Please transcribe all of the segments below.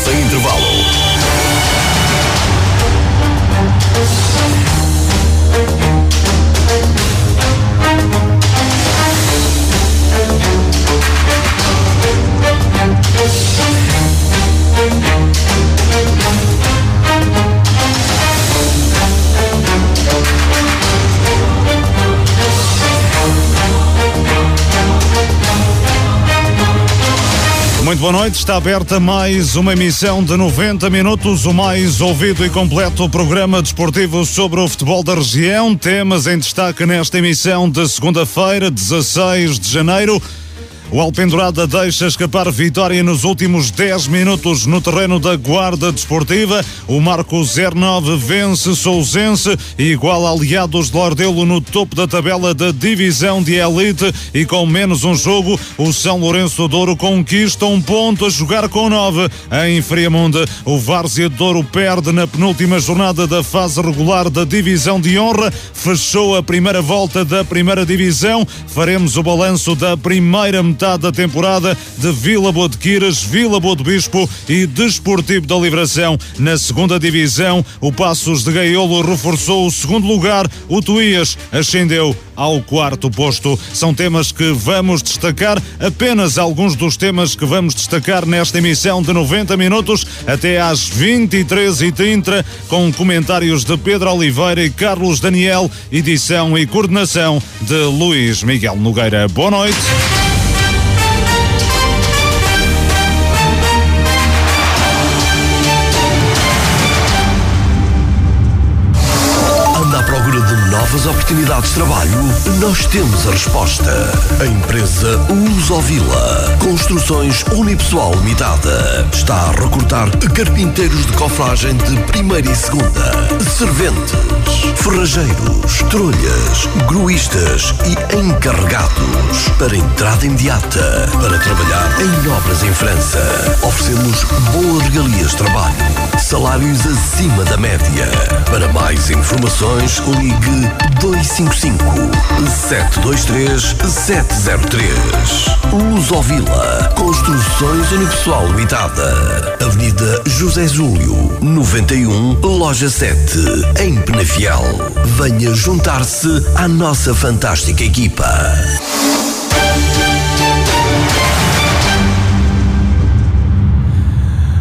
sem intervalo. Muito boa noite, está aberta mais uma emissão de 90 minutos, o mais ouvido e completo programa desportivo sobre o futebol da região. Temas em destaque nesta emissão de segunda-feira, 16 de janeiro. O Alpendurada deixa escapar vitória nos últimos 10 minutos no terreno da Guarda Desportiva. O Marco 09 vence Sousense iguala aliados de Lordelo no topo da tabela da divisão de elite e com menos um jogo, o São Lourenço Douro conquista um ponto a jogar com 9 em Friamunde. O Várzea Douro perde na penúltima jornada da fase regular da divisão de honra, fechou a primeira volta da primeira divisão. Faremos o balanço da primeira metade metade da temporada de Vila Boa de Quiras, Vila Boa de Bispo e Desportivo da Liberação. Na segunda divisão, o Passos de Gaiolo reforçou o segundo lugar, o Tuías ascendeu ao quarto posto. São temas que vamos destacar, apenas alguns dos temas que vamos destacar nesta emissão de 90 minutos até às 23h30, com comentários de Pedro Oliveira e Carlos Daniel, edição e coordenação de Luís Miguel Nogueira. Boa noite. Novas oportunidades de trabalho, nós temos a resposta. A empresa Lusovila Construções Unipessoal Limitada está a recrutar carpinteiros de cofragem de primeira e segunda, serventes, ferrageiros, trolhas, gruístas e encarregados para entrada imediata para trabalhar em obras em França. Oferecemos boas regalias de trabalho, salários acima da média. Para mais informações, ligue 255 723 703. Lusovila Construções Unipessoal Limitada. Avenida José Júlio, 91, Loja 7, em Penafiel. Venha juntar-se à nossa fantástica equipa.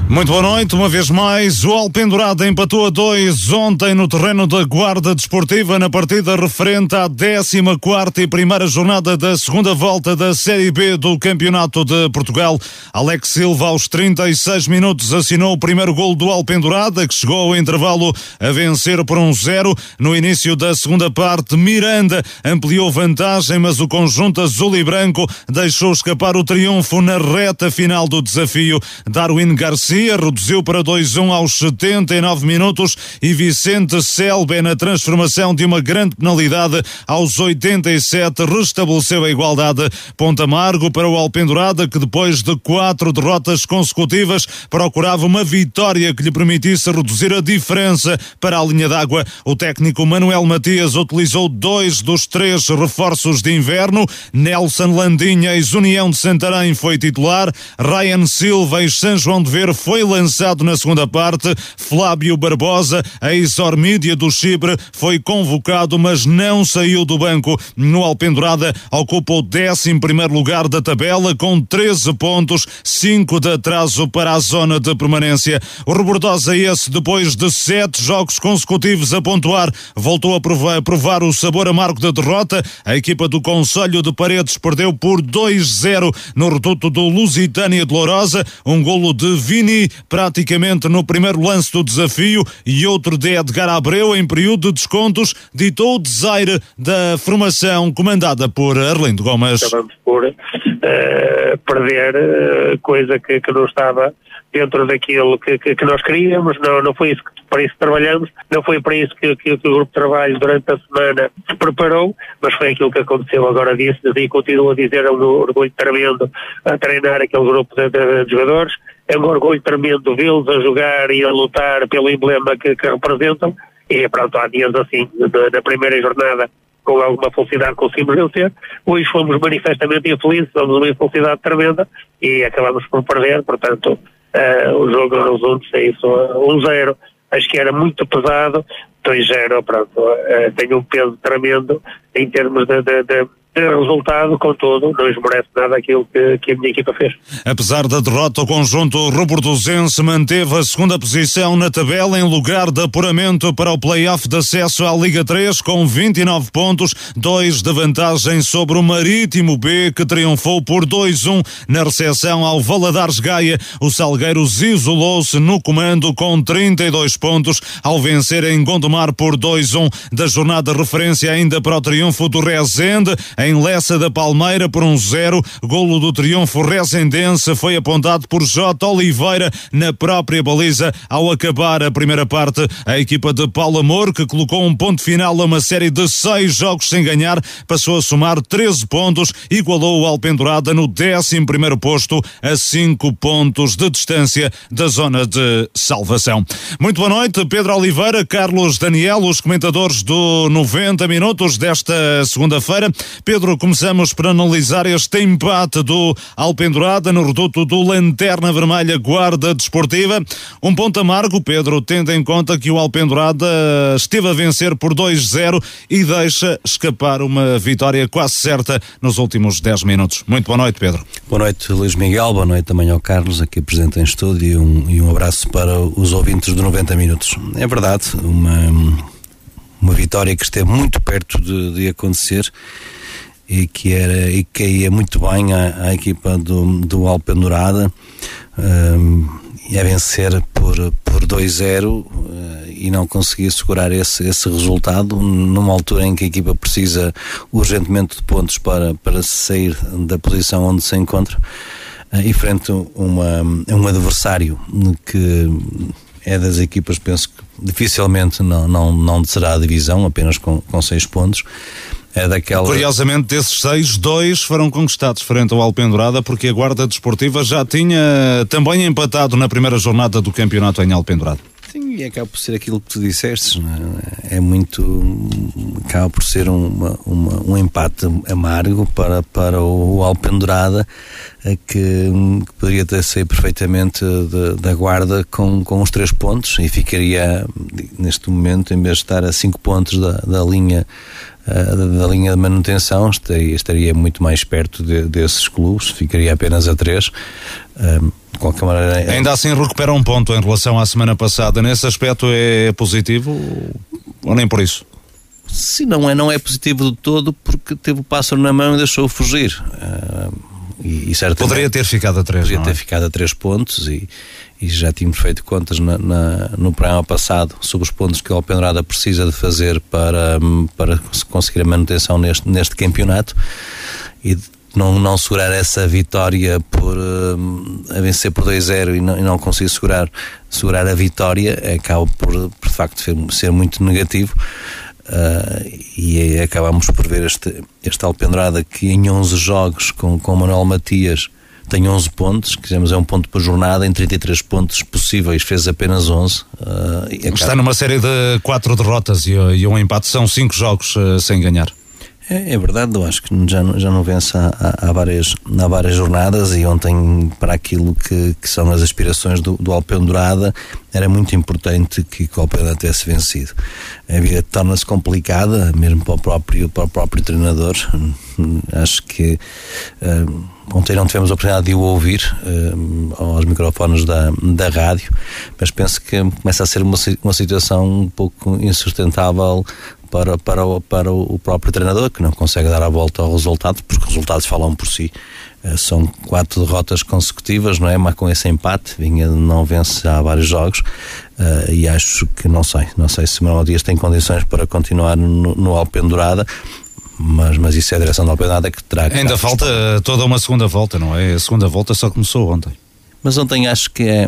Muito boa noite, uma vez mais. O Alpendurada empatou a dois ontem no terreno da Guarda Desportiva na partida referente à 14 e primeira jornada da segunda volta da Série B do Campeonato de Portugal. Alex Silva, aos 36 minutos, assinou o primeiro gol do Alpendurada, que chegou ao intervalo a vencer por um zero. No início da segunda parte, Miranda ampliou vantagem, mas o conjunto azul e branco deixou escapar o triunfo na reta final do desafio. Darwin Garcia Reduziu para 2-1 aos 79 minutos e Vicente Selbe na transformação de uma grande penalidade aos 87 restabeleceu a igualdade. Ponta amargo para o Alpendurada que depois de quatro derrotas consecutivas procurava uma vitória que lhe permitisse reduzir a diferença para a linha d'água. O técnico Manuel Matias utilizou dois dos três reforços de inverno. Nelson Landinha, ex-União de Santarém, foi titular. Ryan Silva e São João de Ver foi lançado na segunda parte. Flávio Barbosa, ex-Ormídia do Chipre, foi convocado, mas não saiu do banco. No Alpendurada, ocupa o 11 lugar da tabela, com 13 pontos, 5 de atraso para a zona de permanência. O Rebordosa esse, depois de sete jogos consecutivos a pontuar, voltou a provar, a provar o sabor amargo da derrota. A equipa do Conselho de Paredes perdeu por 2-0 no reduto do Lusitânia de Lourosa, um golo de Vini praticamente no primeiro lance do desafio e outro de Edgar Abreu em período de descontos ditou o desaire da formação comandada por Arlindo Gomes. Acabamos por uh, perder, uh, coisa que, que não estava dentro daquilo que, que, que, nós queríamos, não, não foi isso que, para isso que trabalhamos, não foi para isso que, que, o grupo de trabalho durante a semana se preparou, mas foi aquilo que aconteceu agora disse e continuo a dizer, é um orgulho tremendo a treinar aquele grupo de, de, de jogadores, é um orgulho tremendo vê-los a jogar e a lutar pelo emblema que, que representam, e pronto, há dias assim, na primeira jornada, com alguma felicidade conseguimos vencer. Hoje fomos manifestamente infelizes, fomos uma infelicidade tremenda e acabamos por perder, portanto, uh, o jogo resulta é isso, 1-0. acho que era muito pesado, 2-0, pronto, uh, tem um peso tremendo em termos de, de, de resultado, contudo, não esmorece nada aquilo que, que, a minha equipa fez. Apesar da derrota, o conjunto robordosense manteve a segunda posição na tabela em lugar de apuramento para o play-off de acesso à Liga 3 com 29 pontos, dois de vantagem sobre o Marítimo B que triunfou por 2-1 na recepção ao Valadares Gaia. O Salgueiros isolou-se no comando com 32 pontos ao vencer em Gondomar por 2-1 da jornada referência ainda para o triunfo do Rezende em Lessa da Palmeira por um zero. Golo do triunfo rezendense foi apontado por J. Oliveira na própria baliza ao acabar a primeira parte. A equipa de Paulo Amor, que colocou um ponto final a uma série de seis jogos sem ganhar, passou a somar 13 pontos, igualou o Alpendurada no 11 primeiro posto a 5 pontos de distância da zona de salvação. Muito boa noite, Pedro Oliveira, Carlos Daniel, os comentadores do 90 minutos desta segunda-feira. Pedro, começamos por analisar este empate do Alpendurada no reduto do Lanterna Vermelha Guarda Desportiva. Um ponto amargo, Pedro, tendo em conta que o Alpendurada esteve a vencer por 2-0 e deixa escapar uma vitória quase certa nos últimos 10 minutos. Muito boa noite, Pedro. Boa noite, Luís Miguel. Boa noite também ao Carlos, aqui presente em estúdio, e um, e um abraço para os ouvintes do 90 Minutos. É verdade, uma, uma vitória que esteve muito perto de, de acontecer e que era e que ia muito bem à equipa do, do Alpendurada um, e a vencer por, por 2-0 uh, e não conseguia segurar esse, esse resultado numa altura em que a equipa precisa urgentemente de pontos para, para sair da posição onde se encontra uh, e frente a uma, um adversário que é das equipas, penso que dificilmente não, não, não será a divisão, apenas com, com seis pontos daquela... Curiosamente, desses seis, dois foram conquistados frente ao Alpendurada, porque a Guarda Desportiva já tinha também empatado na primeira jornada do campeonato em Alpendurada. Sim, e acaba por ser aquilo que tu disseste, é? é? muito. acaba por ser uma, uma, um empate amargo para, para o Alpendurada, que, que poderia ter saído perfeitamente da guarda com, com os três pontos e ficaria, neste momento, em vez de estar a cinco pontos da, da linha da linha de manutenção estaria, estaria muito mais perto de, desses clubes, ficaria apenas a três. de qualquer maneira. É- Ainda assim recupera um ponto em relação à semana passada. Nesse aspecto é positivo ou nem por isso? Sim, não é, não é positivo de todo porque teve o pássaro na mão e deixou fugir. Uh, e, e Poderia ter ficado a três. Poderia ter é? ficado a três pontos e, e já tínhamos feito contas na, na, no programa passado sobre os pontos que o Alpendrada precisa de fazer para, para conseguir a manutenção neste, neste campeonato. E não, não segurar essa vitória por uh, a vencer por 2-0 e não, e não conseguir segurar, segurar a vitória acaba por, por de facto ser, ser muito negativo. Uh, e acabamos por ver este, este Alpendrada que em 11 jogos com, com Manuel Matias tem 11 pontos, quisemos é um ponto por jornada, em 33 pontos possíveis fez apenas 11. Uh, acaba... Está numa série de 4 derrotas e, e, um empate, são 5 jogos uh, sem ganhar. É, é, verdade, eu acho que já, já não vence há, há, várias, há várias jornadas e ontem, para aquilo que, que são as aspirações do, do Alpendurada, era muito importante que, o Alpendurada tivesse vencido. A vida torna-se complicada, mesmo para o próprio, para o próprio treinador. Acho que. Uh, Ontem não tivemos a oportunidade de o ouvir uh, aos microfones da, da rádio, mas penso que começa a ser uma, uma situação um pouco insustentável para, para, o, para o próprio treinador, que não consegue dar a volta ao resultado, porque os resultados falam por si. Uh, são quatro derrotas consecutivas, não é? Mas com esse empate, vinha não vence há vários jogos, uh, e acho que não sei, não sei se Manuel Dias tem condições para continuar no, no Alpendurada mas, mas isso é a direção da Alpenada que terá que Ainda falta toda uma segunda volta, não é? A segunda volta só começou ontem. Mas ontem acho que é,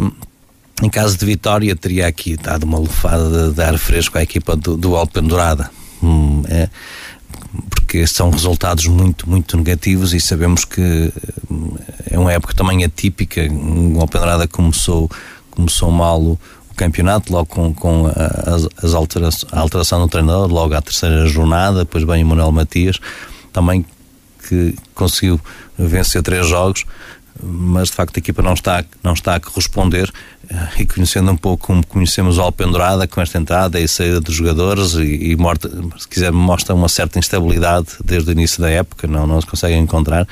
em caso de vitória teria aqui dado uma lufada de, de ar fresco à equipa do, do Alpendurada. Hum, é, porque são resultados muito, muito negativos e sabemos que hum, é uma época também atípica. O Alpendurada começou, começou mal campeonato, logo com, com as, as alterações, a alteração do treinador, logo à terceira jornada, depois vem o Manuel Matias, também que conseguiu vencer três jogos, mas de facto a equipa não está, não está a corresponder eh, e conhecendo um pouco como conhecemos o Alpendurada com esta entrada e saída dos jogadores e, e morta, se quiser mostra uma certa instabilidade desde o início da época, não, não se consegue encontrar.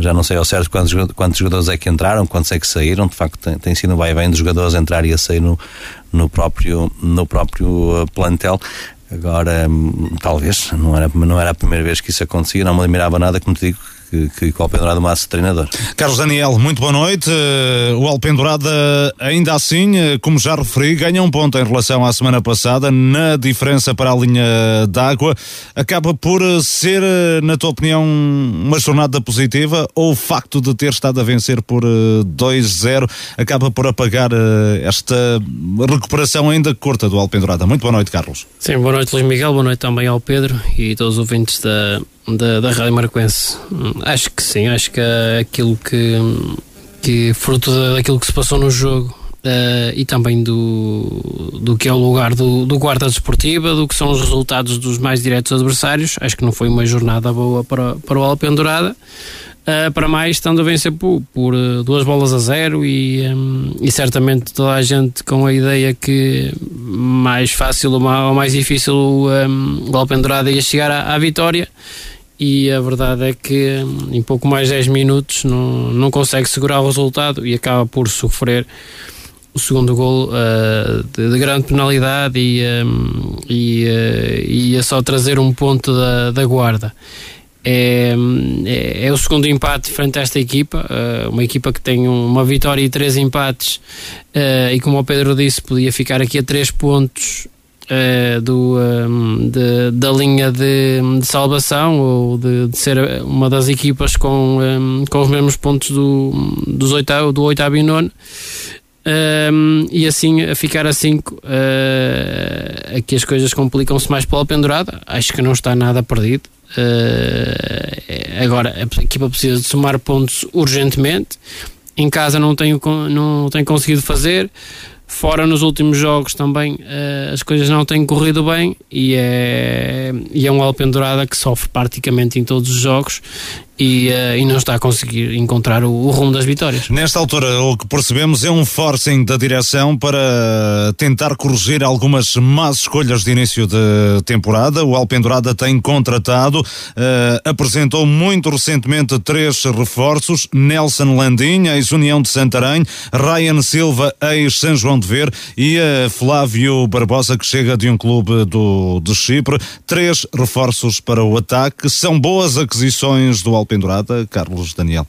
Já não sei ao certo quantos, quantos jogadores é que entraram, quantos é que saíram de facto tem, tem sido vai bem dos jogadores entrar e a sair no, no próprio, no próprio eh, plantel. Agora hum, talvez, não era, não era a primeira vez que isso acontecia, não me admirava nada como te digo que, que, que o Alpendurada massa treinador. Carlos Daniel, muito boa noite. Eh, o Alpendurada, ainda assim, eh, como já referi, ganha um ponto em relação à semana passada na diferença para a linha d'água. Acaba por eh, ser, na tua opinião, uma jornada positiva ou o facto de ter estado a vencer por 2-0 acaba por apagar esta recuperação ainda curta do Alpendurada? Muito boa noite, Carlos. Sim, boa noite, Luís Miguel. Boa noite também ao Pedro e todos os ouvintes da da, da Rádio Marquense. Acho que sim, acho que é aquilo que, que fruto daquilo que se passou no jogo uh, e também do, do que é o lugar do, do guarda desportiva, do que são os resultados dos mais diretos adversários, acho que não foi uma jornada boa para, para o Alpendurada. Uh, para mais, estando a vencer por, por uh, duas bolas a zero e, um, e certamente toda a gente com a ideia que mais fácil ou mais difícil um, o Alpendurada ia chegar à, à vitória e a verdade é que em pouco mais de 10 minutos não, não consegue segurar o resultado e acaba por sofrer o segundo gol uh, de, de, grande penalidade e, um, e uh, ia só trazer um ponto da, da guarda. É, é, é, o segundo empate frente a esta equipa, uh, uma equipa que tem uma vitória e três empates, e como o Pedro disse, podia ficar aqui a três pontos uh, do, um, de, da linha de, de salvação ou de, de, ser uma das equipas com, um, com os mesmos pontos do, dos oitavo, do oitavo e nono. Um, e assim a ficar a 5 uh, aqui as coisas complicam-se mais pela pendurada. Acho que não está nada perdido. Uh, agora a equipa precisa de somar pontos urgentemente. Em casa não tenho, não tenho conseguido fazer Fora nos últimos jogos também uh, as coisas não têm corrido bem e é, e é um Alpendurada que sofre praticamente em todos os jogos e, uh, e não está a conseguir encontrar o, o, rumo das vitórias. Nesta altura, o que percebemos é um forcing da direção para tentar corrigir algumas más escolhas de início de temporada. O Alpendurada tem contratado, uh, apresentou muito recentemente três reforços: Nelson Landim, ex-União de Santarém, Ryan Silva, ex-São João de Ver e uh, Flávio Barbosa, que chega de um clube do, de Chipre. Três reforços para o ataque. São boas aquisições do Alpendurada Alpendurada, Carlos Daniel?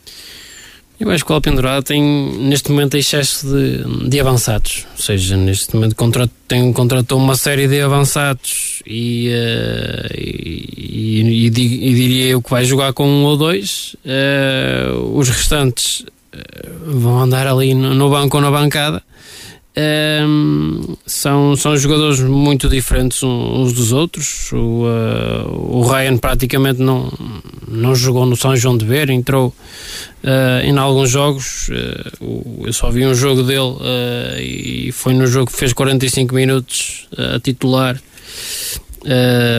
Eu acho que o Alpendurada tem neste momento excesso de, de avançados, ou seja, neste momento contrat, tem, contratou uma série de avançados e, uh, e, e, e, diria eu que vai jogar com um ou dois, uh, os restantes uh, vão andar ali no, no banco ou na bancada um, são, são jogadores muito diferentes uns dos outros. O, o Ryan praticamente não, não jogou no São João de Ver, entrou uh, em alguns jogos. Uh, eu só vi um jogo dele e foi no jogo que fez 45 minutos a titular.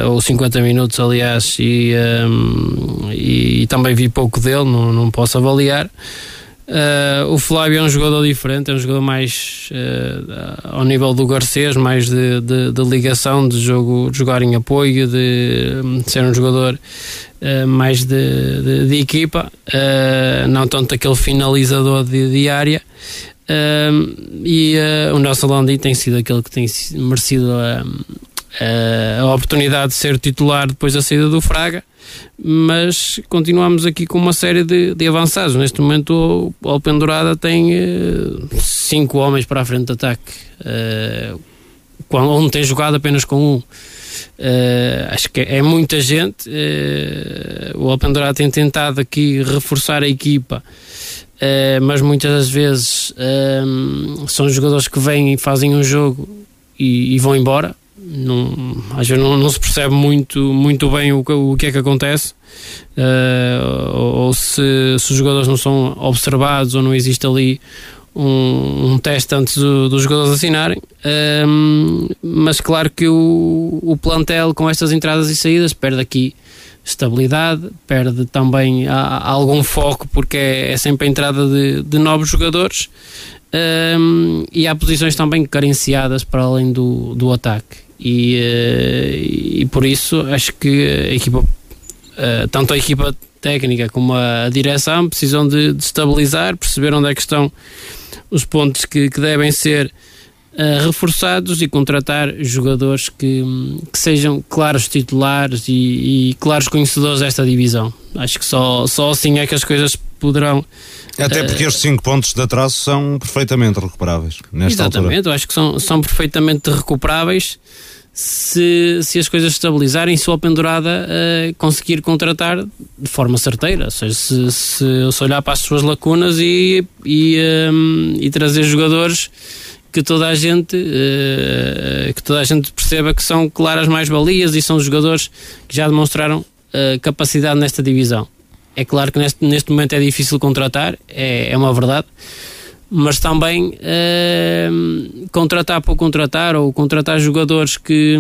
ou 50 minutos, aliás, e, um, e, e, também vi pouco dele, não, não posso avaliar. Uh, o Flávio é um jogador diferente, é um jogador mais uh, ao nível do Garcês, mais de, de, de, ligação, de, jogo, de jogar em apoio, de, de ser um jogador uh, mais de, de equipa, não tanto aquele finalizador de, de área. e o Nelson Landi tem sido aquele que tem merecido a, a oportunidade de ser titular depois da saída do Fraga mas continuamos aqui com uma série de, de avançados. Neste momento, o Alpendurada tem uh, cinco homens para a frente de ataque, uh, onde tem jogado apenas com um. Uh, acho que é muita gente. Uh, o Alpendurada tem tentado aqui reforçar a equipa, uh, mas muitas das vezes são jogadores que vêm e fazem um jogo e, e vão embora. Não, às vezes não, não, se percebe muito, muito bem o, o que é que acontece. Ou, ou se, se, os jogadores não são observados ou não existe ali um, um teste antes do, dos jogadores assinarem uh, mas claro que o, o plantel com estas entradas e saídas perde aqui estabilidade, perde também algum foco porque é, é sempre a entrada de, de novos jogadores um, e há posições também carenciadas para além do, do ataque. E, uh, e por isso acho que a equipa, uh, tanto a equipa técnica como a direção precisam de, de, estabilizar, perceber onde é que estão os pontos que, que devem ser uh, reforçados e contratar jogadores que, que sejam claros titulares e, e, claros conhecedores desta divisão. Acho que só, só assim é que as coisas poderão. Até porque uh, estes 5 pontos de atraso são perfeitamente recuperáveis. Nesta exatamente, altura. eu acho que são, são perfeitamente recuperáveis se, se as coisas estabilizarem, se o Pendurada uh, conseguir contratar de forma certeira, ou seja, se, se, se olhar para as suas lacunas e, e, um, e trazer jogadores que toda a gente uh, que toda a gente perceba que são claras mais-valias e são jogadores que já demonstraram uh, capacidade nesta divisão. É claro que neste, neste momento é difícil contratar, é, é uma verdade, mas também uh, contratar por contratar ou contratar jogadores que,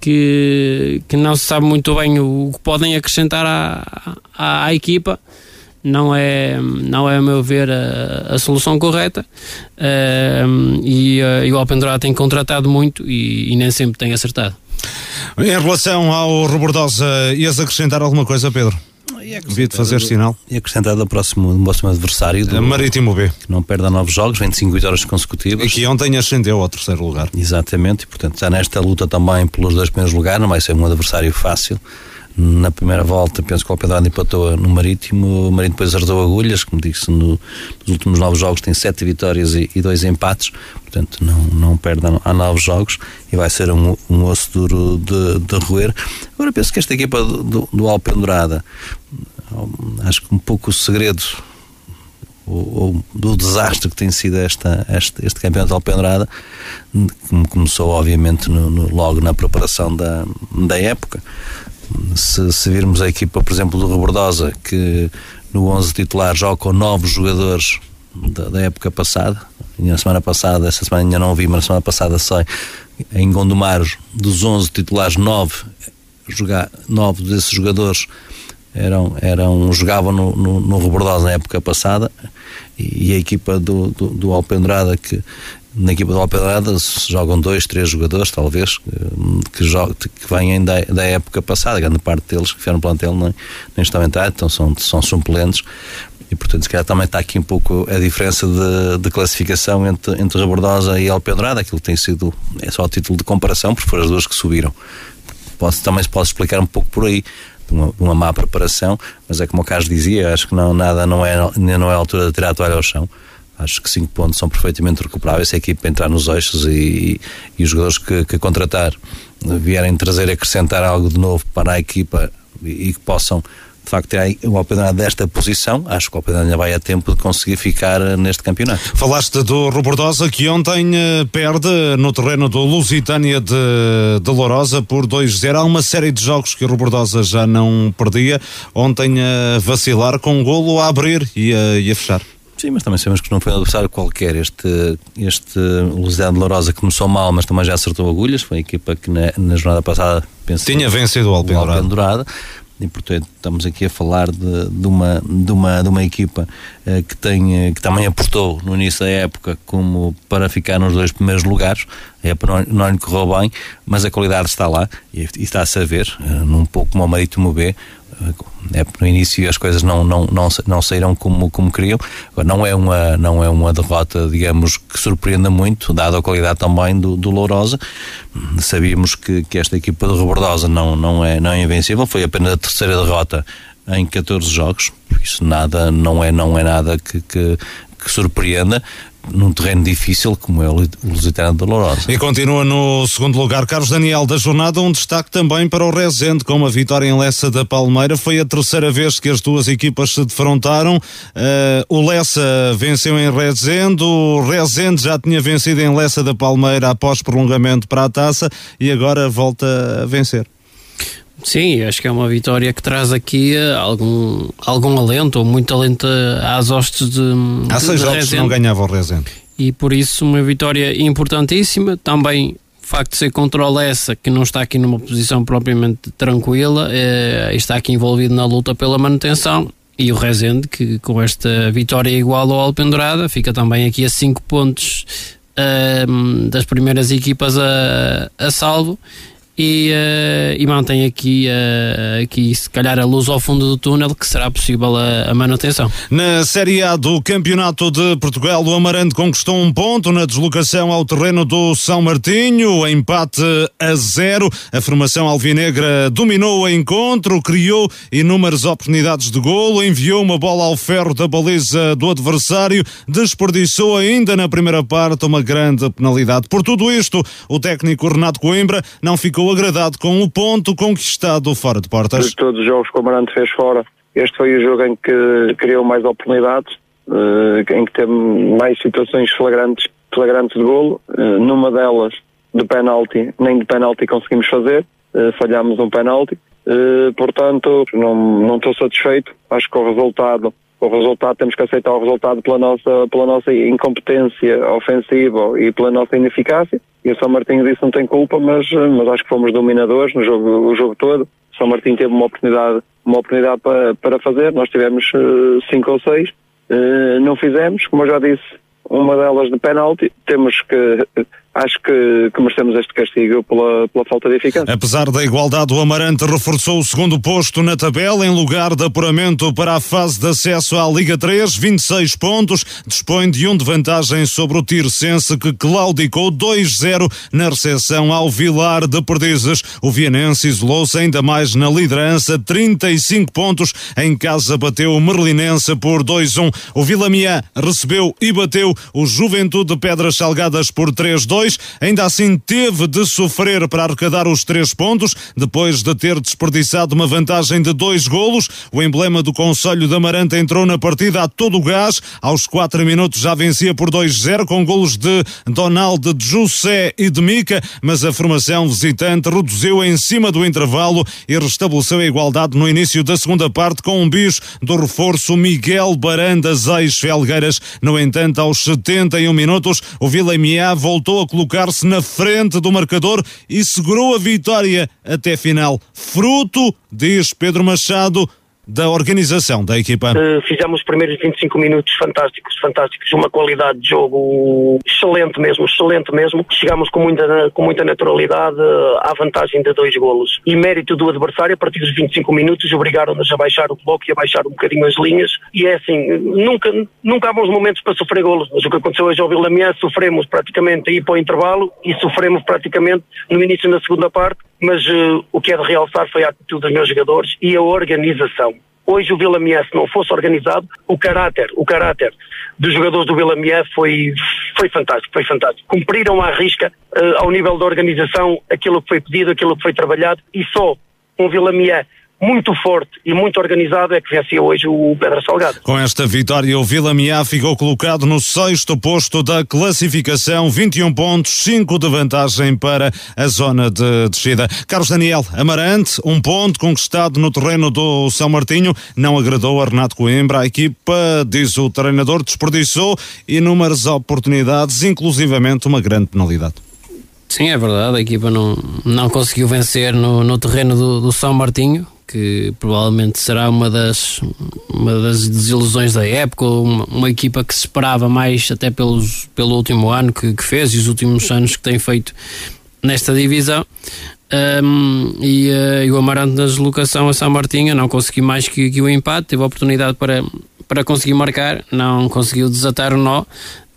que, que não se sabe muito bem o, que podem acrescentar à, à, à equipa não é, não é a meu ver, a, a solução correta. Uh, e, uh, e o Alpendurá tem contratado muito e, e, nem sempre tem acertado. Em relação ao Robordosa, ias acrescentar alguma coisa, Pedro? Devia de fazer sinal. E acrescentar do próximo, do próximo adversário do Marítimo B. Que não perde a novos jogos, 25 vitórias consecutivas. E que ontem ascendeu ao terceiro lugar. Exatamente, e portanto está nesta luta também pelos dois primeiros lugares, não vai ser um adversário fácil na primeira volta, penso que o Alpedrado empatou no Marítimo, o Marítimo depois acertou agulhas, como disse, no, nos últimos nove jogos tem sete vitórias e, e, dois empates, portanto não, não perde a nove jogos e vai ser um, um osso duro de, de roer. Agora penso que esta equipa do, do, do Alpendurada, acho que um pouco o segredo o, do desastre que tem sido esta, este, este campeonato de Alpendrada, que começou obviamente no, no, logo na preparação da, da época, se, se virmos a equipa, por exemplo, do Rebordosa, que no 11 titular joga com novos jogadores da, da, época passada. E na semana passada, essa semana ainda não vi, mas na semana passada sei, em Gondomar, dos 11 titulares, 9, jogar, 9 desses jogadores eram, eram, jogavam no, no, no Rebordosa na época passada. E, a equipa do, do, do Alpendrada, que na equipa do Alpedrada jogam dois, três jogadores, talvez, que, jogam, que vêm da, da época passada, grande parte deles que no plantel nem, nem estão entrados, então são, são suplentes. E portanto, se calhar também está aqui um pouco a diferença de, de classificação entre, entre Rebordosa e Alpedrada, aquilo tem sido, é só título de comparação, porque foram as duas que subiram. Posso, também se pode explicar um pouco por aí, uma, uma má preparação, mas é como o Carlos dizia, acho que não, nada não é, não é a altura de tirar a toalha ao chão. Acho que cinco pontos são perfeitamente recuperáveis se a equipa entrar nos eixos e, e os jogadores que, que, contratar vierem trazer, acrescentar algo de novo para a equipa e, e que possam de facto ter o Alpedrado desta posição, acho que o Alpedrado ainda vai a tempo de conseguir ficar neste campeonato. Falaste do Robordosa que ontem uh, perde no terreno do Lusitânia de, de Lourosa por 2-0. Há uma série de jogos que o Robordosa já não perdia. Ontem a uh, vacilar com um golo a abrir e a, e a fechar. Sim, mas também sabemos que não foi um adversário qualquer. Este, este Lusiano de Lourosa começou mal, mas também já acertou agulhas. Foi a equipa que na, na jornada passada penso, tinha vencido o Alpendurado. E portanto estamos aqui a falar de, de, uma, de, uma, de uma equipa eh, que, tem, eh, que também apostou no início da época como para ficar nos dois primeiros lugares. A época não, não lhe correu bem, mas a qualidade está lá e, e está-se a ver, eh, num pouco como o Marítimo B é, no início as coisas não, não, não, não saíram como, como queriam. Não é, uma, não é uma derrota, digamos, que surpreenda muito, dada a qualidade também do, do Lourosa. Sabíamos que, que esta equipa do Rebordosa não, não, é, não é invencível, foi apenas a terceira derrota em 14 jogos, isso nada, não é, não é nada que, que, que surpreenda num terreno difícil como é o Lusitano de Lourosa. E continua no segundo lugar Carlos Daniel da jornada, um destaque também para o Rezende, com uma vitória em Lessa da Palmeira. Foi a terceira vez que as duas equipas se defrontaram. Uh, o Lessa venceu em Rezende, o Rezende já tinha vencido em Lessa da Palmeira após prolongamento para a taça e agora volta a vencer. Sim, acho que é uma vitória que traz aqui eh, algum, algum alento, ou muito alento às hostes de. Há seis jogos que não ganhava o Rezende. E por isso uma vitória importantíssima. Também facto de ser contra o Lessa, que não está aqui numa posição propriamente tranquila, uh, está aqui envolvido na luta pela manutenção. E o Rezende, que com esta vitória igual ao Alpendurada, fica também aqui a 5 pontos uh, das primeiras equipas a, a salvo e, uh, e mantém aqui, uh, aqui, se calhar, a luz ao fundo do túnel, que será possível a, a, manutenção. Na Série A do Campeonato de Portugal, o Amarante conquistou um ponto na deslocação ao terreno do São Martinho, empate a zero. A formação alvinegra dominou o encontro, criou inúmeras oportunidades de golo, enviou uma bola ao ferro da baliza do adversário, desperdiçou ainda na primeira parte uma grande penalidade. Por tudo isto, o técnico Renato Coimbra não ficou ficou agradado com o ponto conquistado fora de portas. De todos os jogos que o Amarante fez fora, este foi o jogo em que criou mais oportunidades, eh, em que teve mais situações flagrantes, flagrantes de golo. Eh, numa delas, de penalti, nem de penalti conseguimos fazer, eh, falhámos um penalti. Portanto, não, não estou satisfeito. Acho que o resultado o resultado, temos que aceitar o resultado pela nossa, pela nossa incompetência ofensiva e pela nossa ineficácia. E o São Martinho disse não tem culpa, mas, mas acho que fomos dominadores no jogo, o jogo todo. O São Martinho teve uma oportunidade, uma oportunidade para, para fazer, nós tivemos uh, cinco ou seis, uh, não fizemos, como eu já disse, uma delas de penalti, temos que acho que, que merecemos este castigo pela, pela falta de eficácia. Apesar da igualdade, o Amarante reforçou o segundo posto na tabela em lugar de apuramento para a fase de acesso à Liga 3, 26 pontos, dispõe de um de vantagem sobre o Tircense que claudicou 2-0 na recepção ao Vilar de Perdizes. O Vianense isolou-se ainda mais na liderança, 35 pontos, em casa bateu o Merlinense por 2-1. O Vilamiã recebeu e bateu o Juventude de Pedras Salgadas por 3-2 ainda assim teve de sofrer para arrecadar os três pontos, depois de ter desperdiçado uma vantagem de dois golos. O emblema do Conselho da Amarante entrou na partida a todo o gás, aos quatro minutos já vencia por 2-0 com golos de Donald, de José e de Mica, mas a formação visitante reduziu em cima do intervalo e restabeleceu a igualdade no início da segunda parte com um bis do reforço Miguel Barandas ex-Felgueiras. No entanto, aos 71 minutos, o Vila voltou a colocar-se na frente do marcador e segurou a vitória até final. Fruto, diz Pedro Machado, da organização da equipa? Uh, fizemos os primeiros 25 minutos fantásticos, fantásticos, uma qualidade de jogo excelente mesmo, excelente mesmo. Chegamos com muita, com muita naturalidade à vantagem de dois golos. E mérito do adversário, a partir dos 25 minutos, obrigaram-nos a baixar o bloco e a baixar um bocadinho as linhas. E é assim, nunca, nunca há bons momentos para sofrer golos, mas o que aconteceu hoje ao Vila Mian, sofremos praticamente aí para o intervalo e sofremos praticamente no início da segunda parte mas uh, o que é de realçar foi a atitude dos meus jogadores e a organização. Hoje o Vila se não fosse organizado, o caráter, o caráter dos jogadores do Vila Mié foi, foi fantástico, foi fantástico. Cumpriram à risca, uh, ao nível da organização, aquilo que foi pedido, aquilo que foi trabalhado e só um Vila Mié muito forte e muito organizado é que vencia hoje o Pedra Salgado. Com esta vitória, o Vila Miá ficou colocado no sexto posto da classificação, 21 pontos, 5 de vantagem para a zona de descida. Carlos Daniel Amarante, um ponto conquistado no terreno do São Martinho, não agradou a Renato Coimbra. A equipa, diz o treinador, desperdiçou inúmeras oportunidades, inclusivamente uma grande penalidade. Sim, é verdade, a equipa não, não conseguiu vencer no, no terreno do, do São Martinho, que provavelmente será uma das, uma das desilusões da época, uma, uma equipa que se esperava mais até pelos, pelo último ano que, que fez e os últimos anos que tem feito nesta divisão. Um, e, uh, e, o Amarante na deslocação a São Martinho não conseguiu mais que, que o empate, teve a oportunidade para, para conseguir marcar, não conseguiu desatar o nó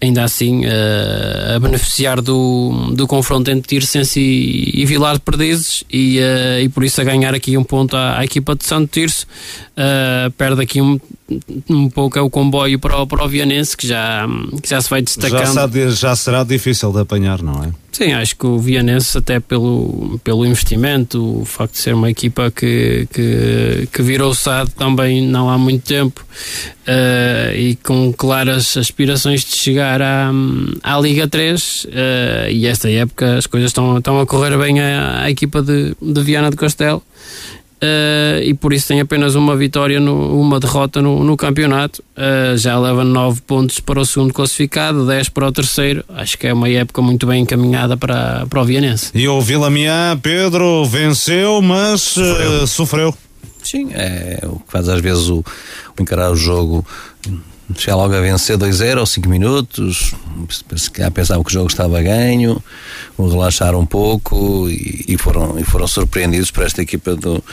ainda assim uh, a beneficiar do, do confronto entre Tirsense e, e Vilar de Perdizes e, uh, e por isso a ganhar aqui um ponto à, à equipa de Santo Tirso. Uh, perde aqui um, um pouco é o comboio para o, para o Vianense que já, que já se vai destacando já, já será difícil de apanhar, não é? Sim, acho que o Vianense, até pelo, pelo investimento, o facto de ser uma equipa que, que, que virou SAD também não há muito tempo uh, e com claras aspirações de chegar à, à Liga 3, uh, eh, e esta época as coisas estão, estão a correr bem à, à equipa de, de Viana do Castelo Uh, e por isso tem apenas uma vitória, no, uma derrota no, no campeonato. Uh, já leva 9 pontos para o segundo classificado, 10 para o terceiro. Acho que é uma época muito bem encaminhada para, para o Vianense. E o Vilamiã, Pedro, venceu, mas uh, sofreu. Sim, é o que faz às vezes o, o encarar o jogo chegar logo a vencer 2-0 ou 5 minutos, se calhar pensavam que o jogo estava ganho, relaxaram um pouco e, e, foram, e foram surpreendidos por esta equipa do,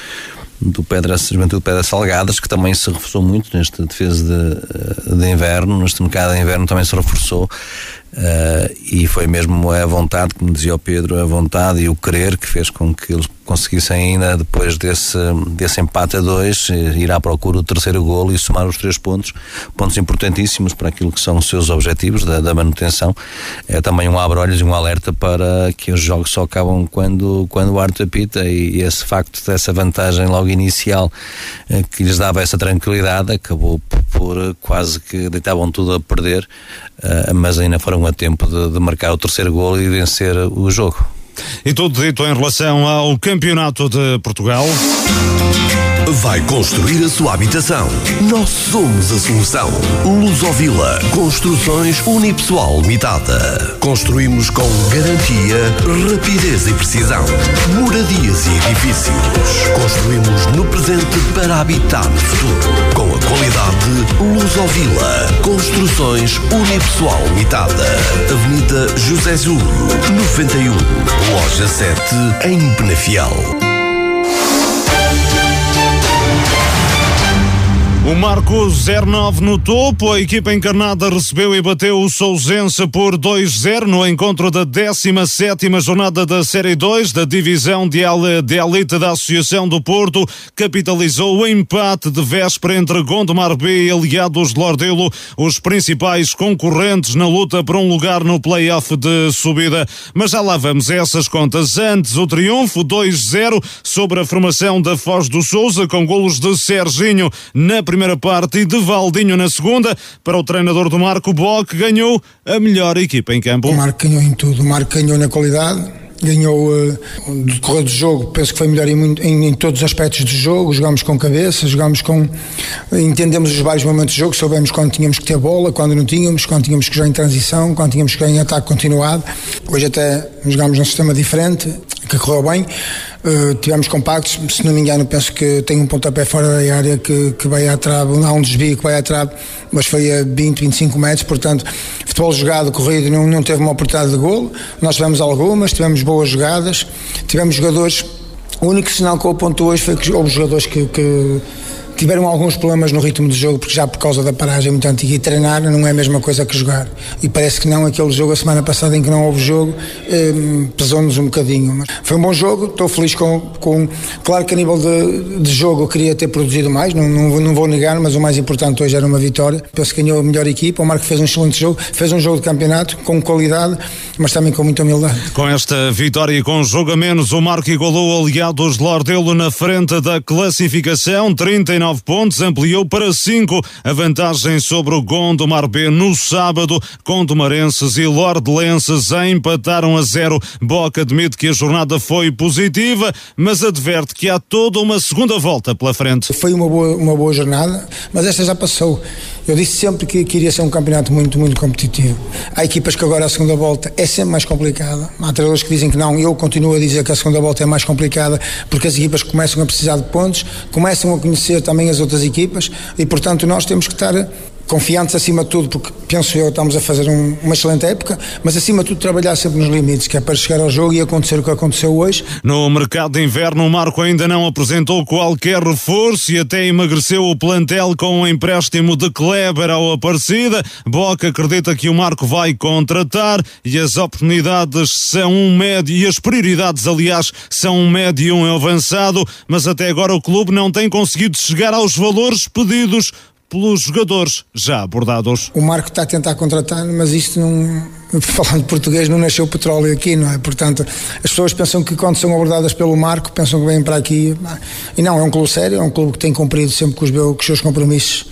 do Pedra, Juventude Pedra Salgadas, que também se reforçou muito nesta defesa de, de inverno, neste mercado de inverno também se reforçou. Uh, e foi mesmo a vontade, como dizia o Pedro, a vontade e o querer que fez com que eles conseguissem ainda depois desse, desse empate a dois ir à procura do terceiro golo e somar os três pontos, pontos importantíssimos para aquilo que são os seus objetivos da, da manutenção. É também um abre-olhos e um alerta para que os jogos só acabam quando, quando o árbitro apita e, e esse facto dessa vantagem logo inicial eh, que lhes dava essa tranquilidade acabou por, por quase que deitavam tudo a perder, uh, mas ainda foram a tempo de, de marcar o terceiro golo e vencer o jogo. E tudo dito em relação ao Campeonato de Portugal. Vai construir a sua habitação. Nós somos a solução. Lusovila Construções Unipessoal Limitada. Construímos com garantia, rapidez e precisão. Moradias e edifícios. Construímos no presente para habitar no futuro. Com a qualidade Lusovila Construções Unipessoal Limitada. Avenida José Júlio, 91, Loja 7, em Penafiel. O Marco 09 no topo, a equipa encarnada recebeu e bateu o Sousense por 2-0 no encontro da 17ª jornada da Série 2 da Divisão de Elite da Associação do Porto, capitalizou o empate de véspera entre Gondomar B e Aliados de Lordelo, os principais concorrentes na luta por um lugar no play-off de subida. Mas já lá vamos a essas contas. Antes, o triunfo 2-0 sobre a formação da Foz do Souza, com golos de Serginho na primeira parte e de Valdinho na segunda. Para o treinador do Marco Bock, ganhou a melhor equipa em campo. O Marco ganhou em tudo. O Marco ganhou na qualidade, ganhou uh, no decorrer do jogo, penso que foi melhor em, em, em, todos os aspectos do jogo, jogámos com cabeça, jogámos com entendemos os vários momentos do jogo, soubemos quando tínhamos que ter bola, quando não tínhamos, quando tínhamos que jogar em transição, quando tínhamos que jogar em ataque continuado. Hoje até jogámos num sistema diferente, que correu bem. Uh, tivemos compactos, se não me engano, penso que tem um pontapé fora da área que, que vai à trave, há um desvio que vai à trave, mas foi a 20, 25 metros, portanto, futebol jogado, corrido, não, não teve uma oportunidade de golo. Nós tivemos algumas, tivemos boas jogadas, tivemos jogadores. O único sinal que eu aponto hoje foi que houve jogadores que, que tiveram alguns problemas no ritmo do jogo, porque já por causa da paragem muito antiga e treinar não é a mesma coisa que jogar. E parece que não, aquele jogo a semana passada em que não houve jogo, eh, pesou-nos um bocadinho. Mas foi um bom jogo, estou feliz com, com. Claro que a nível de, de jogo eu queria ter produzido mais, não, não, não, vou negar, mas o mais importante hoje era uma vitória. Penso que ganhou a melhor equipa, o Marco fez um excelente jogo, fez um jogo de campeonato com qualidade, mas também com muita humildade. Com esta vitória e com jogo a menos, o Marco igualou aliados de Lordelo na frente da classificação, 39 9 pontos, ampliou para 5 a vantagem sobre o Gondomar B no sábado. Gondomarenses e Lordelenses empataram a zero. Boca admite que a jornada foi positiva, mas adverte que há toda uma segunda volta pela frente. Foi uma boa, uma boa jornada, mas esta já passou. Eu disse sempre que, que iria ser um campeonato muito, muito competitivo. Há equipas que agora a segunda volta é sempre mais complicada. Há treinadores que dizem que não. Eu continuo a dizer que a segunda volta é mais complicada porque as equipas começam a precisar de pontos, começam a conhecer também as outras equipas e, portanto, nós temos que estar confiantes acima de tudo, porque penso eu estamos a fazer um, uma excelente época, mas acima de tudo trabalhar sempre nos limites, que é para chegar ao jogo e acontecer o que aconteceu hoje. No mercado de inverno, o Marco ainda não apresentou qualquer reforço e até emagreceu o plantel com o um empréstimo de Kleber ao Aparecida. Boca acredita que o Marco vai contratar e as oportunidades são um médio e as prioridades, aliás, são um médio e um avançado, mas até agora o clube não tem conseguido chegar aos valores pedidos pelos jogadores já abordados. O Marco está a tentar contratar, mas isto não, falando português, não nasceu petróleo aqui, não é? Portanto, as pessoas pensam que quando são abordadas pelo Marco, pensam que vêm para aqui. E não, é um clube sério, é um clube que tem cumprido sempre com os, com os seus compromissos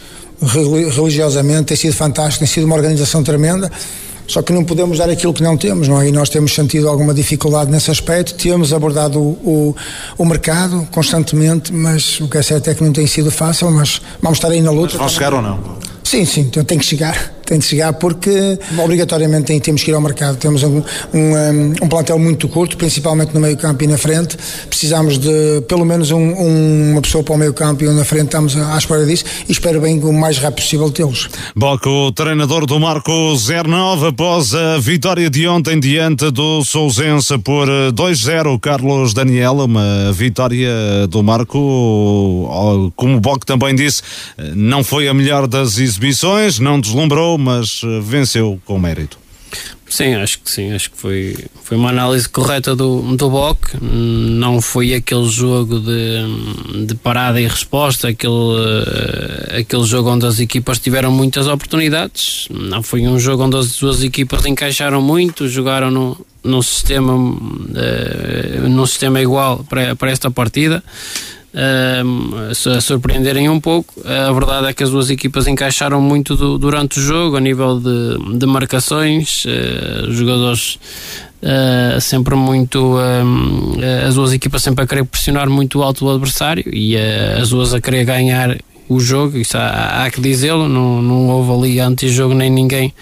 religiosamente, tem sido fantástico, tem sido uma organização tremenda Só que não podemos dar aquilo que não temos, não é? E nós temos sentido alguma dificuldade nesse aspecto, temos abordado o, o, o mercado constantemente, mas o que é certo é que não tem sido fácil, mas vamos estar aí na luta. Mas vão chegar ou não? Sim, sim, então tem que chegar tem de chegar porque obrigatoriamente temos que ir ao mercado. Temos um, um, um plantel muito curto, principalmente no meio campo e na frente. Precisamos de pelo menos um, uma pessoa para o meio campo e na frente estamos à espera disso e espero bem o mais rápido possível tê-los. Boca, o treinador do Marco 09 após a vitória de ontem diante do Sousense por 2-0, Carlos Daniel, uma vitória do Marco, como o Boc também disse, não foi a melhor das exibições, não deslumbrou, mas eh, venceu com mérito. Sim, acho que sim, acho que foi, foi uma análise correta do, do Boc. Não foi aquele jogo de, de parada e resposta, aquele, uh, aquele jogo onde as equipas tiveram muitas oportunidades. Não foi um jogo onde as duas equipas encaixaram muito, jogaram no, num sistema, uh, num sistema igual para, para esta partida a surpreenderem um pouco. A verdade é que as duas equipas encaixaram muito do, durante o jogo, a nível de, de marcações, uh, jogadores uh, sempre muito. Uh, as duas equipas sempre a querer pressionar muito alto o adversário e as duas a querer ganhar o jogo. Isso há, há que dizê-lo, não, não houve ali antes-jogo nem ninguém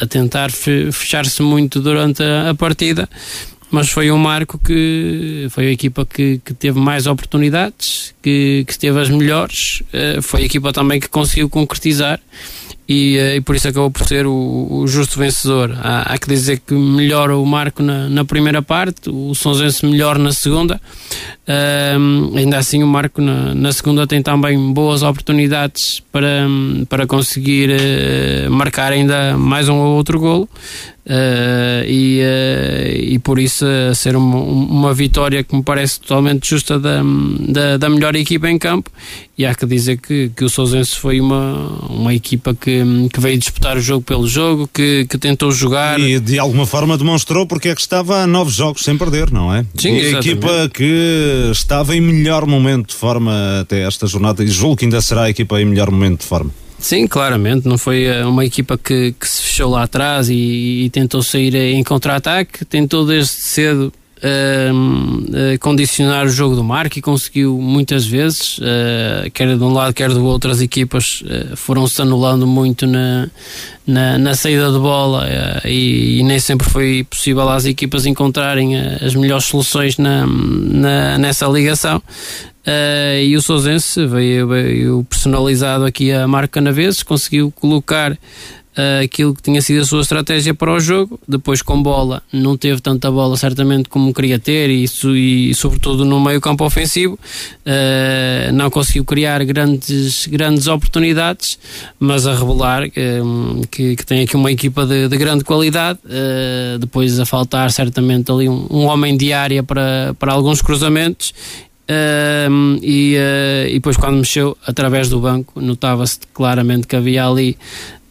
a tentar fechar-se muito durante a, a partida mas foi um marco que foi a equipa que, que teve mais oportunidades, que, que teve as melhores, uh, foi a equipa também que conseguiu concretizar e, uh, e por isso acabou por ser o, o justo vencedor. Há, há, que dizer que melhora o marco na, na primeira parte, o Sonsense melhor na segunda. Uh, ainda assim, o Marco na, na, segunda tem também boas oportunidades para, para conseguir uh, marcar ainda mais um ou outro golo. Uh, e, uh, e por isso uh, ser uma, uma, vitória que me parece totalmente justa da, da, da, melhor equipa em campo. E há que dizer que, que o Sousense foi uma, uma equipa que, que veio disputar o jogo pelo jogo, que, que tentou jogar. E de alguma forma demonstrou porque é que estava a nove jogos sem perder, não é? Sim, a equipa que estava em melhor momento de forma até esta jornada e julgo que ainda será a equipa em melhor momento de forma Sim, claramente. Não foi eh, uma equipa que, que se fechou lá atrás e, e tentou sair em contra-ataque. Tentou desde cedo uh, condicionar o jogo do Marco e conseguiu muitas vezes, uh, quer de um lado, quer do outro, as equipas uh, foram-se anulando muito na, na, na, saída de bola e, e, nem sempre foi possível às equipas encontrarem as melhores soluções na, na nessa ligação. E o Sousense veio, veio personalizado aqui a marca na vez, conseguiu colocar uh, aquilo que tinha sido a sua estratégia para o jogo. Depois, com bola, não teve tanta bola, certamente, como queria ter, e, e sobretudo no meio-campo ofensivo. Uh, não conseguiu criar grandes, grandes oportunidades, mas a revelar uh, que, que, tem aqui uma equipa de, de grande qualidade. Uh, depois, a faltar, certamente, ali um, um homem de área para, para alguns cruzamentos um, e, uh, e, depois quando mexeu através do banco notava-se claramente que havia ali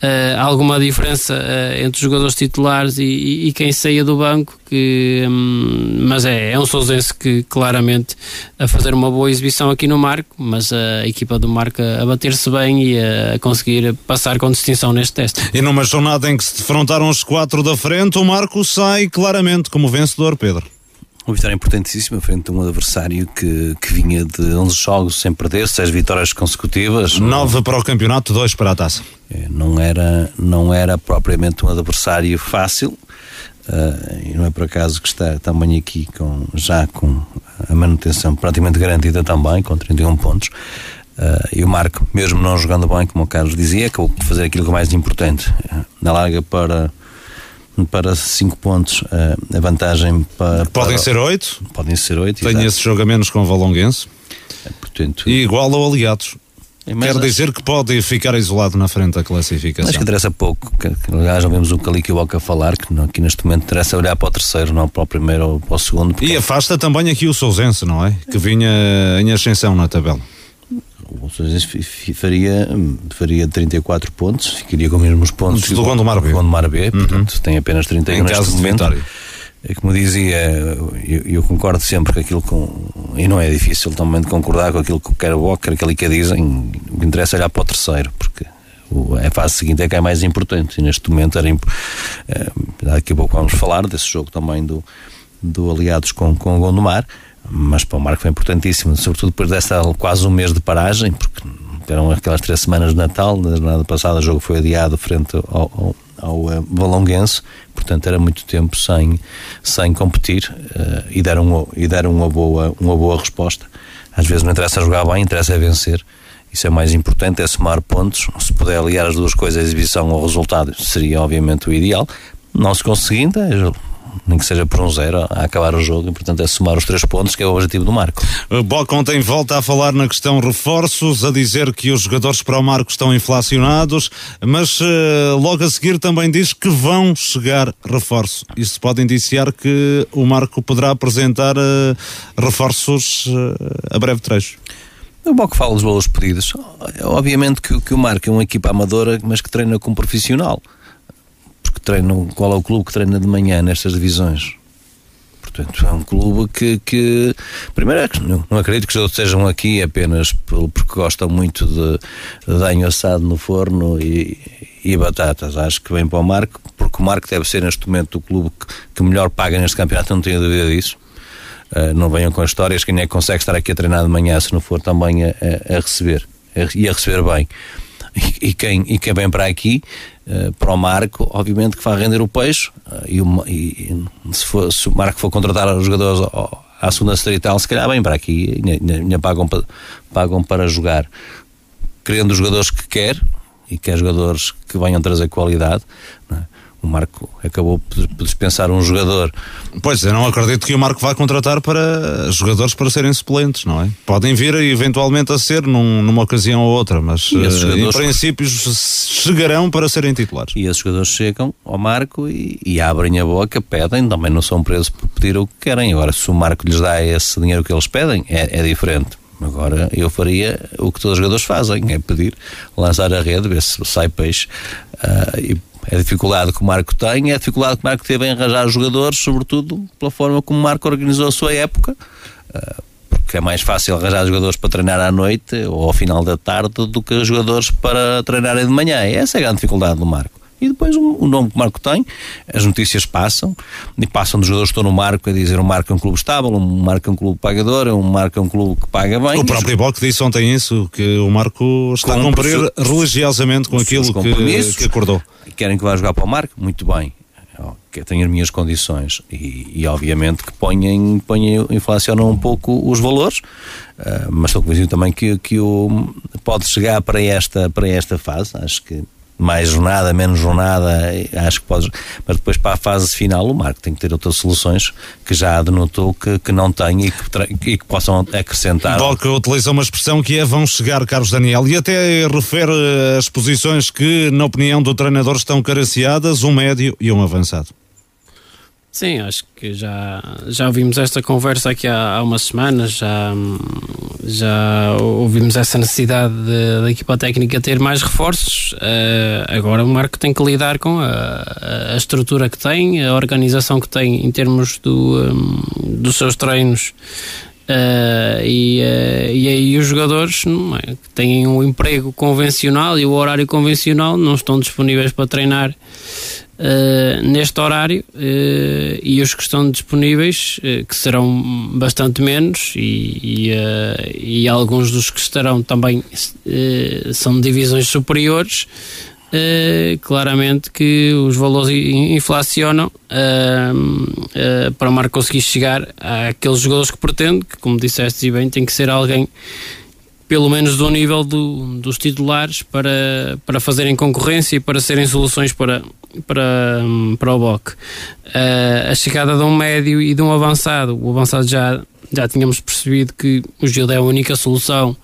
uh, alguma diferença uh, entre os jogadores titulares e, e, e, quem saía do banco, que, um, mas é, é um Sousense que claramente a fazer uma boa exibição aqui no Marco, mas a equipa do Marco a bater-se bem e a, conseguir passar com distinção neste teste. E numa jornada em que se defrontaram os quatro da frente, o Marco sai claramente como vencedor, Pedro. Uma vitória importantíssima frente a um adversário que, que vinha de 11 jogos sem perder, 6 vitórias consecutivas. 9 para o campeonato, 2 para a taça. É, não, era, não era propriamente um adversário fácil. Uh, e não é por acaso que está também aqui com, já com a manutenção praticamente garantida também, com 31 pontos. Uh, e o Marco, mesmo não jogando bem, como o Carlos dizia, acabou por fazer aquilo que é mais importante. Uh, na larga para para 5 pontos eh, a vantagem para. Podem para, ser 8? Podem ser 8. Tem esse jogo a menos com o Valonguense. É, portanto, e igual ao Aliados. É, Quer dizer que pode ficar isolado na frente da classificação. Acho que interessa pouco. Aliás, já vemos o Calique e o Boca falar que aqui neste momento interessa olhar para o terceiro, não para o primeiro ou para o segundo. E afasta também aqui o Sousense, não é? Que vinha em ascensão na tabela o Sousense faria, faria 34 pontos, ficaria com os mesmos pontos do Gondomar B. Gondomar B, uhum. portanto tem apenas 31 em caso de vitória. É como dizia, eu, eu, concordo sempre com aquilo e não é difícil também de concordar com aquilo que quer o quer aquilo que dizem, o que interessa é olhar para o terceiro, porque a fase seguinte é que é mais importante e neste momento era eh, daqui a pouco vamos falar desse jogo também do, do Aliados com, com o Gondomar mas para o Marco foi importantíssimo sobretudo depois dessa quase um mês de paragem porque eram aquelas três semanas de Natal na jornada passada o jogo foi adiado frente ao, ao, ao uh, Valonguense portanto era muito tempo sem, sem competir uh, e deram, e deram uma, boa, uma boa resposta às vezes não interessa jogar bem, interessa é vencer isso é mais importante, é somar pontos. Se puder aliar as duas coisas, a exibição ao resultado, seria obviamente o ideal. Não se conseguindo, é nem que seja por um zero a acabar o jogo, e portanto é somar os três pontos, que é o objetivo do Marco. Boca ontem volta a falar na questão reforços, a dizer que os jogadores para o Marco estão inflacionados, mas uh, logo a seguir também diz que vão chegar reforços. Isso pode indiciar que o Marco poderá apresentar uh, reforços uh, a breve trecho. O Boco fala dos valores pedidos. Obviamente que, que o Marco é uma equipa amadora, mas que treina como profissional. Porque treina, qual é o clube que treina de manhã nestas divisões? Portanto, é um clube que, que primeiro, é não, não acredito que estejam aqui apenas porque gostam muito de, danho assado no forno e, e batatas. Acho que vem para o Marco, porque o Marco deve ser neste momento o clube que, que melhor paga neste campeonato, não tenho dúvida disso. Uh, não venham com histórias quem é que consegue estar aqui a treinar de manhã se não for também a, a, a receber e a receber bem. E, quem, e quem vem para aqui, uh, para o Marco, obviamente que vai render o peixe. Uh, e, o, e se, for, se, o Marco for contratar os jogadores ao, à segunda tal, se calhar vem para aqui e pagam, pagam para jogar. Querendo os jogadores que quer e quer jogadores que venham trazer qualidade. Não é? O Marco acabou por dispensar um jogador. Pois, eu não acredito que o Marco vá contratar para jogadores para serem suplentes, não é? Podem vir eventualmente a ser num, numa ocasião ou outra, mas uh, em princípio chegarão para serem titulares. E esses jogadores chegam ao Marco e, e, abrem a boca, pedem, também não são presos por pedir o que querem. Agora, se o Marco lhes dá esse dinheiro que eles pedem, é, é diferente. Agora eu faria o que todos os jogadores fazem, é pedir, lançar a rede, ver se sai peixe uh, e é a dificuldade que o Marco tem, é a dificuldade que o Marco teve em arranjar jogadores, sobretudo pela forma como o Marco organizou a sua época, ah, porque é mais fácil arranjar jogadores para treinar à noite ou ao final da tarde do que jogadores para treinarem de manhã. Essa é a grande dificuldade do Marco e depois o, nome que o Marco tem, as notícias passam, e passam dos jogadores que estão no Marco a dizer o Marco é um clube estável, um Marco é um clube pagador, um Marco é um clube que paga bem. O próprio Boc disse ontem isso, que o Marco está a cumprir religiosamente com aquilo que, que acordou. Querem que vá jogar para o Marco? Muito bem que tenho as minhas condições e, e obviamente que ponham, ponham, inflacionam um pouco os valores, uh, mas estou convencido também que, que o, pode chegar para esta, para esta fase. Acho que mais jornada, menos jornada, acho que pode. Mas depois para a fase final, o Marco tem que ter outras soluções que já denotou que, que não tem e que, e que possam acrescentar. Boca utiliza uma expressão que é vão chegar, Carlos Daniel, e até refere as posições que, na opinião do treinador, estão carenciadas: um médio e um avançado. Sim, acho que já, já ouvimos esta conversa aqui há, há umas semanas, já, já ouvimos essa necessidade da equipa técnica ter mais reforços. Uh, agora o Marco tem que lidar com a, a, estrutura que tem, a organização que tem em termos do, um, dos seus treinos. Uh, e, uh, e aí os jogadores é, que têm um emprego convencional e o horário convencional não estão disponíveis para treinar uh, neste horário uh, e os que estão disponíveis, uh, que serão bastante menos, e, e, e, alguns dos que estarão também são divisões superiores. claramente que os valores inflacionam para o Marco conseguir chegar àqueles jogadores que pretende, que como disseste bem, tem que ser alguém pelo menos do nível do, dos titulares para, para fazerem concorrência e para serem soluções para, para, para o BOC. Uh, a chegada de um médio e de um avançado, o avançado já, já tínhamos percebido que o Gil é a única solução,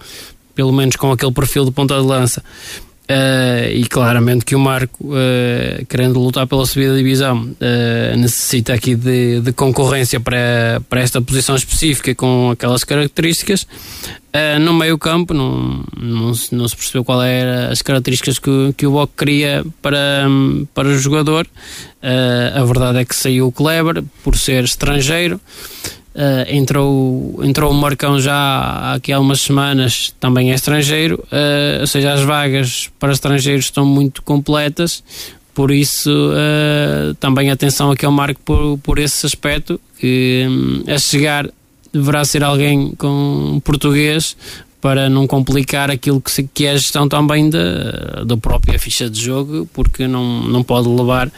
pelo menos com aquele perfil de ponta de lança. Uh, e claramente que o Marco, uh, querendo lutar pela subida da divisão, uh, necessita aqui de, de, concorrência para, para esta posição específica com aquelas características. no meio campo não, não, se, não se percebeu qual eram as características que, que o Boc queria para, para o jogador. a verdade é que saiu o Kleber por ser estrangeiro. Uh, entrou, entrou o Marcão já aqui há umas semanas, também é estrangeiro, uh, ou seja, as vagas para estrangeiros estão muito completas, por isso uh, também atenção aqui ao Marco por, por esse aspecto, que um, a chegar deverá ser alguém com português para não complicar aquilo que, se, que é a gestão também da, própria ficha de jogo, porque não, não pode levar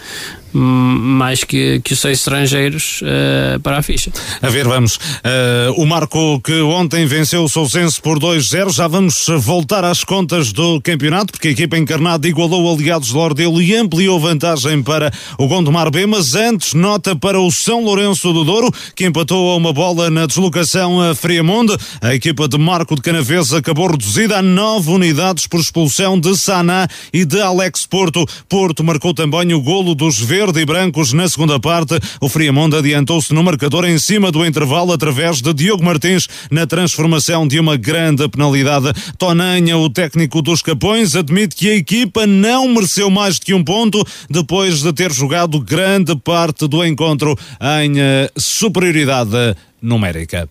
mais que, que os seis estrangeiros uh, para a ficha. A ver, vamos. Uh, o Marco que ontem venceu o Sousense por 2-0. Já vamos voltar às contas do campeonato, porque a equipa encarnada igualou Aliados de Lordelo e ampliou vantagem para o Gondomar B. Mas antes, nota para o São Lourenço do Douro, que empatou a uma bola na deslocação a Friamonde. A equipa de Marco de Canavês acabou reduzida a nove unidades por expulsão de Saná e de Alex Porto. Porto marcou também o golo dos verde e brancos na segunda parte. O Friamonte adiantou-se no marcador em cima do intervalo através de Diogo Martins na transformação de uma grande penalidade. Tonanha, o técnico dos Capões, admite que a equipa não mereceu mais que um ponto depois de ter jogado grande parte do encontro em eh, superioridade numérica.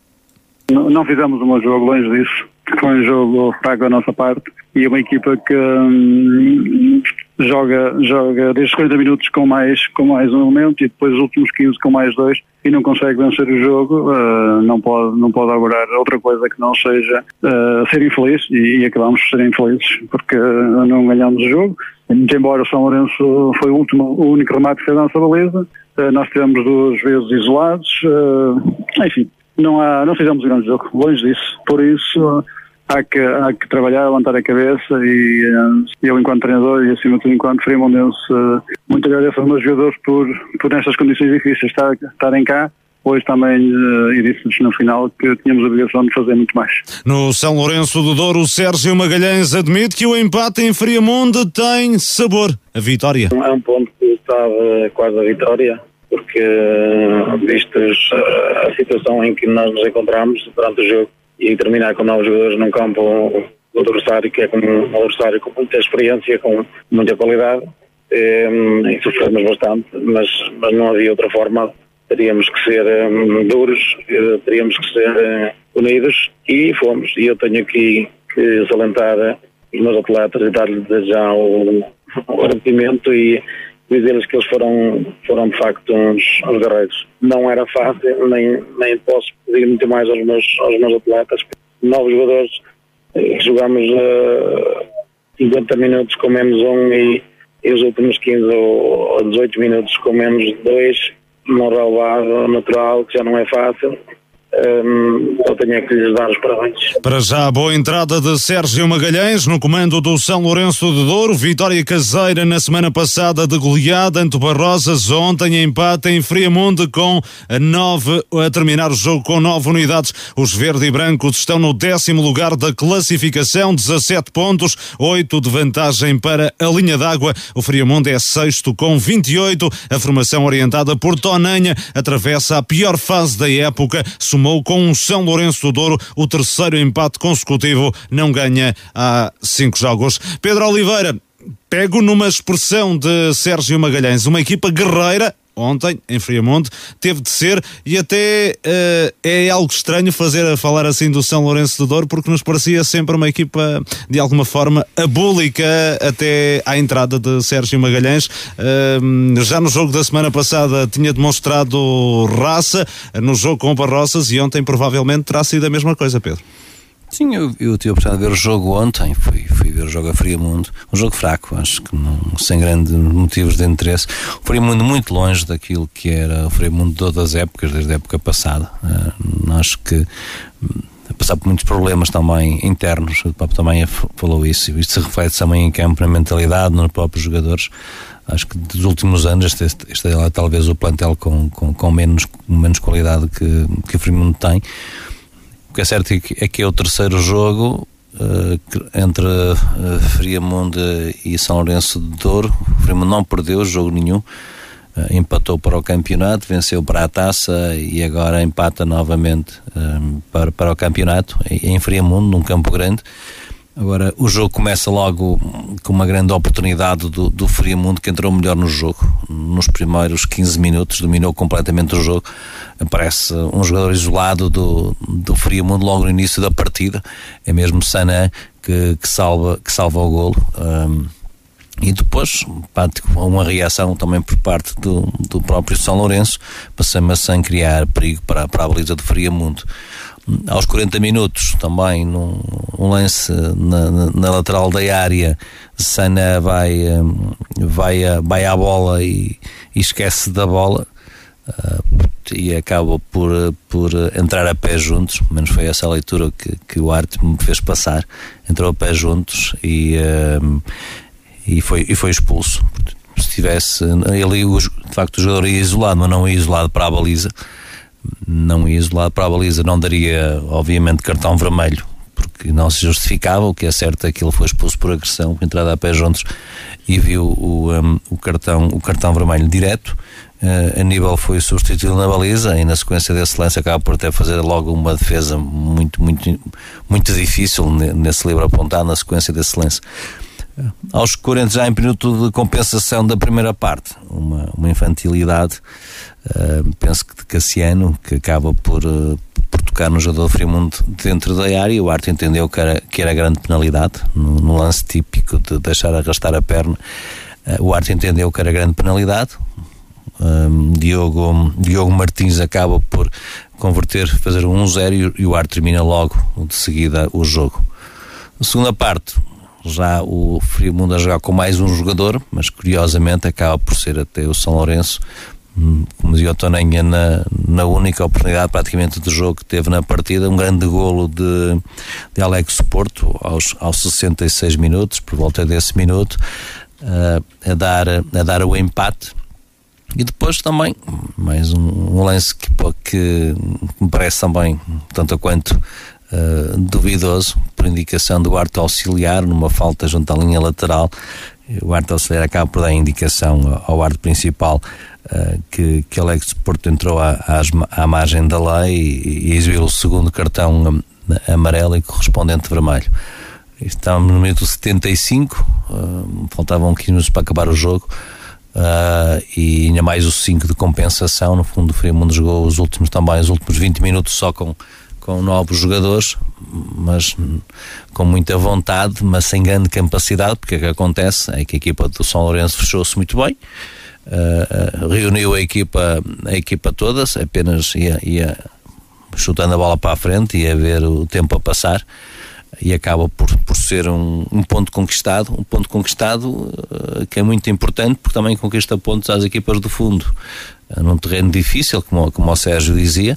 Não fizemos um jogo longe disso. Foi um jogo fraco da nossa parte e uma equipa que hum, joga, joga desde 40 minutos com mais, com mais um elemento e depois os últimos 15 com mais dois e não consegue vencer o jogo, uh, não pode, não pode augurar outra coisa que não seja uh, ser infeliz e, e acabamos por ser infelizes porque uh, não ganhamos o jogo. Embora o São Lourenço foi o último, o único remate que fez a nossa baliza, nós tivemos duas vezes isolados, enfim, não, há, não fizemos um grande jogo, longe disso. Por isso, há que, há que trabalhar, levantar a cabeça e eh, eu enquanto treinador e acima de tudo enquanto frimondense uh, muito agradeço aos meus jogadores por, por nestas condições difíceis estar, estarem cá Hoje também uh, e disse-nos no final que tínhamos a obrigação de fazer muito mais. No São Lourenço do Douro, Sérgio Magalhães admite que o empate em Friamonte tem sabor. A vitória. É um ponto que estava quase a vitória, porque vistas a situação em que nós nos encontramos durante o jogo, e terminar com novos jogadores num campo do adversário que é como um adversário com muita experiência, com muita qualidade. Um, e sofremos bastante, mas, mas não havia outra forma. Teríamos que ser um, duros, eh, teríamos que ser uh, unidos e fomos. E eu tenho aqui que salientar os meus atletas e dar-lhes já o, o agradecimento e dizer-lhes que eles foram, foram de facto uns, uns guerreiros. Não era fácil, nem, nem posso pedir muito mais aos meus, aos meus atletas. Novos jogadores, jogamos uh, 50 minutos com menos um e, e os últimos 15 ou, ou 18 minutos com menos dois, num relevado natural, que já não é fácil eu tenho que lhes dar os parabéns. Para já, boa entrada de Sérgio Magalhães no comando do São Lourenço de Douro. Vitória caseira na semana passada de goleada ante Barrosas. Ontem empate em Friamonte com nove, a terminar o jogo com nove unidades. Os verde e brancos estão no décimo lugar da classificação, 17 pontos, oito de vantagem para a linha d'água. O Friamonte é sexto com 28. A formação orientada por Tonanha atravessa a pior fase da época somou com o São Lourenço do Douro o terceiro empate consecutivo, não ganha há cinco jogos. Pedro Oliveira, pego numa expressão de Sérgio Magalhães, uma equipa guerreira ontem, em Friamonte, teve de ser, e até uh, é algo estranho fazer a falar assim do São Lourenço do Douro, porque nos parecia sempre uma equipa, de alguma forma, abúlica até à entrada de Sérgio Magalhães. Uh, já no jogo da semana passada tinha demonstrado raça, no jogo com o Barroças, e ontem provavelmente terá sido a mesma coisa, Pedro. Sim, eu, eu tive a oportunidade de ver o jogo ontem, fui, fui ver o jogo a Friamundo, um jogo fraco, acho que não, sem grandes motivos de interesse. O Friamundo muito longe daquilo que era o Friamundo de todas as épocas, desde a época passada. Uh, acho que hum, passar por muitos problemas também internos, o Papo também falou isso, isto se reflete também em campo, na mentalidade, nos próprios jogadores. Acho que dos últimos anos este, este, este é talvez o plantel com, com, com menos, menos qualidade que, que o Friamundo tem. O que é certo é que, é, é o terceiro jogo uh, entre uh, Friamundo e São Lourenço de Douro. O Friamundo não perdeu jogo nenhum, uh, empatou para o campeonato, venceu para a taça e agora empata novamente para, para o campeonato em Friamundo, num campo grande. Agora, o jogo começa logo com uma grande oportunidade do, do Friamundo que entrou melhor no jogo. Nos primeiros 15 minutos, dominou completamente o jogo. Aparece um jogador isolado do, do Friamundo logo no início da partida. É mesmo Sanan que, que, salva, que salva o golo. Um, e depois uma reação também por parte do, do próprio São Lourenço, passando sem criar perigo para, para a baliza do Friamundo aos 40 minutos também num um lance na, na, na, lateral da área Sana vai hum, vai, vai à bola e, e esquece da bola uh, e acaba por, por entrar a pé juntos menos foi essa a leitura que, que o Arte me fez passar entrou a pé juntos e, uh, e, foi, e foi expulso. Se tivesse ele de facto o jogador ia isolado mas não ia isolado para a baliza não ia isolado para a baliza, não daria, obviamente, cartão vermelho, porque não se justificava. O que é certo é que ele foi expulso por agressão, por entrada a pé juntos e viu o, um, o, cartão, o cartão vermelho direto. Uh, Aníbal foi substituído na baliza e na sequência desse lance acaba por ter fazer logo uma defesa muito, muito, muito difícil nesse livro apontado na sequência desse lance. Aos 40 já em minuto de compensação da primeira parte, uma, uma infantilidade Penso que de Cassiano, que acaba por, uh, por tocar no jogador do Frimundo dentro da área. O Arte entendeu que era, que era grande penalidade, no, no lance típico de deixar arrastar a perna. Uh, o Arte entendeu que era grande penalidade. Diogo, Diogo Martins acaba por converter, fazer um 1-0 e, o Arte termina logo de seguida o jogo. Na segunda parte, já o Frimundo a jogar com mais um jogador, mas curiosamente acaba por ser até o São Lourenço como dizia o Toninha, na, na única oportunidade praticamente do jogo que teve na partida, um grande golo de, de Alex Porto aos, aos 66 minutos, por volta desse minuto, uh, a, dar, a dar o empate. E depois também, mais um, um lance que, que me parece também, tanto quanto uh, duvidoso, por indicação do arte auxiliar, numa falta junto à linha lateral. O arte auxiliar acaba por dar indicação ao arte principal que, que Alex Porto entrou à, à, margem da lei e, e exibiu o segundo cartão amarelo e correspondente vermelho. Estávamos no minuto 75, uh, faltavam 15 minutos para acabar o jogo. Uh, e ainda mais o 5 de compensação. No fundo, o Friamundo jogou os últimos também, os últimos 20 minutos só com, com novos jogadores, mas com muita vontade, mas sem grande capacidade, porque o que acontece é que a equipa do São Lourenço fechou-se muito bem uh, reuniu a equipa, a equipa toda, apenas ia, ia chutando a bola para a frente, ia ver o tempo a passar e acaba por, por ser um, um ponto conquistado, um ponto conquistado uh, que é muito importante porque também conquista pontos às equipas do fundo. Uh, num terreno difícil, como, como o Sérgio dizia,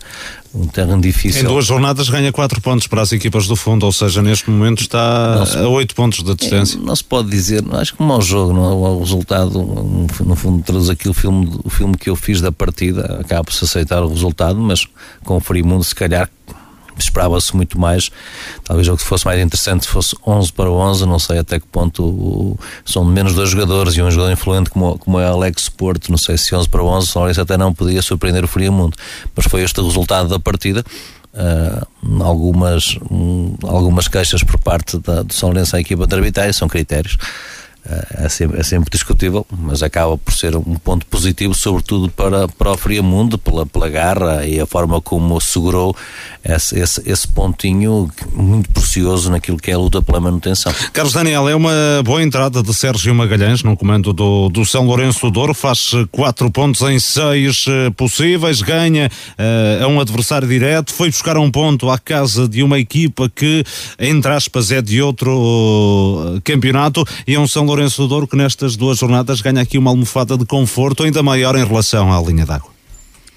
um terreno difícil. Em duas jornadas ganha quatro pontos para as equipas do fundo, ou seja, neste momento está se, a oito pontos de distância. É, não se pode dizer, acho que como ao jogo, não, o resultado, no fundo, traduz aqui o filme, o filme que eu fiz da partida, acaba por se aceitar o resultado, mas com o Frimundo, se calhar esperava-se muito mais. Talvez o que fosse mais interessante fosse 11 para 11. Não sei até que ponto o, são menos dois jogadores e um jogador influente como, como é Alex Porto. Não sei se 11 para 11, só isso até não podia surpreender o Friamundo. Mas foi este o resultado da partida. Uh, algumas, um, algumas queixas por parte da, do São Lourenço à equipa de arbitragem são critérios é sempre, é sempre discutível, mas acaba por ser um ponto positivo, sobretudo para, para o Friamundo, pela, pela garra e a forma como segurou esse, esse, esse pontinho muito precioso naquilo que é a luta pela manutenção. Carlos Daniel, é uma boa entrada de Sérgio Magalhães no comando do, do São Lourenço do Douro, faz quatro pontos em seis uh, possíveis, ganha uh, a um adversário direto, foi buscar um ponto à casa de uma equipa que, entre aspas, é de outro campeonato e é um São Lourenço do Douro que nestas duas jornadas ganha aqui uma almofada de conforto ainda maior em relação à linha d'água.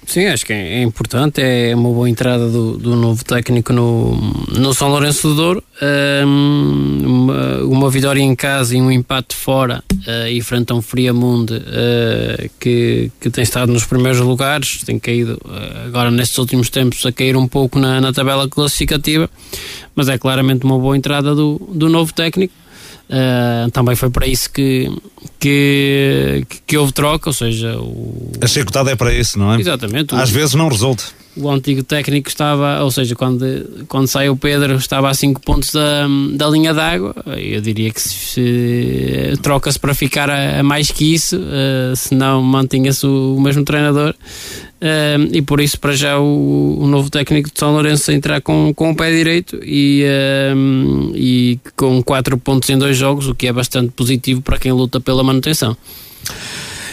Sim, acho que é, importante, é uma boa entrada do, do novo técnico no, no São Lourenço do Douro. Um, uma, uma, vitória em casa e um empate fora uh, e frente a um Friamundo uh, que, que tem estado nos primeiros lugares, tem caído uh, agora nestes últimos tempos a cair um pouco na, na tabela classificativa, mas é claramente uma boa entrada do, do novo técnico Uh, também foi para isso que, que, que houve troca, ou seja, o... a chicotada é para isso, não é? Exatamente. Às o... vezes não resulta. O antigo técnico estava, ou seja, quando, quando sai o Pedro, estava a 5 pontos da, da linha d'água. Eu diria que se, troca-se para ficar a, a, mais que isso, uh, se não mantinha-se o, o, mesmo treinador. Uh, e por isso, para já, o, o, novo técnico de São Lourenço entrar com, com o pé direito e, uh, e com 4 pontos em dois jogos, o que é bastante positivo para quem luta pela manutenção.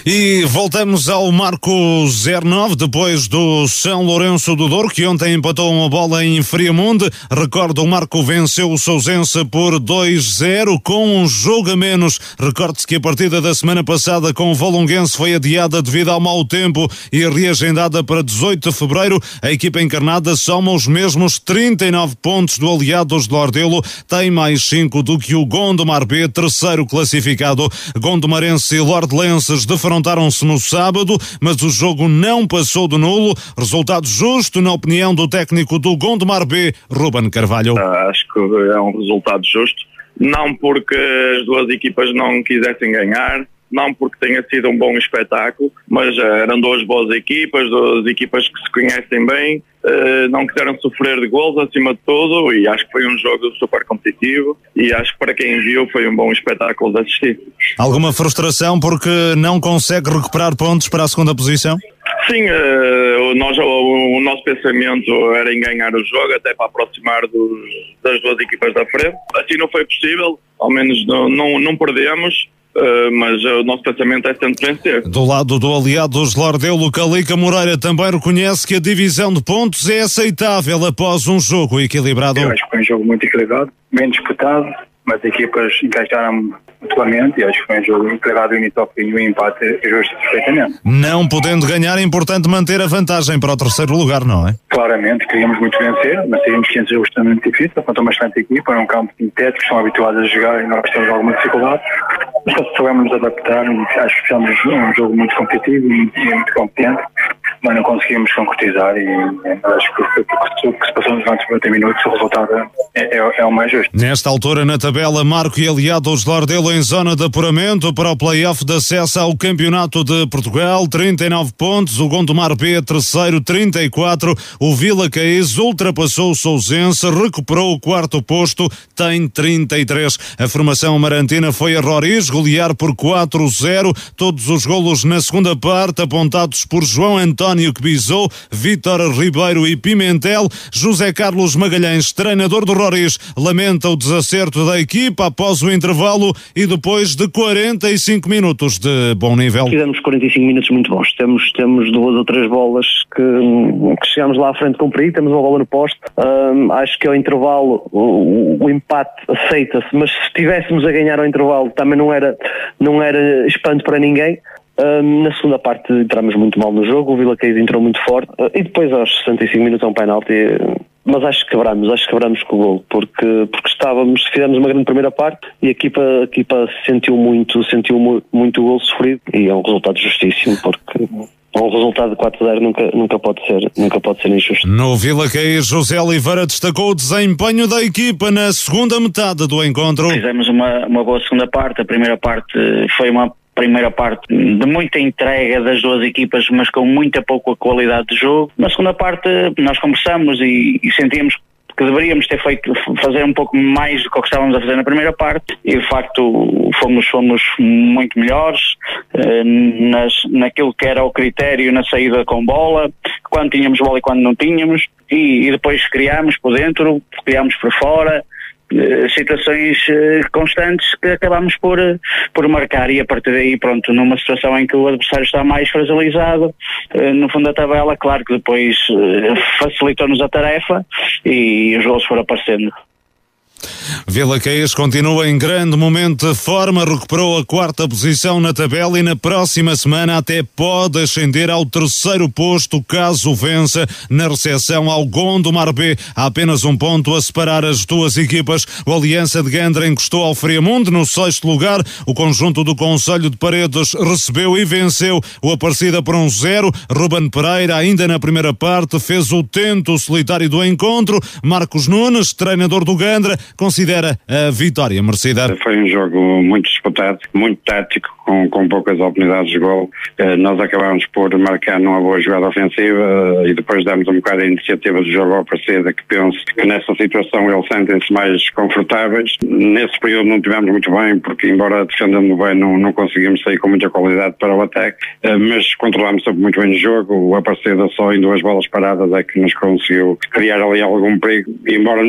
E voltamos ao Marco 09, depois do São Lourenço do Douro, que ontem empatou uma bola em Friamunde. Recordo, o Marco venceu o Sousense por 2-0, com um jogo a menos. Recorde-se que a partida da semana passada com o Valonguense foi adiada devido ao mau tempo e reagendada para 18 de fevereiro. A equipa encarnada soma os mesmos 39 pontos do Aliados de Lordelo, tem mais 5 do que o Gondomar B, terceiro classificado. Gondomarense e Lordelenses de defrontaram-se no sábado, mas o jogo não passou de nulo. Resultado justo, na opinião do técnico do Gondomar B, Ruben Carvalho. Uh, acho que é um resultado justo. Não porque as duas equipas não quisessem ganhar, não porque tenha sido um bom espetáculo, mas uh, eram duas boas equipas, duas equipas que se conhecem bem, uh, não quiseram sofrer de gols acima de tudo e acho que foi um jogo super competitivo e acho que para quem viu foi um bom espetáculo de assistir. Alguma frustração porque não consegue recuperar pontos para a segunda posição? Sim, uh, nós, o, o, nosso pensamento era em ganhar o jogo, até para aproximar dos, das duas equipas da frente. Assim não foi possível, ao menos não, não, não perdemos. Uh, mas uh, o nosso pensamento é sempre vencer. Do lado do aliado dos Lordelo, Calica Moreira também reconhece que a divisão de pontos é aceitável após um jogo equilibrado. Eu acho que foi um jogo muito equilibrado, bem disputado, mas as equipas encaixaram mutuamente e acho que foi um jogo equilibrado e o empate é justo perfeitamente. Não podendo ganhar, é importante manter a vantagem para o terceiro lugar, não é? Claramente, queríamos muito vencer, mas sabíamos que é um extremamente difícil, contra uma excelente equipa, é um campo sintético, estão habituados a jogar e nós temos alguma dificuldade. Mas soubemos nos adaptar, acho que fizemos um jogo muito competitivo e muito competente mas não conseguimos concretizar e acho que o que se passou nos 90 minutos o resultado é, é, é, o mais justo. Nesta altura na tabela, Marco e aliados Lordelo em zona de apuramento para o play-off de acesso ao Campeonato de Portugal, 39 pontos, o Gondomar B terceiro, 34, o Vila Caís ultrapassou o Sousense, recuperou o quarto posto, tem 33. A formação marantina foi a Roriz, golear por 4-0, todos os golos na segunda parte apontados por João António Quebizou, Vítor Ribeiro e Pimentel. José Carlos Magalhães, treinador do Roriz, lamenta o desacerto da equipa após o intervalo e depois de 45 minutos de bom nível. Fizemos 45 minutos muito bons. Temos, temos duas ou três bolas que, que chegamos lá à frente com perigo, temos uma bola no poste. Um, acho que ao intervalo o, o empate aceita-se, mas se estivéssemos a ganhar ao intervalo também não era, não era espanto para ninguém. Um, na segunda parte entramos muito mal no jogo, o Vila Caís entrou muito forte uh, e depois aos 65 minutos é um penalti, mas acho que quebramos, acho que quebramos com o gol, porque, porque estávamos, fizemos uma grande primeira parte e a equipa, a equipa sentiu muito, sentiu muito, muito o gol sofrido e é um resultado justíssimo, porque um resultado de 4-0 nunca, nunca, pode ser, nunca pode ser injusto. No Vila Caís, José Oliveira destacou o desempenho da equipa na segunda metade do encontro. Fizemos uma, uma boa segunda parte, a primeira parte foi uma primeira parte de muita entrega das duas equipas, mas com muita pouca qualidade de jogo. Na segunda parte nós conversamos e, e sentíamos que deveríamos ter feito fazer um pouco mais do que, estávamos a fazer na primeira parte e de facto fomos fomos muito melhores eh, nas, naquilo que era o critério na saída com bola, quando tínhamos bola e quando não tínhamos e, e depois criámos por dentro, criámos por fora situações eh, constantes que acabamos por, eh, por marcar e a partir daí, pronto, numa situação em que o adversário está mais fragilizado, no fundo da tabela, claro que depois facilitou-nos a tarefa e os gols foram aparecendo. Vila Caís continua em grande momento de forma, recuperou a quarta posição na tabela e na próxima semana até pode ascender ao terceiro posto caso vença na recepção ao Gondomar B. Há apenas um ponto a separar as duas equipas. O Aliança de Gandra encostou ao Friamundo no sexto lugar. O conjunto do Conselho de Paredes recebeu e venceu o Aparecida por um zero. Ruben Pereira, ainda na primeira parte, fez o tento solitário do encontro. Marcos Nunes, treinador do Gandra, considera a vitória merecida. Foi um jogo muito disputado, muito tático, com, com poucas oportunidades de gol. Uh, nós acabámos por marcar numa boa jogada ofensiva uh, e depois damos um bocado a iniciativa do jogo ao Parceida, que penso que nessa situação eles sentem-se mais confortáveis. Nesse período não tivemos muito bem, porque embora defendendo bem não, não conseguimos sair com muita qualidade para o ataque, uh, mas controlámos sempre muito bem o jogo. O Aparecida só em duas bolas paradas é que nos conseguiu criar ali algum perigo, embora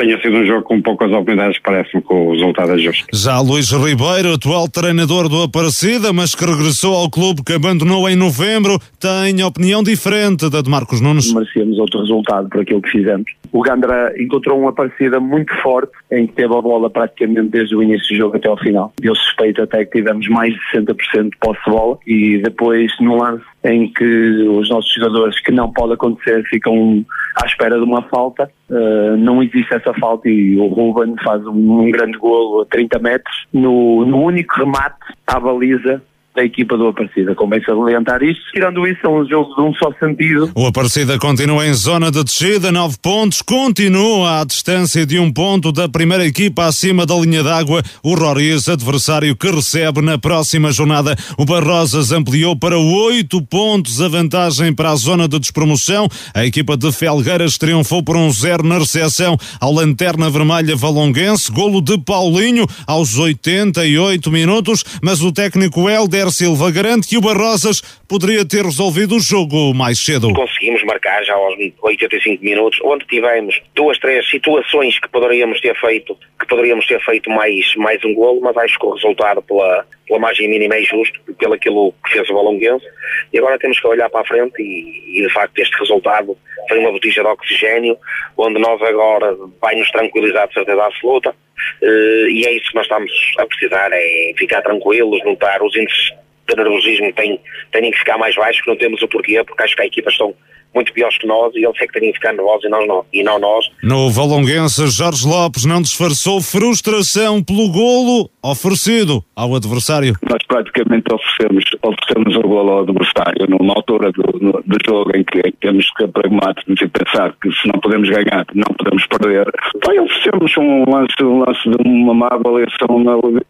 tenha sido um jogo com poucas oportunidades, parece-me que o resultado é justo. Já Luís Ribeiro, atual treinador do Aparecida, mas que regressou ao clube que abandonou em novembro, tem opinião diferente da de Marcos Nunes. Merecíamos outro resultado por aquilo que fizemos. O Gandra encontrou uma Aparecida muito forte, em que teve a bola praticamente desde o início do jogo até ao final. Eu suspeito até que tivemos mais de 60% de posse de bola e depois no lance em que os nossos jogadores, que não pode acontecer, ficam à espera de uma falta. Uh, não existe essa falta e o Ruben faz um, um grande golo a 30 metros no, no único remate à baliza da equipa do Aparecida. Convém salientar isto. Tirando isso, é um jogo de um só sentido. O Aparecida continua em zona de descida, 9 pontos, continua à distância de um ponto da primeira equipa acima da linha d'água. O Roriz, adversário que recebe na próxima jornada. O Barrosas ampliou para 8 pontos a vantagem para a zona de despromoção. A equipa de Felgueiras triunfou por um zero na recepção ao Lanterna Vermelha Valonguense. Golo de Paulinho aos 88 minutos, mas o técnico Helder Silva garante que o Barrosas poderia ter resolvido o jogo mais cedo. Conseguimos marcar já aos 85 minutos, onde tivemos duas, três situações que poderíamos ter feito, que poderíamos ter feito mais, mais um golo, mas acho que o resultado pela, pela margem mínima é justo, pelo aquilo que fez o Balonguense, e agora temos que olhar para a frente e, e de facto este resultado foi uma botija de oxigênio, onde nós agora vai nos tranquilizar de certeza absoluta, e é isso que nós estamos a precisar, é ficar tranquilos, notar os índices de nervosismo têm, têm que ficar mais baixos, que não temos o porquê, porque acho que as equipas estão muito piores que nós e eles é que teriam que ficar nervosos e não, não, e não nós. No Valonguense, Jorge Lopes não disfarçou frustração pelo golo oferecido ao adversário. Nós praticamente oferecemos, oferecemos o golo ao adversário numa altura do, no, do jogo em que, em que temos que ser pragmáticos e pensar que se não podemos ganhar, não podemos perder. Então oferecemos um lance, um lance de uma má avaliação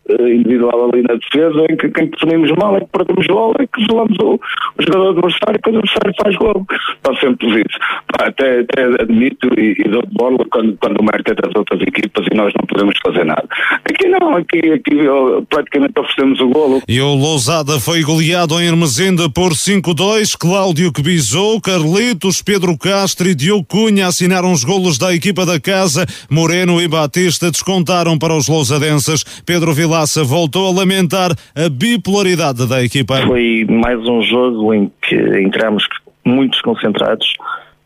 individual ali na defesa em que quem definimos mal é que perdemos o golo, é que isolamos o, o jogador adversário que o adversário faz golo sempre isso. Até, até admito e, e dou de bola quando, quando o mérito é das outras equipas e nós não podemos fazer nada. Aqui não, aqui, aqui praticamente oferecemos o golo. E o Lousada foi goleado em Hermesinde por 5-2. Cláudio que bisou, Carlitos, Pedro Castro e Diogo Cunha assinaram os golos da equipa da casa. Moreno e Batista descontaram para os lousadenses. Pedro Vilaça voltou a lamentar a bipolaridade da equipa. Foi mais um jogo em que entramos muito desconcentrados,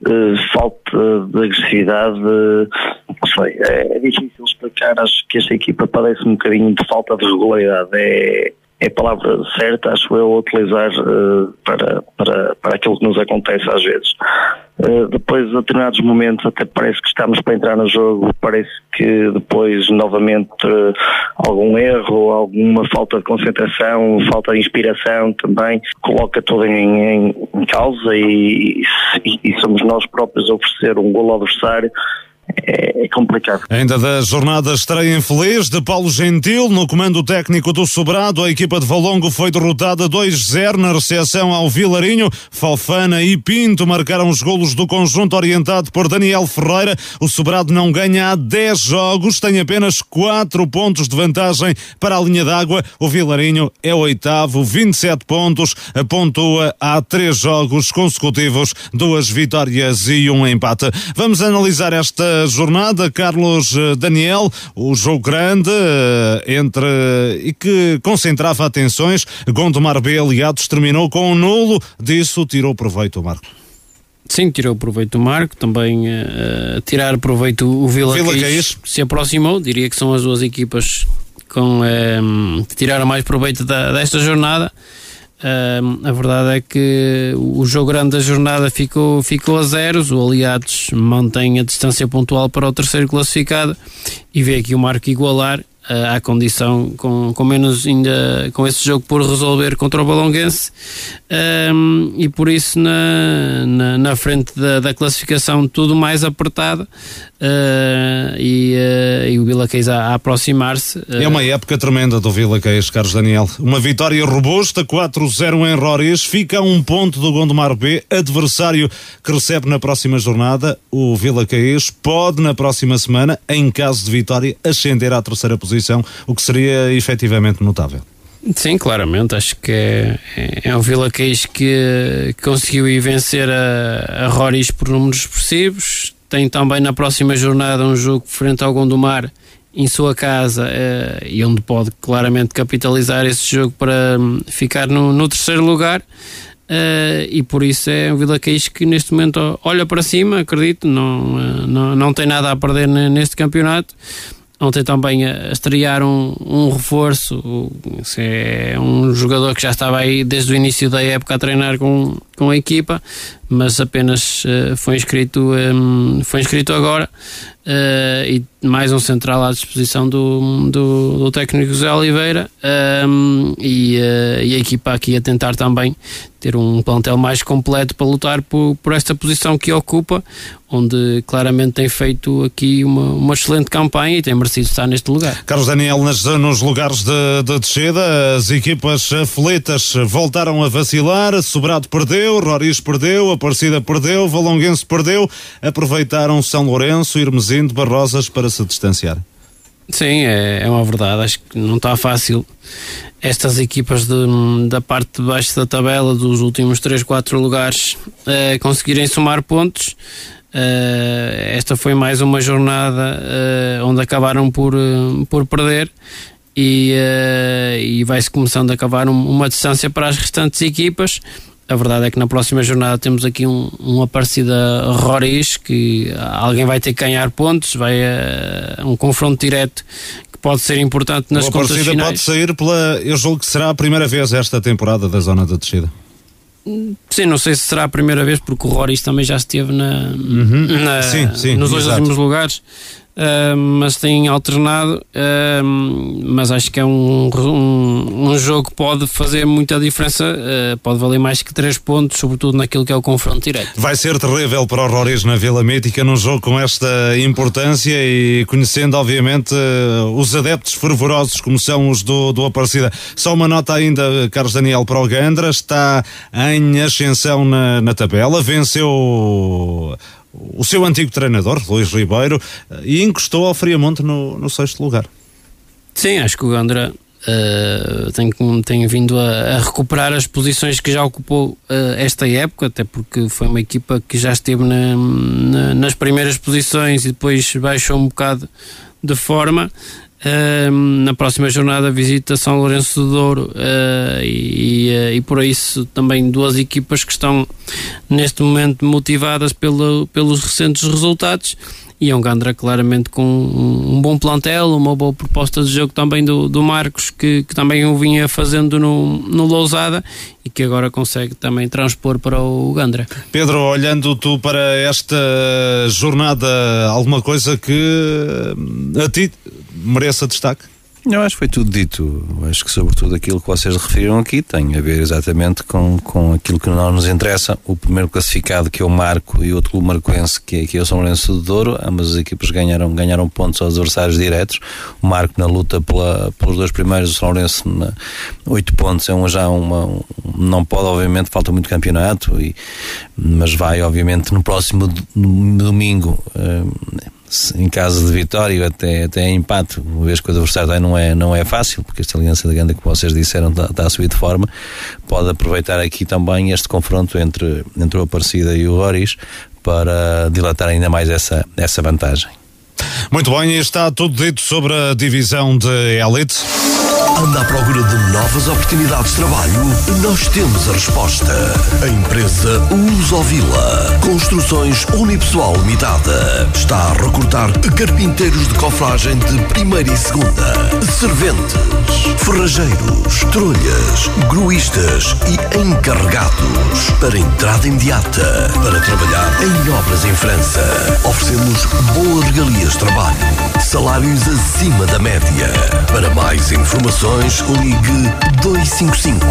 uh, falta de agressividade, uh, não sei, é, difícil explicar, acho que esta equipa padece um bocadinho de falta de regularidade, é, é a palavra certa, acho eu, a utilizar uh, para, para, para aquilo que nos acontece às vezes. Uh, depois, a determinados momentos, até parece que estamos para entrar no jogo, parece que depois, novamente, algum erro, alguma falta de concentração, falta de inspiração também, coloca tudo em, em, em causa e, e, e somos nós próprios a oferecer um golo ao adversário é, é complicado. Ainda da jornada estreia infeliz de Paulo Gentil no comando técnico do Sobrado, a equipa de Valongo foi derrotada 2-0 na recepção ao Vilarinho. Fofana e Pinto marcaram os golos do conjunto orientado por Daniel Ferreira. O Sobrado não ganha há 10 jogos, tem apenas 4 pontos de vantagem para a linha d'água. O Vilarinho é oitavo, 27 pontos, pontua há 3 jogos consecutivos, duas vitórias e um empate. Vamos analisar esta jornada, Carlos eh, Daniel, o jogo grande eh, entre e que concentrava atenções, Gondomar B, aliados, terminou com um nulo, disso tirou proveito o Marco. Sim, tirou proveito o Marco, também uh, tirar proveito o Vila, Vila Caís, se aproximou, diria que são as duas equipas com, uh, que tiraram mais proveito da, desta jornada. Uh, a verdade é que o jogo grande da jornada ficou, ficou a zeros. O Aliados mantém a distância pontual para o terceiro classificado e vê aqui o Marco igualar. à condição com, com menos ainda com esse jogo por resolver contra o Balonguense um, e por isso na, na, na frente da, da, classificação tudo mais apertado uh, e, uh, e, o Vila Queis a, a aproximar-se. Uh. É uma época tremenda do Vila Queis, Carlos Daniel. Uma vitória robusta, 4-0 em Roriz, fica a um ponto do Gondomar B, adversário que recebe na próxima jornada. O Vila Queis pode na próxima semana, em caso de vitória, ascender à terceira posição, o que seria efetivamente notável. Sim, claramente. Acho que é, é um Vila Queis que conseguiu ir vencer a, a Roriz por números expressivos. Tem também na próxima jornada um jogo frente ao Gondomar em sua casa uh, e onde pode claramente capitalizar esse jogo para um, ficar no, no, terceiro lugar. Uh, e por isso é um Vila Queix que neste momento olha para cima, acredito, não, uh, não, não tem nada a perder neste campeonato Ontem também a estrear um, um reforço, é um jogador que já estava aí desde o início da época a treinar com, com a equipa, mas apenas uh, foi, inscrito, um, foi inscrito agora uh, e mais um central à disposição do, do, do técnico José Oliveira um, e, uh, e, a equipa aqui a tentar também ter um plantel mais completo para lutar por, por esta posição que ocupa, onde claramente tem feito aqui uma, uma excelente campanha e tem merecido estar neste lugar. Carlos Daniel, nas, nos lugares de, de descida, as equipas aflitas voltaram a vacilar, Sobrado perdeu, Roriz perdeu, Aparecida perdeu, Valonguense perdeu, aproveitaram São Lourenço, Irmesim de Barrosas para se distanciar. Sim, é, é uma verdade. Acho que não está fácil estas equipas de, da parte de baixo da tabela, dos últimos 3, 4 lugares, eh, conseguirem somar pontos. Uh, esta foi mais uma jornada uh, onde acabaram por, uh, por perder e, e vai-se começando a acabar um, uma distância para as restantes equipas a verdade é que na próxima jornada temos aqui um, um Aparecida Roriz que alguém vai ter que ganhar pontos, vai uh, um confronto direto que pode ser importante nas contas finais. Aparecida pode sair pela, eu julgo que será a primeira vez esta temporada da zona da descida. Sim, não sei se será a primeira vez porque o Roriz também já esteve na, uhum. na sim, sim, nos dois últimos lugares. Uh, mas tem alternado. Uh, mas acho que é um, um, um, jogo que pode fazer muita diferença, uh, pode valer mais que 3 pontos, sobretudo naquilo que é o confronto direto. Vai ser terrível para o Roriz na Vila Mítica num jogo com esta importância e conhecendo, obviamente, os adeptos fervorosos como são os do, do Aparecida. Só uma nota ainda, Carlos Daniel, para o Gandra, está em ascensão na, na tabela, venceu o seu antigo treinador, Luís Ribeiro, eh, e encostou ao Friamonte no, no sexto lugar. Sim, acho que o Gandra uh, tem, tem vindo a, a, recuperar as posições que já ocupou uh, esta época, até porque foi uma equipa que já esteve na, na, nas primeiras posições e depois baixou um bocado de forma na próxima jornada visita São Lourenço do Douro uh, e, uh, e, por isso também duas equipas que estão neste momento motivadas pelo, pelos recentes resultados e é um Gandra claramente com um, um, bom plantel, uma boa proposta de jogo também do, do Marcos que, que também o vinha fazendo no, no Lousada e que agora consegue também transpor para o Gandra. Pedro, olhando tu para esta jornada, alguma coisa que a ti mereça destaque? Eu acho que foi tudo dito. Acho que, sobretudo, aquilo que vocês referiram aqui tem a ver exatamente com, com aquilo que não nos interessa. O primeiro classificado, que é o Marco, e outro clube marcoense, que é, que é o São Lourenço de Douro. Ambas as equipas ganharam, ganharam pontos aos adversários diretos. O Marco na luta pela, pelos dois primeiros, o São Lourenço, na, oito pontos. É um, já uma. Um, não pode, obviamente, falta muito campeonato, e, mas vai, obviamente, no próximo domingo. Uh, em caso de vitória até, até empate, uma vez que o adversário não é, não é fácil, porque esta aliança da Ganda que vocês disseram está, está a subir de forma, pode aproveitar aqui também este confronto entre, entre o Aparecida e o Roriz para dilatar ainda mais essa, essa vantagem. Muito bem, está tudo dito sobre a divisão de elite. Anda à procura de novas oportunidades de trabalho? Nós temos a resposta. A empresa Lusovila Construções Unipessoal Limitada está a recrutar carpinteiros de cofragem de primeira e segunda, serventes, ferrageiros, trolhas, gruístas e encarregados para entrada imediata para trabalhar em obras em França. Oferecemos boas regalias de trabalho, salários acima da média. Para mais informações, ligue 255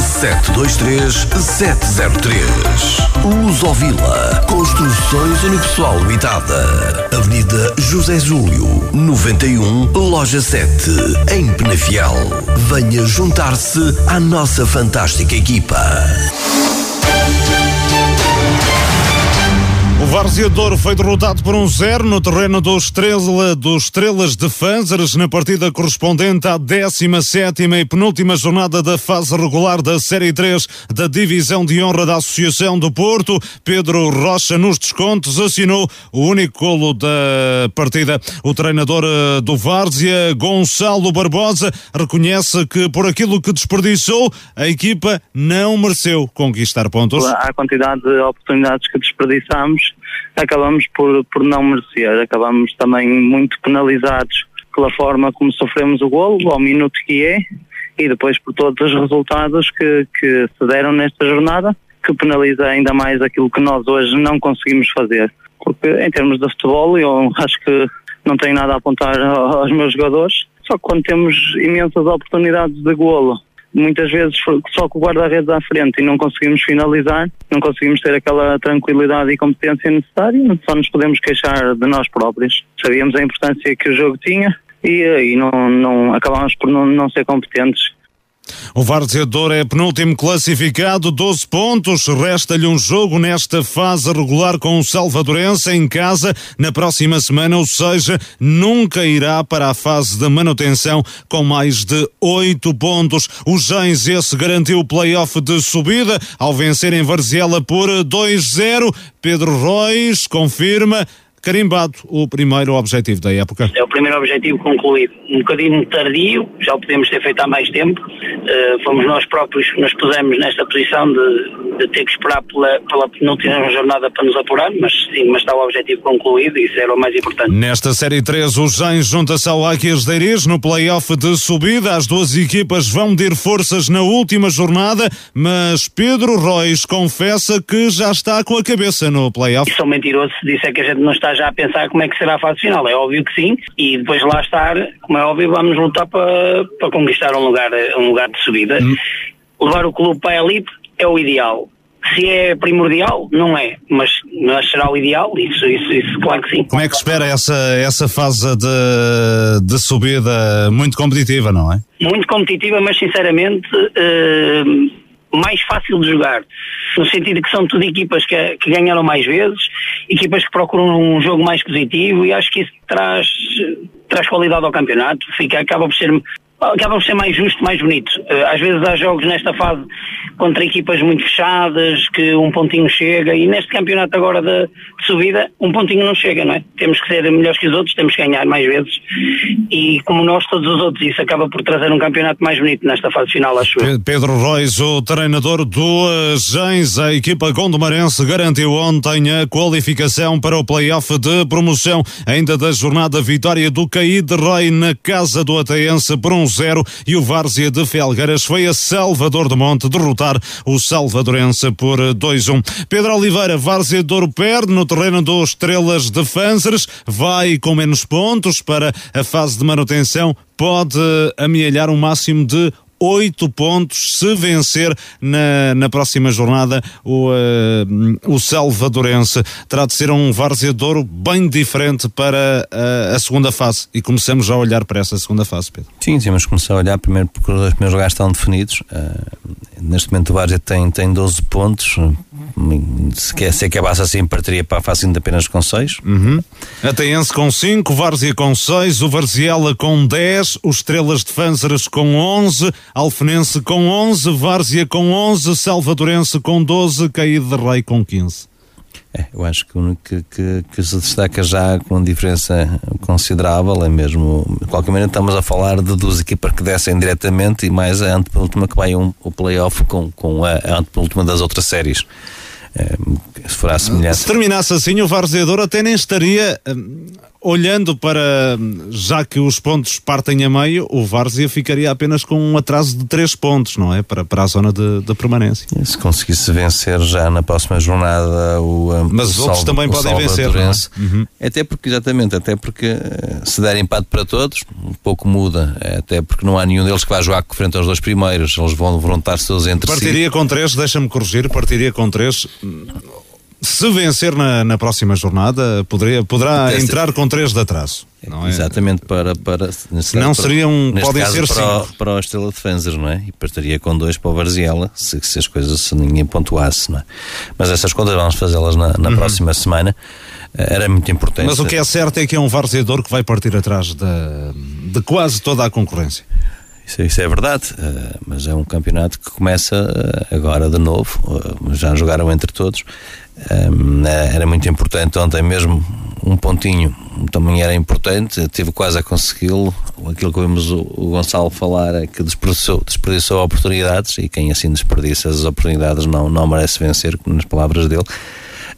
723 703. Lusovila Construções Unipessoal Limitada. Avenida José Júlio, 91, Loja 7, em Penafiel. Venha juntar-se à nossa fantástica equipa. O Várzea foi derrotado por um zero no terreno do Estrela, dos Estrelas de Fanzers na partida correspondente à 17 e penúltima jornada da fase regular da Série 3 da Divisão de Honra da Associação do Porto. Pedro Rocha, nos descontos, assinou o único golo da partida. O treinador eh, do Várzea, Gonçalo Barbosa, reconhece que por aquilo que desperdiçou, a equipa não mereceu conquistar pontos. A quantidade de oportunidades que desperdiçamos, acabamos por, por não merecer. Acabamos também muito penalizados pela forma como sofremos o golo, ao minuto que é, e depois por todos os resultados que, que se deram nesta jornada, que penaliza ainda mais aquilo que nós hoje não conseguimos fazer. Porque em termos de futebol, eu acho que não tenho nada a apontar aos meus jogadores, só que quando temos imensas oportunidades de golo muitas vezes só com o guarda-redes à frente e não conseguimos finalizar, não conseguimos ter aquela tranquilidade e competência necessária, só nos podemos queixar de nós próprios. Sabíamos a importância que o jogo tinha e, e não, não acabámos por não, não ser competentes. O Várzea Douro é penúltimo classificado, 12 pontos. Resta-lhe um jogo nesta fase regular com o Salvadorense em casa na próxima semana, ou seja, nunca irá para a fase de manutenção com mais de 8 pontos. O Gens esse garantiu o play-off de subida ao vencer em Varziela por 2-0. Pedro Reis confirma carimbado o primeiro objetivo da época. É o primeiro objetivo concluído. Um bocadinho tardio, já o podemos ter feito há mais tempo. Uh, fomos nós próprios que nos pusemos nesta posição de, de ter que esperar pela, pela penúltima jornada para nos apurar, mas sim, mas está o objetivo concluído e isso era o mais importante. Nesta Série 3, o Gens junta-se ao Águias de Iris no play-off de subida. As duas equipas vão medir forças na última jornada, mas Pedro Reis confessa que já está com a cabeça no play-off. Sou mentiroso se disser que a gente não está já a pensar como é que será a fase final. É óbvio que sim, e depois lá estar, como é óbvio, vamos lutar para, para conquistar um lugar, um lugar de subida. Hum. Levar o clube para a elite é o ideal. Se é primordial, não é, mas, mas será o ideal, isso, isso, isso, claro que sim. Como é que espera essa, essa fase de, de subida muito competitiva, não é? Muito competitiva, mas sinceramente. Uh, mais fácil de jogar, no sentido que são tudo equipas que, que ganharam mais vezes, equipas que procuram um jogo mais positivo e acho que isso traz, traz qualidade ao campeonato, fica, acaba por ser acaba por ser mais justo, mais bonito. Eh, às vezes há jogos nesta fase contra equipas muito fechadas, que um pontinho chega, e neste campeonato agora de, subida, um pontinho não chega, não é? Temos que ser melhores que os outros, temos que ganhar mais vezes, e como nós, todos os outros, isso acaba por trazer um campeonato mais bonito nesta fase final, acho eu. Pedro Reis, o treinador do Gens, a equipa gondomarense garantiu ontem a qualificação para o play-off de promoção, ainda da jornada vitória do Caí de Rei na casa do Ataense por um 0 e o Várzea de Felgueiras foi a Salvador do Monte derrotar o Salvadorense por 2-1. Pedro Oliveira, Várzea de Ouro perde no terreno dos Estrelas de Fanzers, vai com menos pontos para a fase de manutenção, pode amealhar um máximo de oito pontos se vencer na, na próxima jornada o, uh, o Salvadorense. Terá de ser um Várzea bem diferente para uh, a segunda fase e começamos já a olhar para essa segunda fase, Pedro. Sim, temos que começar a olhar primeiro porque os dois primeiros lugares estão definidos. Uh, neste momento o Várzea tem, tem 12 pontos. Se, quer, se acabasse assim, partiria para a fase ainda apenas com 6. Uhum. Ateense com 5, Várzea com 6, o Varziela com 10, os Estrelas de Fânceras com 11, Alfenense com 11, Várzea com 11, Salvadorense com 12, Caído de Rei com 15. É, eu acho que o único que, que, que, se destaca já com diferença considerável é mesmo. De qualquer maneira, estamos a falar de duas equipas que descem diretamente e mais a antepenúltima que vai um, o playoff com, com a, a antepenúltima das outras séries. É, se for semelhante. Se terminasse assim, o Varzeador até nem estaria hum, olhando para, já que os pontos partem a meio, o Várzea ficaria apenas com um atraso de 3 pontos, não é? Para, para a zona de, de permanência. Se conseguisse vencer já na próxima jornada o. Mas os outros também podem vencer. Não é? uhum. Até porque, exatamente, até porque eh, se der empate para todos, um pouco muda. Até porque não há nenhum deles que vá jogar frente aos dois primeiros. Eles vão levantar-se todos entre partiria si. Partiria com 3, deixa-me corrigir, partiria com 3 se vencer na, na próxima jornada, poderia, poderá entrar com três de atraso. Não é? Exatamente para. para não seriam. Podem caso, ser para, cinco. para o Estrela Defensor, não é? E partiria com dois para o Varziela, se, se as coisas se ninguém pontuasse, não é? Mas essas contas vamos fazê-las na, na uhum. próxima semana. Eh, era muito importante. Mas o que é certo é que é um varzeador que vai partir atrás de, de quase toda a concorrência. Isso, isso, é verdade, uh, mas é um campeonato que começa uh, agora de novo. Já jogaram entre todos. Era muito importante ontem mesmo. Um pontinho também era importante. Tive quase a consegui-lo. Aquilo que ouvimos o, o, Gonçalo falar é que desperdiçou, desperdiçou oportunidades e quem assim desperdiça as oportunidades não, não merece vencer, nas palavras dele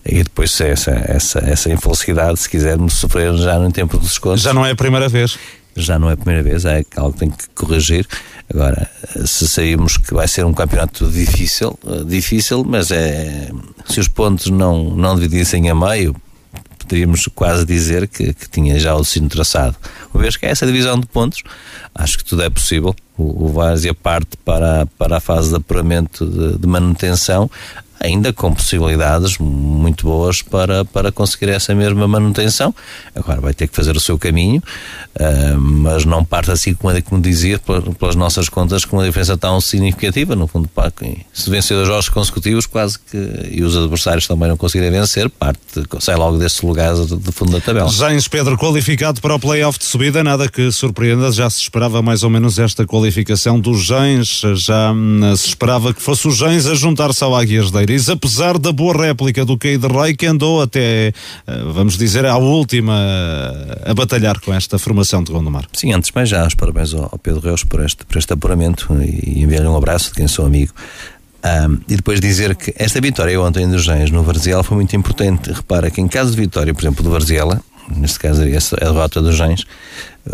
e depois essa, essa, essa infelicidade, se quisermos sofrer já no tempo dos descontos. Já não é a primeira vez já não é a primeira vez, é algo que tem que corrigir. Agora, se saímos que vai ser um campeonato difícil, eh, difícil, mas é se os pontos não, não dividissem a meio, poderíamos quase dizer que, que tinha já o destino traçado. Uma vez que é essa divisão de pontos, acho que tudo é possível. O, o Várzea parte para, para a fase de apuramento de, de manutenção, ainda com possibilidades muito boas para, para conseguir essa mesma manutenção. Agora vai ter que fazer o seu caminho, uh, mas não parte assim, como, como dizia, pelas nossas contas, com uma diferença tão significativa. No fundo, se vencer os jogos consecutivos, quase que, e os adversários também não conseguirem vencer, parte, sai logo desse lugar de, fundo da tabela. James Pedro qualificado para o playoff de subida, nada que surpreenda, já se esperava mais ou menos esta qualificação dos Gens, já hum, se esperava que fosse o Gens a juntar-se ao Águias da Iris, apesar da boa réplica do Keide Rei, que andou até, eh, vamos dizer, à última a batalhar com esta formação de Gondomar. Sim, antes mais já, os parabéns ao Pedro Reus por este, por este apuramento e enviar-lhe um abraço de quem sou amigo. Um, e depois dizer que esta vitória ontem dos Gens no Varziela foi muito importante. Repara que em caso de vitória, por exemplo, do Varziela, neste caso a derrota dos Gens,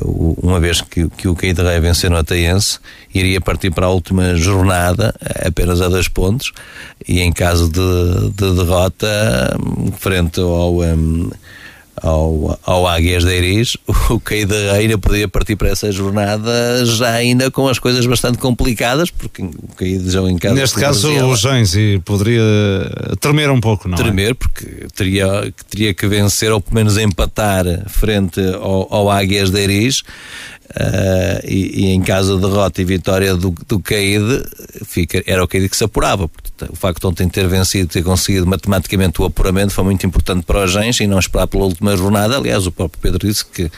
uma vez que, que o Caída Rei vencer no Ataiense, iria partir para a última jornada apenas a dois pontos e em caso de, de derrota frente ao um, ao, ao Águias de Iris, o Caída ainda podia partir para essa jornada já ainda com as coisas bastante complicadas, porque o Caída já em casa. Neste caso, o Gens poderia tremer um pouco, não é? tremer, é? porque teria, teria que vencer ou pelo menos empatar frente ao, ao Águias de Iris Uh, e, e, em caso de derrota e vitória do, do Caíde, fica, era o Caíde que se apurava. O facto de ontem ter vencido, ter conseguido matematicamente o apuramento foi muito importante para os Gens e não esperar pela última jornada. Aliás, o próprio Pedro disse que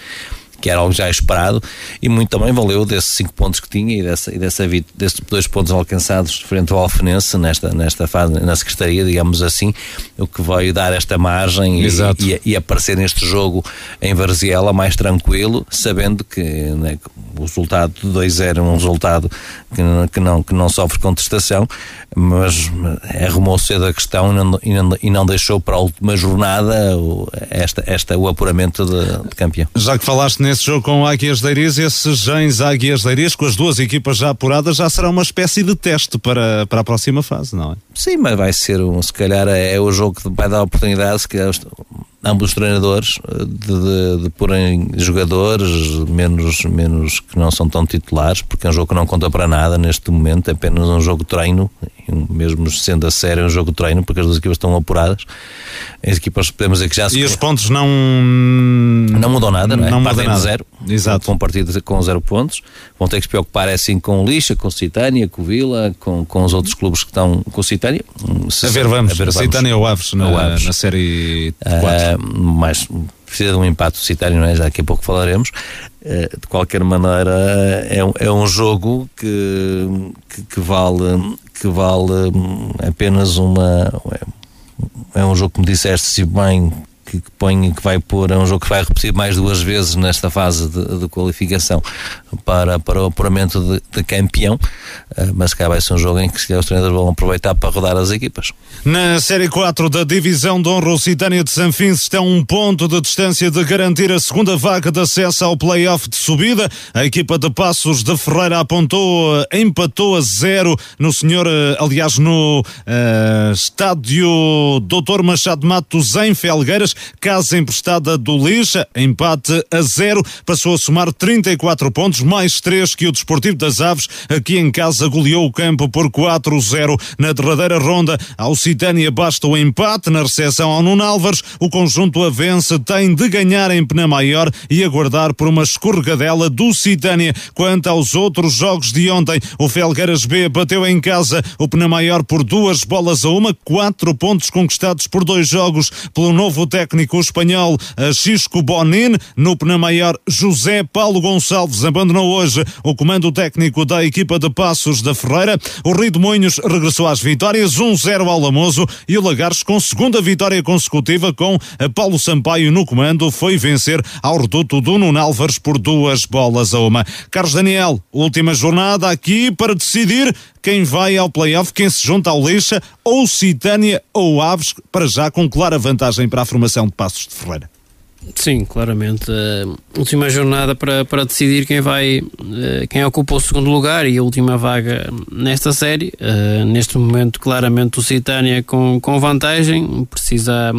que era algo já esperado, e muito também valeu desses cinco pontos que tinha e, dessa, e dessa, desses dois pontos alcançados frente ao Alfenense nesta, nesta fase, na Secretaria, digamos assim, o que veio dar esta margem e, e, e, aparecer neste jogo em Varziela mais tranquilo, sabendo que né, o resultado de 2-0 é um resultado que, que, não, que não sofre contestação, mas arrumou cedo a questão e não, e não, e não deixou para a última jornada o, esta, esta, o apuramento de, de campeão. Já que falaste nesse jogo com Águias de Iris, esses Gens Águias de Iris, com as duas equipas já apuradas, já será uma espécie de teste para, para a próxima fase, não é? Sim, mas vai ser um, se calhar é o jogo que vai dar oportunidade, se calhar ambos os treinadores de, de, de porem jogadores menos, menos que não são tão titulares, porque é um jogo que não conta para nada neste momento, é apenas um jogo de treino, mesmo sendo a sério é um jogo de treino, porque as duas equipas estão apuradas. As equipas podemos dizer que já se... E os pontos não... Não mudam nada, não é? Não mudam nada. zero. Exato. Vão partir com zero pontos. Vão ter que se preocupar é assim com o Lixa, com o Citânia, com o Vila, com, com os outros clubes que estão com o Citânia. Se, a ver, vamos. A ver, vamos. Citânia ou Aves na, Aves. na série 4. Mas precisa de um impacto citário, não é? Já daqui a pouco falaremos. Uh, de qualquer maneira, é um, é um jogo que, que, que vale, que vale apenas uma é um jogo, como disseste, bem, que, que, põe, que vai pôr, é um jogo que vai repetir mais duas vezes nesta fase de, de qualificação para, para o apuramento de, de campeão, uh, mas cá vai ser um jogo em que se os treinadores vão aproveitar para rodar as equipas. Na Série 4 da Divisão o Citânia de Sanfins está um ponto de distância de garantir a segunda vaga de acesso ao play-off de subida. A equipa de Passos de Ferreira apontou, uh, empatou a zero no senhor, uh, aliás, no estádio Doutor Machado Matos em Felgueiras, casa emprestada do Lixa, empate a zero, passou a somar 34 pontos, mais 3 que o Desportivo das Aves, aqui em casa goleou o campo por 4-0 na derradeira ronda. Ao Citânia basta o empate na recepção ao Nuno Álvares, o conjunto avence tem de ganhar em Penamaior e aguardar por uma escorregadela do Citânia. Quanto aos outros jogos de ontem, o Felgueiras B bateu em casa o Penamaior por duas bolas a uma, quatro pontos conquistados por dois jogos pelo novo técnico espanhol Xisco Bonin. No Penamaior, José Paulo Gonçalves abandonou hoje o comando técnico da equipa de Passos da Ferreira. O Rio de Moinhos regressou às vitórias, 1-0 ao Lamoso e o Lagares com segunda vitória consecutiva com Paulo Sampaio no comando foi vencer ao reduto do Nuno Álvares por duas bolas a uma. Carlos Daniel, última jornada aqui para decidir quem vai ao playoff, quem se junta ao Lixa, ou Citânia ou Aves, para já com clara vantagem para a formação de Passos de Ferreira. Sim, claramente. Uh, última jornada para, para decidir quem vai, uh, quem ocupa o segundo lugar e a última vaga nesta série. Uh, neste momento, claramente, o Citânia com, com vantagem, precisa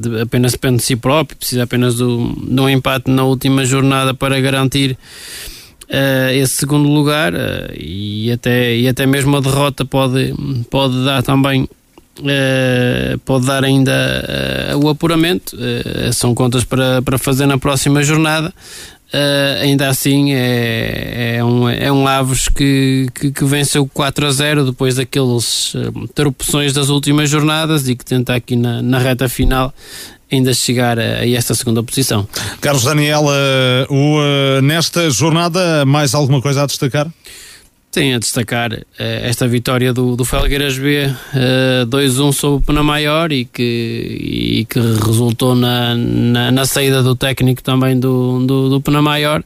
de, apenas depende de si próprio, precisa apenas de um empate na última jornada para garantir esse segundo lugar e, até, e até mesmo a derrota pode, pode dar também Uh, pode dar ainda uh, o apuramento, uh, são contas para, para fazer na próxima jornada. ainda assim, é, é, um, é um Aves que, que, que venceu 4 a 0 depois daqueles uh, das últimas jornadas e que tenta aqui na, na reta final ainda chegar a, a, esta segunda posição. Carlos Daniel, o, nesta jornada, mais alguma coisa a destacar? tem a destacar uh, esta vitória do, do Felgueiras B uh, 2-1 sobre o Penamaior e que, e que resultou na, na, na, saída do técnico também do, do, do Penamaior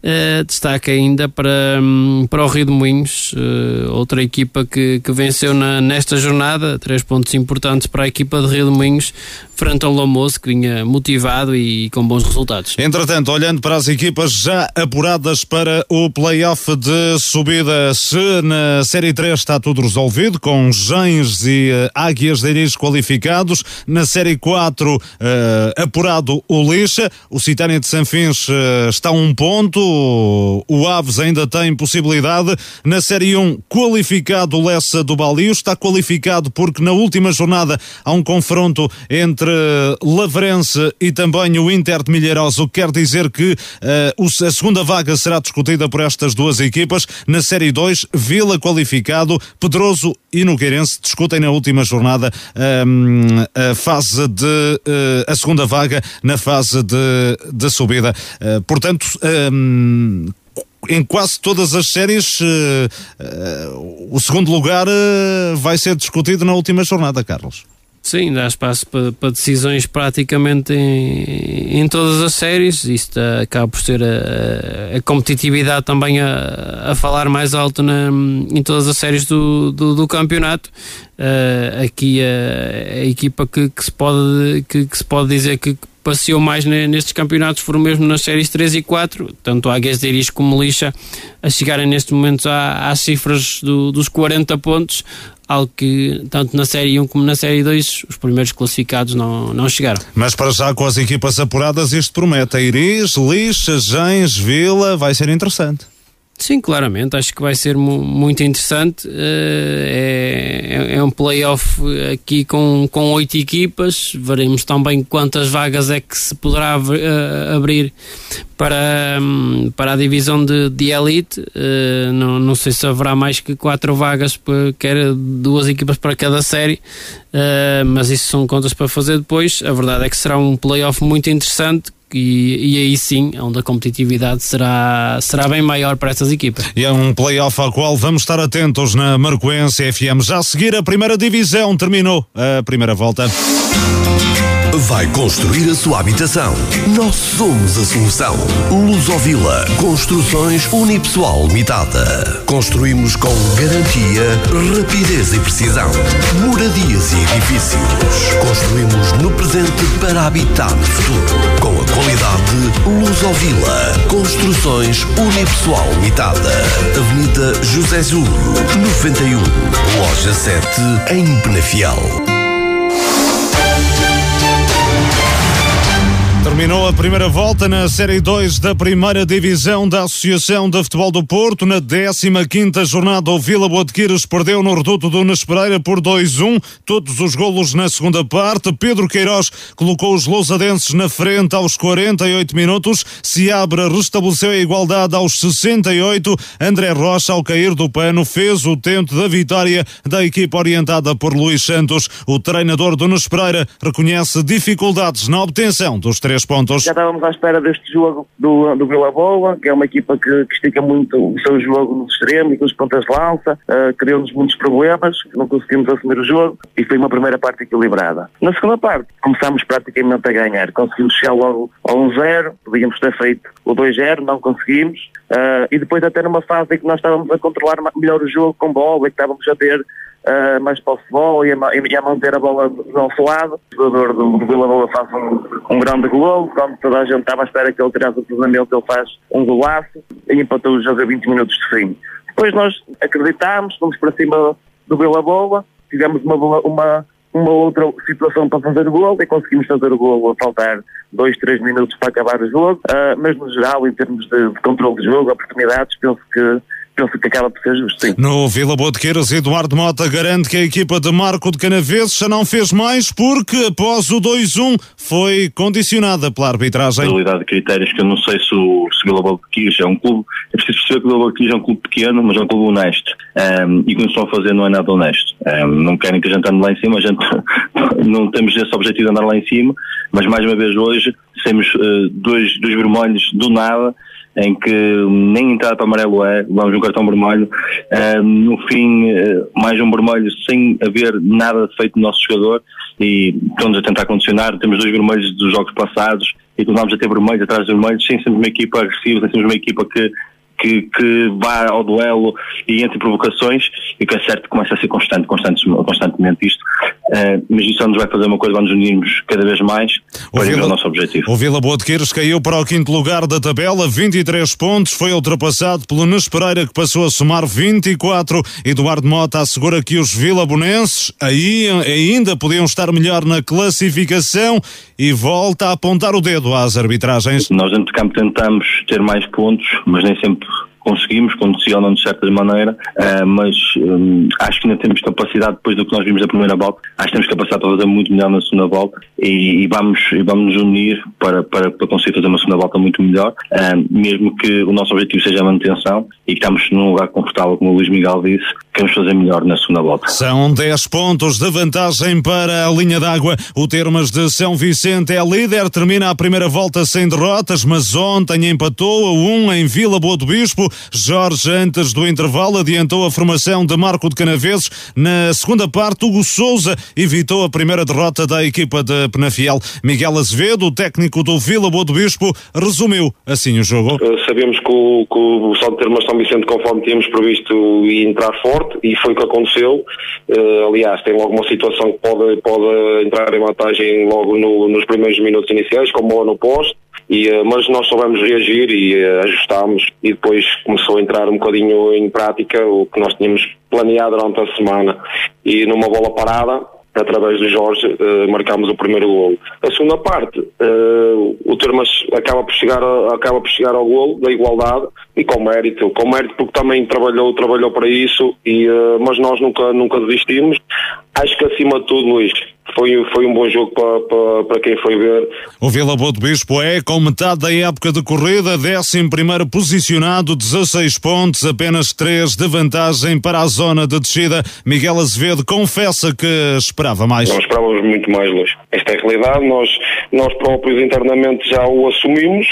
Uh, destaque ainda para, um, para o Rio de Moinhos, uh, outra equipa que, que venceu na, nesta jornada, três pontos importantes para a equipa de Rio de Moinhos, frente ao Lamoso, que vinha motivado e com bons resultados. Entretanto, olhando para as equipas já apuradas para o play-off de subida, se na Série 3 está tudo resolvido, com Gens e uh, Águias de Iris qualificados, na Série 4 apurado o Lixa, o Citânia de Sanfins está a um ponto, o Aves ainda tem possibilidade. Na Série 1, qualificado o Lessa do Balio, está qualificado porque na última jornada há um confronto entre Lavrense e também o Inter de Milheiros, quer dizer que uh, a segunda vaga será discutida por estas duas equipas. Na Série 2, Vila qualificado, Pedroso e Nogueirense discutem na última jornada um, a fase de uh, a segunda vaga na fase de, de subida. Uh, portanto, um, em quase todas as séries, uh, uh, o segundo lugar uh, vai ser discutido na última jornada, Carlos. Sim, dá espaço para, para decisões praticamente em, em, todas as séries. Isto acaba por ser a, a competitividade também a, a, falar mais alto na, em todas as séries do, do, do campeonato. Uh, aqui a, a equipa que, que, se pode, que, que, se pode dizer que passeou mais nestes campeonatos foram mesmo nas séries 3 e 4, tanto a Iris como Lixa a chegarem neste momento às cifras do, dos 40 pontos, algo que tanto na Série 1 como na Série 2 os primeiros classificados não, não chegaram. Mas para já com as equipas apuradas isto promete a Iris, Lixa, Gens, Vila, vai ser interessante. Sim, claramente, acho que vai ser mu muito interessante. Uh, é, é, um playoff aqui com, com oito equipas. Veremos também quantas vagas é que se poderá uh, abrir para, um, para a divisão de, de elite. Uh, não, não sei se haverá mais que quatro vagas, quer duas equipas para cada série, mas isso são contas para fazer depois. A verdade é que será um playoff muito interessante e, e aí sim, onde a competitividade será, será bem maior para essas equipas. E é um play-off ao qual vamos estar atentos na Marcoense FM. Já a seguir, a primeira divisão terminou a primeira volta. Vai construir a sua habitação. Nós somos a solução. Lusovila Construções Unipessoal Limitada. Construímos com garantia, rapidez e precisão. Moradias e edifícios. Construímos no presente para habitar no futuro. Com a qualidade Lusovila Construções Unipessoal Limitada. Avenida José Zúlio, 91. Loja 7, em Penafiel. Terminou a primeira volta na Série 2 da primeira divisão da Associação de Futebol do Porto. Na 15 jornada, o Vila Botequires perdeu no reduto do Nespereira por 2-1. Todos os golos na segunda parte. Pedro Queiroz colocou os lousadenses na frente aos 48 minutos. Seabra restabeleceu a igualdade aos 68. André Rocha, ao cair do pano, fez o tento da vitória da equipa orientada por Luís Santos. O treinador do Nespereira reconhece dificuldades na obtenção dos três três pontos. Já estávamos à espera deste jogo do, do Vila Boa, que é uma equipa que, que estica muito o seu jogo no extremo e com os pontas de lança, uh, criou-nos muitos problemas, não conseguimos assumir o jogo e foi uma primeira parte equilibrada. Na segunda parte, começámos praticamente a ganhar, conseguimos chegar logo ao 1-0, podíamos ter feito o 2-0, não conseguimos, uh, e depois até numa fase em que nós estávamos a controlar melhor o jogo com bola e que estávamos a ter uh, mais posse de bola e a, e a, manter a bola do nosso lado. O jogador do, do Vila Boa faz um, um grande gol, quando toda a gente estava à espera que ele tirasse o cruzamento, ele faz um golaço e empatou o jogo a 20 minutos de fim. Depois nós acreditámos, fomos para cima do Vila Boa, tivemos uma, uma, uma outra situação para fazer o gol e conseguimos fazer o gol a faltar dois, três minutos para acabar o jogo, uh, mas no geral, em termos de, de controle de jogo, oportunidades, penso que penso que acaba por ser justo, sim. No Vila Botequeiras, Eduardo Mota garante que a equipa de Marco de Canaveses já não fez mais porque após o 2-1 foi condicionada pela arbitragem. A realidade de critérios que eu não sei se o, se Vila Botequeiras é um clube, é preciso perceber que o Vila Botequeiras é um clube pequeno, mas é um clube honesto. Um, e o que estão a fazer não é nada honesto. Um, não querem que a gente ande lá em cima, a gente não temos esse objetivo de andar lá em cima, mas mais uma vez hoje temos uh, dois, dois vermelhos do nada em que nem entrada para amarelo é, vamos um cartão vermelho, uh, no fim uh, mais um vermelho sem haver nada feito do nosso jogador e estamos a tentar condicionar, temos dois vermelhos dos jogos passados e continuamos a ter vermelhos atrás de vermelhos, sem sermos uma equipa agressiva, sem sermos uma equipa que que, que vá ao duelo e entre provocações e que é certo que começa a ser constante, constante constantemente isto. Uh, mas isso nos vai fazer uma coisa, vamos unirmos cada vez mais para o, o nosso objetivo. O Vila Boa de Queiros caiu para o quinto lugar da tabela, 23 pontos, foi ultrapassado pelo Nunes Pereira que passou a somar 24. Eduardo Mota assegura que os vilabonenses aí ainda podiam estar melhor na classificação e volta a apontar o dedo às arbitragens. Nós dentro de campo tentamos ter mais pontos, mas nem sempre conseguimos, condicionam de certa maneira, uh, mas um, acho que ainda temos capacidade, depois do que nós vimos da primeira volta, acho que temos capacidade para fazer muito melhor na segunda volta e, vamos, e vamos nos unir para, para, para conseguir fazer uma segunda volta muito melhor, uh, mesmo que o nosso objetivo seja a manutenção e que estamos num lugar confortável, como o Luís Miguel disse, queremos fazer melhor na segunda volta. São 10 pontos de vantagem para a linha d'água. O Termas de São Vicente é líder, termina a primeira volta sem derrotas, mas ontem empatou a 1 em Vila Boa do Bispo. Jorge, antes do intervalo, adiantou a formação de Marco de Canaveses. Na segunda parte, Hugo Souza evitou a primeira derrota da equipa de Penafiel. Miguel Azevedo, técnico do Vila Boa do Bispo, resumiu assim o jogo. Uh, sabemos que o, que o São Termas São Vicente, conforme tínhamos previsto, ia entrar forte e foi o que aconteceu. Uh, aliás, tem logo uma situação que pode, pode entrar em vantagem logo no, nos primeiros minutos iniciais, como bola no posto. E, uh, mas nós soubemos reagir e uh, ajustámos e depois começou a entrar um bocadinho em prática o que nós tínhamos planeado durante a semana e numa bola parada através de Jorge, uh, marcámos o primeiro golo. A segunda parte, o Termas acaba por, chegar acaba por chegar ao golo da igualdade e com mérito, com mérito porque também trabalhou, trabalhou para isso, e, uh, mas nós nunca, nunca desistimos. Acho que acima de tudo, Luís, foi, foi um bom jogo para, para, para quem foi ver. O Vila Boa do Bispo é, com metade da época de corrida, 11 posicionado, 16 pontos, apenas 3 de vantagem para a zona de descida. Miguel Azevedo confessa que esperava mais. Nós esperávamos muito mais, Luís. Esta é a realidade, nós, nós próprios internamente já o assumimos,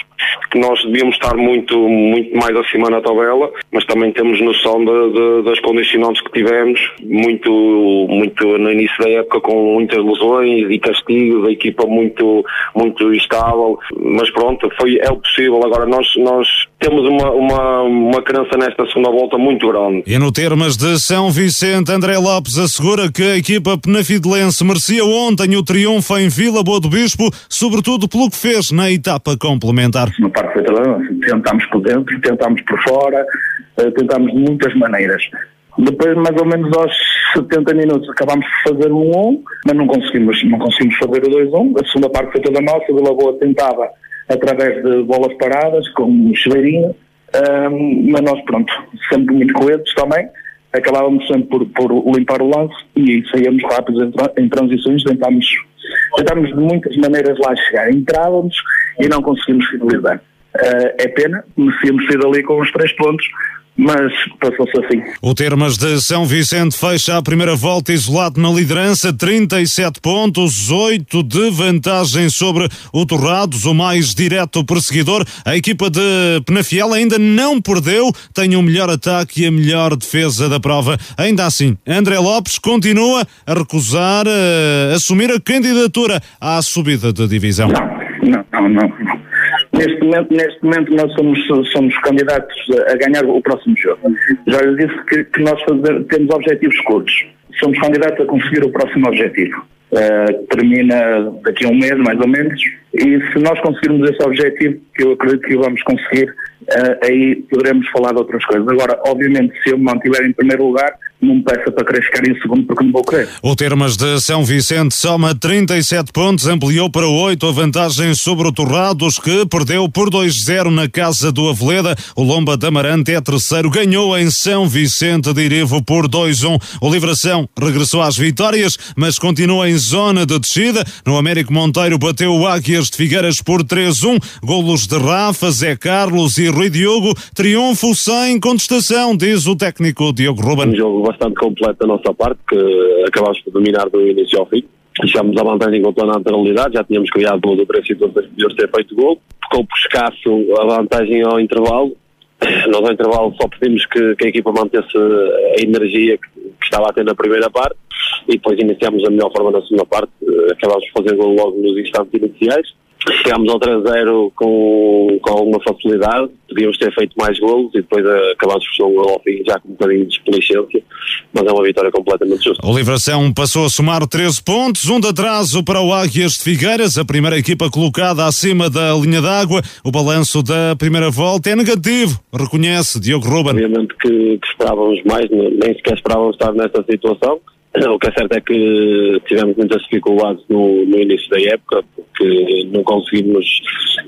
que nós devíamos estar muito, muito mais acima na tabela, mas também temos noção de, de, das condicionantes que tivemos, muito, muito no início da época, com muitas lesões e castigos, a equipa muito, muito estável, mas pronto, foi, é o possível. Agora nós, nós temos uma, uma, uma crença nesta segunda volta muito grande. E no termas de São Vicente, André Lopes assegura que a equipa penafidelense merecia ontem o triunfo em Vila Boa do Bispo, sobretudo pelo que fez na etapa complementar. Parte foi toda, tentámos por dentro, tentámos por fora, eh, tentámos de muitas maneiras. Depois, mais ou menos aos 70 minutos, acabámos por fazer um 1, mas não conseguimos, não conseguimos fazer o 2-1. A segunda parte foi toda nossa, o Vila Boa tentava através de bolas paradas, com um chuveirinho, um, mas nós, pronto, sempre muito coetos também, acabávamos sempre por, por limpar o lance e saíamos rápidos em, em transições, tentámos, tentámos de muitas maneiras lá chegar. Entrávamos e não conseguimos finalizar. Uh, é pena, merecíamos sair dali com os três pontos, mas passou-se assim. O Termas de São Vicente fecha a primeira volta isolado na liderança, 37 pontos, 8 de vantagem sobre o Torrados, o mais direto perseguidor. A equipa de Penafiel ainda não perdeu, tem o melhor ataque e a melhor defesa da prova. Ainda assim, André Lopes continua a recusar a assumir a candidatura à subida da divisão. Não, não, não. não. Neste momento, neste momento nós somos, somos candidatos a ganhar o próximo jogo. Já lhe disse que, que nós fazer, temos objetivos curtos. Somos candidatos a conseguir o próximo objetivo. Uh, termina daqui a um mês, mais ou menos, e se nós conseguirmos esse objetivo, que eu acredito que vamos conseguir, uh, aí poderemos falar de outras coisas. Agora, obviamente, se eu me mantiver em primeiro lugar, não me peça para querer em segundo porque não vou querer. O Termas de São Vicente soma 37 pontos, ampliou para 8 a vantagem sobre o Torrados, que perdeu por 2-0 na casa do Aveleda. O Lomba da Amarante é terceiro, ganhou em São Vicente de Irevo por 2-1. O Livração regressou às vitórias, mas continua em zona de descida. No Américo Monteiro bateu o Águias de Figueiras por 3-1. Golos de Rafa, Zé Carlos e Rui Diogo. Triunfo sem contestação, diz o técnico Diogo Ruben. Um jogo bastante completo da nossa parte, que acabámos por dominar do início ao fim. Deixámos a vantagem com toda a naturalidade, já tínhamos criado duas ou três situações devíamos ter feito gol. Ficou por escasso a vantagem ao intervalo. Nós ao intervalo só pedimos que, que a equipa mantesse a energia que, que, estava a ter na primeira parte e depois iniciámos a melhor forma na segunda parte. Acabámos por fazer gol logo nos instantes iniciais Chegámos ao 3-0 com, com alguma facilidade, podíamos ter feito mais golos e depois acabámos por um gol ao fim já com um bocadinho de desplicência, mas é uma vitória completamente justa. O Livração passou a somar 13 pontos, um de atraso para o Águias de Figueiras, a primeira equipa colocada acima da linha d'água. O balanço da primeira volta é negativo, reconhece Diogo Ruben. Obviamente que, que esperávamos mais, nem sequer esperávamos estar nesta situação. O que é certo é que tivemos muitas dificuldades no, no início da época, porque não conseguimos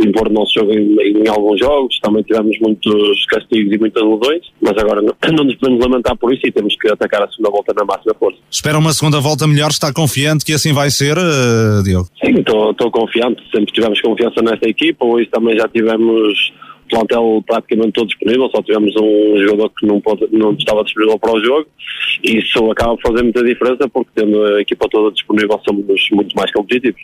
impor o nosso jogo em, em, alguns jogos, também tivemos muitos castigos e muitas lesões, mas agora não, não, nos podemos lamentar por isso e temos que atacar a segunda volta na máxima força. Espera uma segunda volta melhor, está confiante que assim vai ser, uh, Diogo? Sim, estou confiante, sempre tivemos confiança nesta equipa, hoje também já tivemos plantel praticamente todo disponível, só tivemos um jogador que não, pode, não estava disponível para o jogo e isso acaba por fazer muita diferença porque tendo a equipa toda disponível somos muito mais competitivos.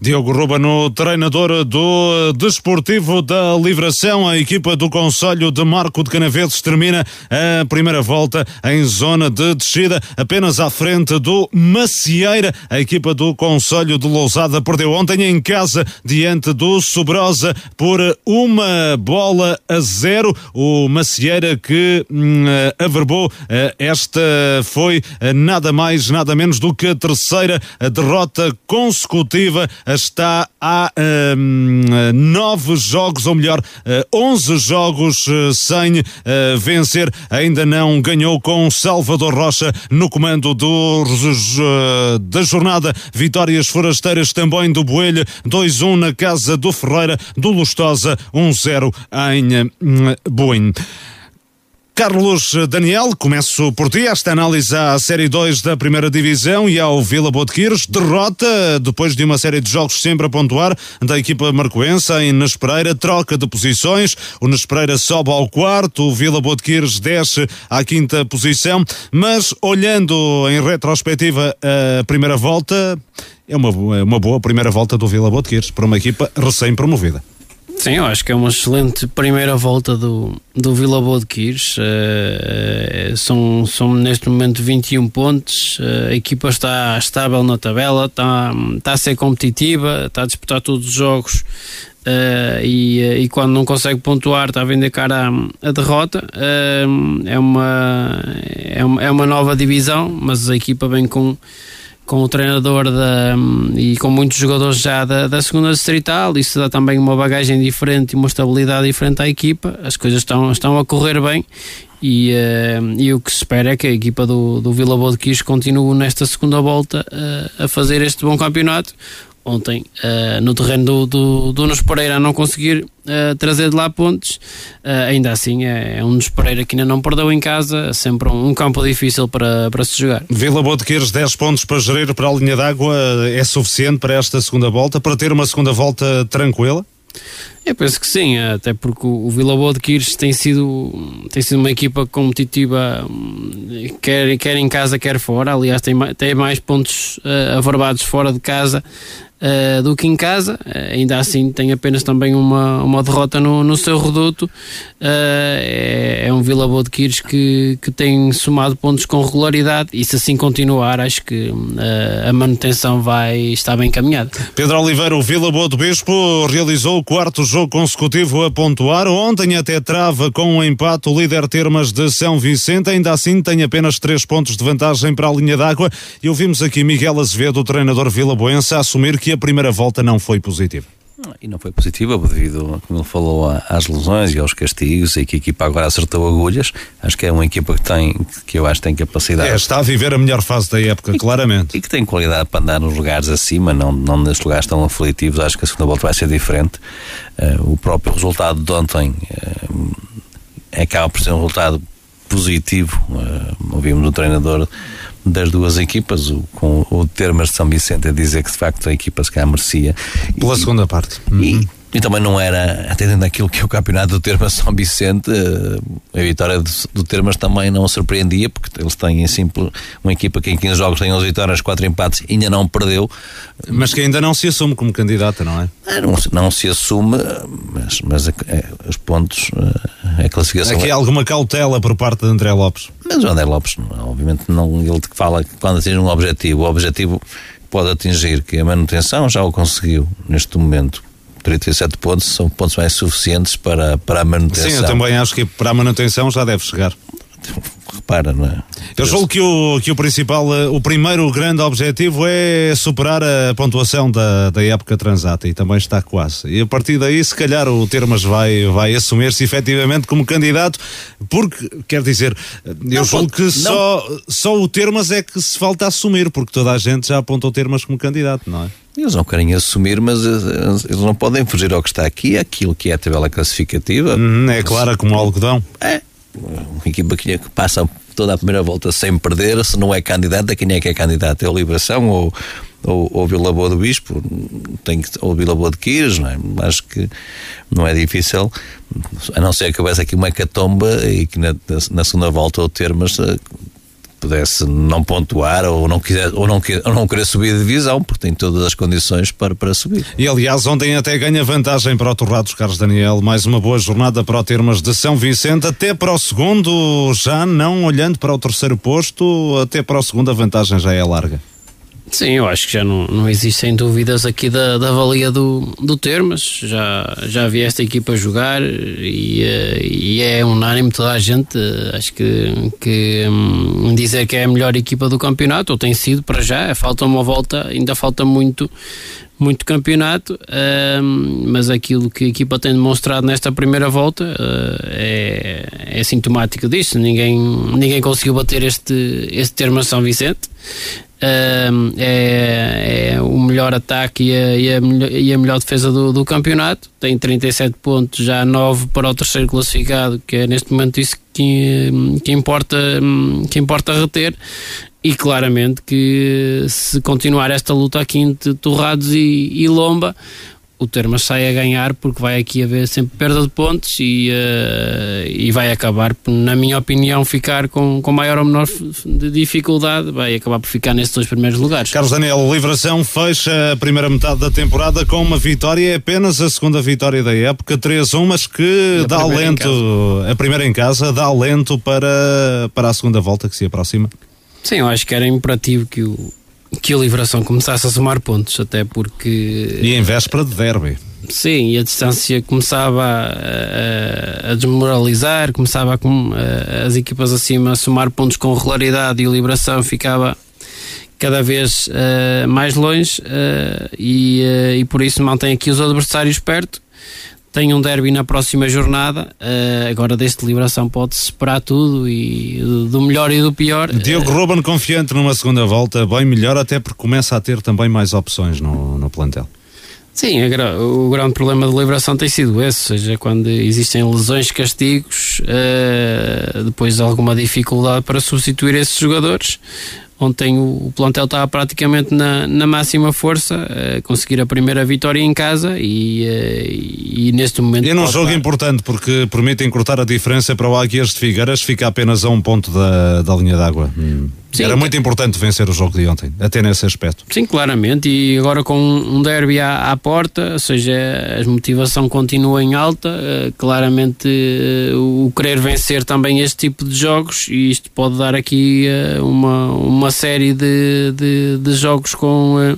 Diogo Rubano, treinador do Desportivo da Livração, a equipa do Conselho de Marco de Canaveses termina a primeira volta em zona de descida, apenas à frente do Macieira. A equipa do Conselho de Lousada perdeu ontem em casa diante do Sobrosa por uma bola a zero. O Macieira que hum, averbou eh, esta foi eh, nada mais, nada menos do que a terceira derrota consecutiva está há um, nove jogos, ou melhor, onze jogos eh, sem vencer. Ainda não ganhou com Salvador Rocha no comando do, uh, da jornada. Vitórias forasteiras também do Boelho, 2-1 na casa do Ferreira, do Lustosa, 1-0 em Boim. Carlos Daniel, começo por ti. Esta análise à Série 2 da Primeira Divisão e ao Vila Botequires. Derrota depois de uma série de jogos sempre a pontuar da equipa marcoense em Nespereira. Troca de posições. O Nespereira sobe ao quarto, o Vila Botequires desce à quinta posição. Mas olhando em retrospectiva a primeira volta, é uma, é uma boa primeira volta do Vila Botequires para uma equipa recém-promovida. Sim, eu acho que é uma excelente primeira volta do, do Vila Boa de Quires. Uh, são, são neste momento 21 pontos. Uh, a equipa está estável na tabela, está, está a ser competitiva, está a disputar todos os jogos. Uh, e, e, quando não consegue pontuar está a vender cara a, a derrota é, uma, é, uma, é uma nova divisão mas a equipa vem com com o treinador da, e com muitos jogadores já da, da segunda distrital, isso dá também uma bagagem diferente e uma estabilidade diferente à equipa. As coisas estão, estão a correr bem e, uh, e o que se espera é que a equipa do, do Vila Boa de Quis continue nesta segunda volta uh, a fazer este bom campeonato ontem uh, no terreno do, do, do Nos Pereira a não conseguir uh, trazer de lá pontos. Uh, ainda assim, é, é, um Nos Pereira que ainda não perdeu em casa, sempre um, um campo difícil para, para se jogar. Vila Botequeiros, 10 pontos para gerir para a linha d'água, é suficiente para esta segunda volta, para ter uma segunda volta tranquila? Eu penso que sim, até porque o Vila Boa de Quires tem sido, tem sido uma equipa competitiva, quer, quer em casa, quer fora. Aliás, tem, tem mais pontos uh, averbados fora de casa uh, do que em casa. Uh, ainda assim, tem apenas também uma, uma derrota no, no seu reduto. Uh, é, é, um Vila Boa de Quires que, que tem somado pontos com regularidade e se assim continuar, acho que a manutenção vai estar bem encaminhada. Pedro Oliveira, o Vila Boa do Bispo realizou o quarto jogo consecutivo a pontuar. Ontem até trava com um empate o líder Termas de São Vicente. Ainda assim, tem apenas três pontos de vantagem para a linha d'água. E ouvimos aqui Miguel Azevedo, o treinador Vila Boense, a assumir que a primeira volta não foi positiva. E não foi positiva devido, como ele falou, às lesões e aos castigos e que a equipa agora acertou agulhas. Acho que é uma equipa que tem, que eu acho que tem capacidade. É, está a viver a melhor fase da época, e, claramente. E que tem qualidade para andar nos lugares acima, não, não nestes lugares tão aflitivos. Acho que a segunda volta vai ser diferente. Uh, o próprio resultado de ontem uh, acaba por ser um resultado positivo. Uh, ouvimos o treinador das duas equipas, o, com o Termas de São Vicente a dizer que de facto a equipa se cá merecia. Pela e, segunda parte. Uhum. E, também não era, atendendo aquilo que é o campeonato do Termas São Vicente, eh, a vitória do, do Termas também não surpreendia, porque eles têm assim uma equipa que em 15 jogos tem 11 vitórias, 4 empates, ainda não perdeu. Mas que ainda não se assume como candidata, não é? é não, não, se assume, mas, mas é, é, os pontos, eh, a classificação. Aqui há alguma cautela por parte de André Lopes. Mas o André Lopes, obviamente, não, ele fala que quando atinge um objetivo, o objetivo pode atingir, que a manutenção já o conseguiu neste momento 37 pontos são pontos mais suficientes para, para a manutenção. Sim, eu também acho que para a manutenção já deve chegar. Repara, não é? Eu julgo que o, que o principal, eh, o primeiro grande objetivo é superar a pontuação da, da época transata e também está quase. E a partir daí, se calhar, o Termas vai, vai assumir-se efetivamente como candidato, porque, quer dizer, eu não, julgo que só, só o Termas é que se falta assumir, porque toda a gente já apontou o Termas como candidato, não é? Eles não querem assumir, mas eles não podem fugir ao que está aqui, aquilo que é a tabela classificativa. Hum, é clara como algodão. É. Uma equipa que passa toda a primeira volta sem perder, se não é candidata, quem é que é candidato? É o Liberação ou, ou, ou Vila Boa do Bispo? Tem que, ou Vila Boa de Quires, não é? Acho que não é difícil, a não ser que houvesse aqui uma hecatomba e que na, na segunda volta ou termos pudesse não pontuar ou não, quiser, ou não, ou não querer subir de divisão, porque tem todas as condições para, para subir. E aliás, ontem até ganha vantagem para o Torrados Carlos Daniel. Mais uma boa jornada para o Termas de São Vicente, até para o segundo, já não olhando para o terceiro posto, até para o segundo a vantagem já é larga. Sim, eu acho que já não, não existem dúvidas aqui da, da valia do, do Termas. Já, já vi esta equipa jogar e, eh, e é unânime toda a gente. Acho que, que um, dizer que é a melhor equipa do campeonato, ou tem sido para já. Falta uma volta, ainda falta muito, muito campeonato, um, mas aquilo que a equipa tem demonstrado nesta primeira volta uh, é, é sintomático disso. Ninguém, ninguém conseguiu bater este, este termo São Vicente uh, é, é, o melhor ataque e a, e a, melhor, e a melhor defesa do, do, campeonato. Tem 37 pontos, já 9 para o terceiro classificado, que é neste momento isso que que, importa, que importa reter e claramente que se continuar esta luta aqui entre Torrados e, e Lomba o Termas sai a ganhar porque vai aqui haver sempre perda de pontos e, uh, e vai acabar, na minha opinião, ficar com, com maior ou menor de dificuldade, vai acabar por ficar nesses dois primeiros lugares. Carlos Daniel, o Livração fecha a primeira metade da temporada com uma vitória, é apenas a segunda vitória da época, 3-1, mas que dá alento, a primeira em casa, dá alento para, para a segunda volta que se aproxima. Sim, eu acho que era imperativo que o, que a Livração começasse a somar pontos, até porque. E em véspera de derby. Sim, e a distância começava a, a, a desmoralizar, começava a, as equipas acima a somar pontos com regularidade e a Liberação ficava cada vez uh, mais longe uh, e, uh, e por isso mantém aqui os adversários perto tem um derby na próxima jornada. Uh, agora, deste liberação, pode-se esperar tudo e do melhor e do pior. Diogo uh, Ruben confiante numa segunda volta, bem melhor, até porque começa a ter também mais opções no, no plantel. Sim, o grande problema da liberação tem sido esse, ou seja, quando existem lesões, castigos, uh, depois alguma dificuldade para substituir esses jogadores, Ontem o, o plantel estava praticamente na, na máxima força, a conseguir a primeira vitória em casa e, eh, e neste momento. E num jogo estar... importante, porque permite encurtar a diferença para o Águias de Figueiras, fica apenas a um ponto da, da linha d'água. Hum. Sim, Era muito importante vencer o jogo de ontem, até nesse aspecto. Sim, claramente, e agora com um derby à, à porta, ou seja, a motivação continua em alta, uh, claramente uh, o querer vencer também este tipo de jogos, e isto pode dar aqui uh, uma, uma série de, de, de jogos com,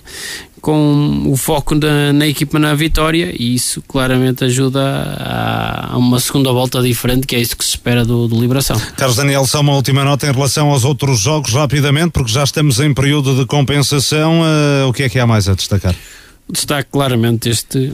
com o foco na, na, equipa na vitória e isso claramente ajuda a, a, uma segunda volta diferente, que é isso que se espera do, do Liberação. Carlos Daniel, só uma última nota em relação aos outros jogos, rapidamente, porque já estamos em período de compensação. Uh, o que é que há mais a destacar? Destaque claramente este,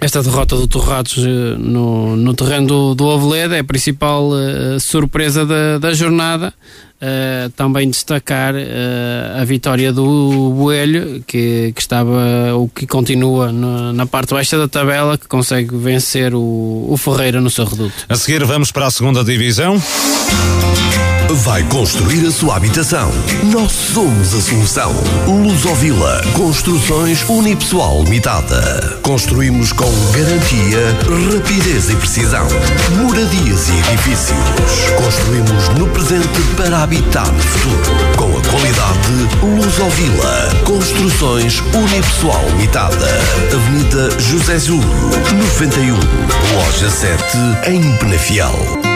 esta derrota do Torrados eh, no, no terreno do, do Aveleda é a principal uh, surpresa da, da jornada. Uh, também destacar uh, a vitória do Boelho, que, que estava, o que continua no, na parte baixa da tabela, que consegue vencer o, o Ferreira no seu reduto. A seguir vamos para a segunda divisão. Vai construir a sua habitação. Nós somos a solução. Lusovila Construções Unipessoal Limitada. Construímos com garantia, rapidez e precisão. Moradias e edifícios. Construímos no presente para habitar no futuro. Com a qualidade Lusovila Construções Unipessoal Limitada. Avenida José Zúlio, 91. Loja 7, em Penafiel.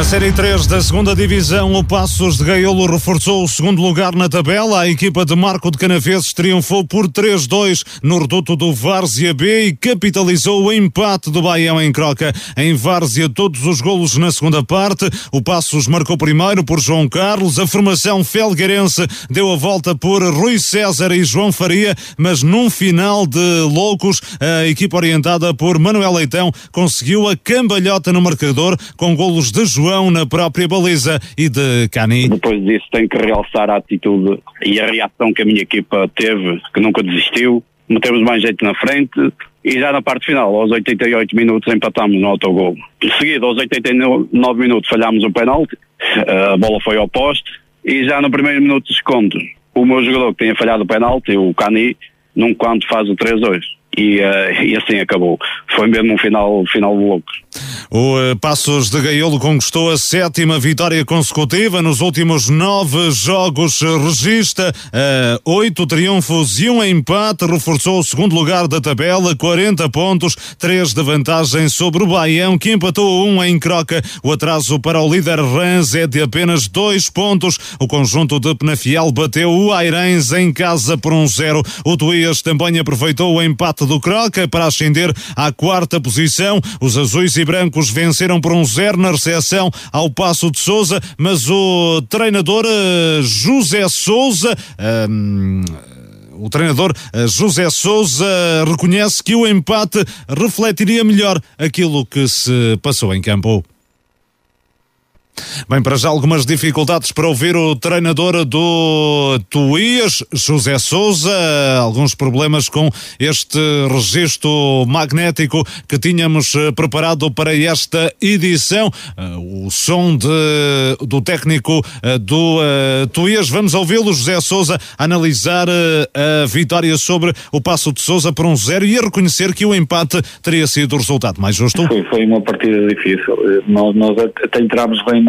Na Série 3 da segunda Divisão, o Passos de Gaiolo reforçou o segundo lugar na tabela. A equipa de Marco de Canaveses triunfou por 3-2 no reduto do Várzea B e capitalizou o empate do Baião em Croca. Em Várzea, todos os golos na segunda parte. O Passos marcou primeiro por João Carlos. A formação felgueirense deu a volta por Rui César e João Faria, mas num final de loucos, a equipa orientada por Manuel Leitão conseguiu a cambalhota no marcador com golos de João João na própria baliza e de Cani. Depois disso tenho que realçar a atitude e a reação que a minha equipa teve, que nunca desistiu, metemos mais jeito na frente e já na parte final, aos 88 minutos empatamos no autogol. Em seguida, aos 89 minutos falhámos o penalti, a bola foi ao poste e já no primeiro minuto de o meu jogador que tinha falhado o penalti, o Cani, num canto faz o 3-2 e, uh, e assim acabou. Foi mesmo um final, final louco. O uh, Passos de Gaiolo conquistou a sétima vitória consecutiva nos últimos nove jogos. Registra uh, oito triunfos e um empate. Reforçou o segundo lugar da tabela, 40 pontos, três de vantagem sobre o Baião, que empatou um em Croca. O atraso para o líder Rans é de apenas dois pontos. O conjunto de Penafiel bateu o Airens em casa por um zero. O Tuías também aproveitou o empate do Croca para ascender à quarta posição. Os azuis e brancos venceram por um zero na recepção ao Passo de Souza, mas o treinador uh, José Souza. Um, o treinador eh, José Souza reconhece que o empate refletiria melhor aquilo que se passou em campo. Bem, para já algumas dificuldades para ouvir o treinador do Tuías, José Souza, alguns problemas com este registro magnético que tínhamos eh, preparado para esta edição. Eh, o som de, do técnico eh, do Tuías. Vamos ouvi-lo, José Souza, analisar a vitória sobre o Passo de Souza por um zero e a reconhecer que o empate teria sido o resultado mais justo. Foi, foi uma partida difícil. Nós, nós até entramos bem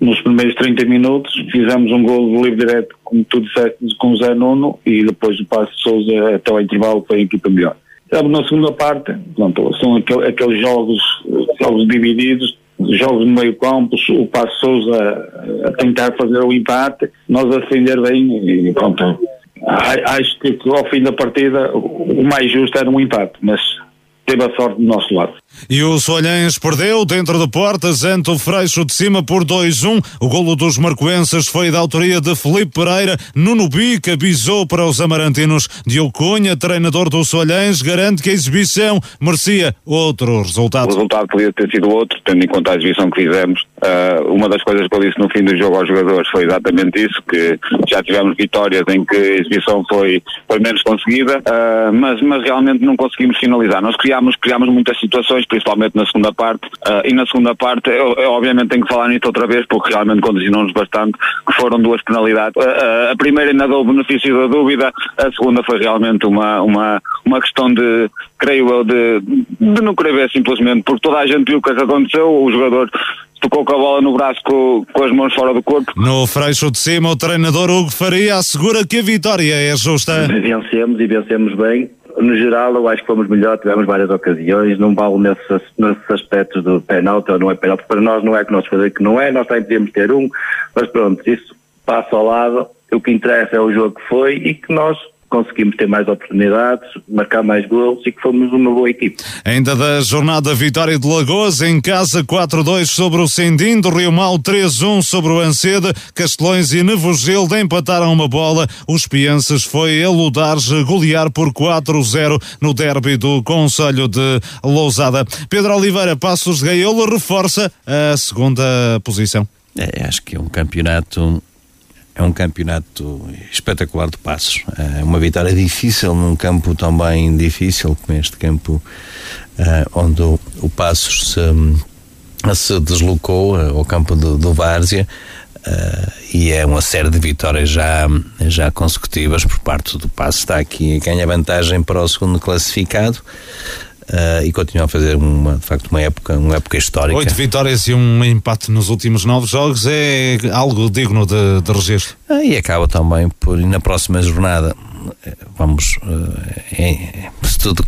nos primeiros 30 minutos, fizemos um gol de livre direto, como tu disseste, com o Zé Nuno, e depois o passo de Souza até o intervalo foi a equipa melhor. Estamos na segunda parte, pronto, são aquel, aqueles jogos, jogos divididos, jogos no meio campo, o Passo Souza a tentar fazer o empate, nós a defender bem e pronto. Acho que ao fim da partida o mais justo era um empate, mas teve a sorte do nosso lado. E o Solhães perdeu dentro de portas ante o Freixo de cima por 2-1. O golo dos marcoenses foi da autoria de Felipe Pereira. Nuno Bica bisou para os amarantinos. Diogo Cunha, treinador do Solhães, garante que a exibição merecia outro resultado. O resultado podia ter sido outro, tendo em conta a exibição que fizemos. Uh, uma das coisas que eu disse no fim do jogo aos jogadores foi exatamente isso, que já tivemos vitórias em que a exibição foi, foi menos conseguida, uh, mas, mas realmente não conseguimos finalizar. Nós criámos, criámos muitas situações principalmente na segunda parte. Uh, e na segunda parte, eu, eu, obviamente tenho que falar nisso outra vez, porque realmente condicionou-nos bastante, que foram duas penalidades. A primeira ainda deu o benefício da dúvida, a segunda foi realmente uma, uma, uma questão de, creio eu, de, de não querer ver simplesmente, porque toda a gente viu o que, é que aconteceu, o jogador tocou com a bola no braço com, com, as mãos fora do corpo. No freixo de cima, o treinador Hugo Faria assegura que a vitória é justa. Vencemos e vencemos bem. No geral, eu acho que fomos melhor, tivemos várias ocasiões, não vale nesses, nesses aspectos do penalti ou não é penalti, para nós não é que nós fazer que não é, nós também podíamos ter um, mas pronto, isso passa ao lado, o que interessa é o jogo que foi e que nós conseguimos ter mais oportunidades, marcar mais gols e que fomos uma boa equipe. Ainda da jornada vitória de Lagoas, em casa 4-2 sobre o Sendim, do Rio Mau 3-1 sobre o Ancede, Castelões e Nevogilde empataram uma bola, os Pienses foi a Ludares golear por 4-0 no derby do Conselho de Lousada. Pedro Oliveira, Passos de Gaiolo, reforça a segunda posição. É, acho que é um campeonato é um campeonato espetacular de passos. É uma vitória difícil num campo também difícil como este campo uh, onde o, o Passos se, se deslocou uh, ao campo do, do Várzea uh, e é uma série de vitórias já, já consecutivas por parte do Passos. Está aqui, ganha vantagem para o segundo classificado. Uh, e continua a fazer uma, de facto uma época, uma época histórica. Oito vitórias e um empate nos últimos nove jogos é algo digno de, de registro. Uh, e acaba também por, na próxima jornada, vamos, uh, se tudo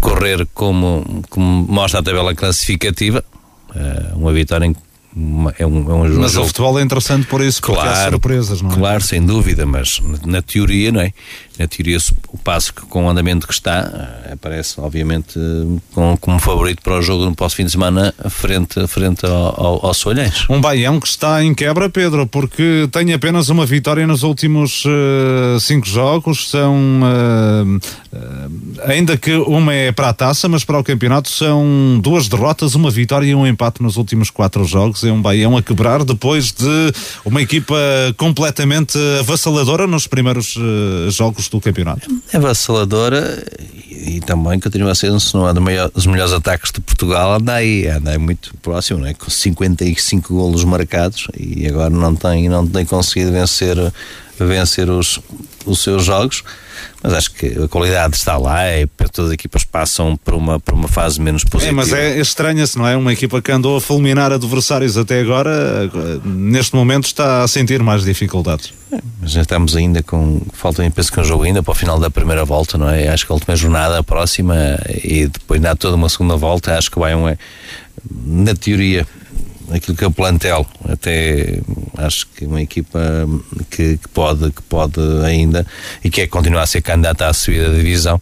correr como, como mostra a tabela classificativa, uma vitória em uma, é um, é um mas jogo. o futebol é interessante por isso, porque claro, há surpresas, não é? Claro, sem dúvida, mas na teoria, não é? Na teoria, o passo que, com o andamento que está eh, aparece, obviamente, com, como favorito para o jogo no próximo fim de semana, frente, frente ao, ao, ao. Um Baião que está em quebra, Pedro, porque tem apenas uma vitória nos últimos uh, cinco jogos. São, uh, uh, ainda que uma é para a taça, mas para o campeonato são duas derrotas, uma vitória e um empate nos últimos quatro jogos. É um Baião a quebrar depois de uma equipa completamente avassaladora nos primeiros jogos do campeonato. É avassaladora e, e também continua a ser um dos melhores ataques de Portugal. Anda aí, anda aí muito próximo, né? com 55 golos marcados e agora não tem, não tem conseguido vencer, vencer os, os seus jogos mas acho que a qualidade está lá e todas as equipas passam por uma, por uma fase menos positiva. É, mas é, estranha-se, não é? Uma equipa que andou a fulminar adversários até agora, neste momento está a sentir mais dificuldades. É, mas já estamos ainda com. Falta, penso que um jogo ainda para o final da primeira volta, não é? Acho que a última jornada, a próxima, e depois dá toda uma segunda volta, acho que vai um. É, na teoria, aquilo que é o plantel. Até acho que uma equipa que, que, pode, que pode ainda e que é continuar a ser candidata à subida da divisão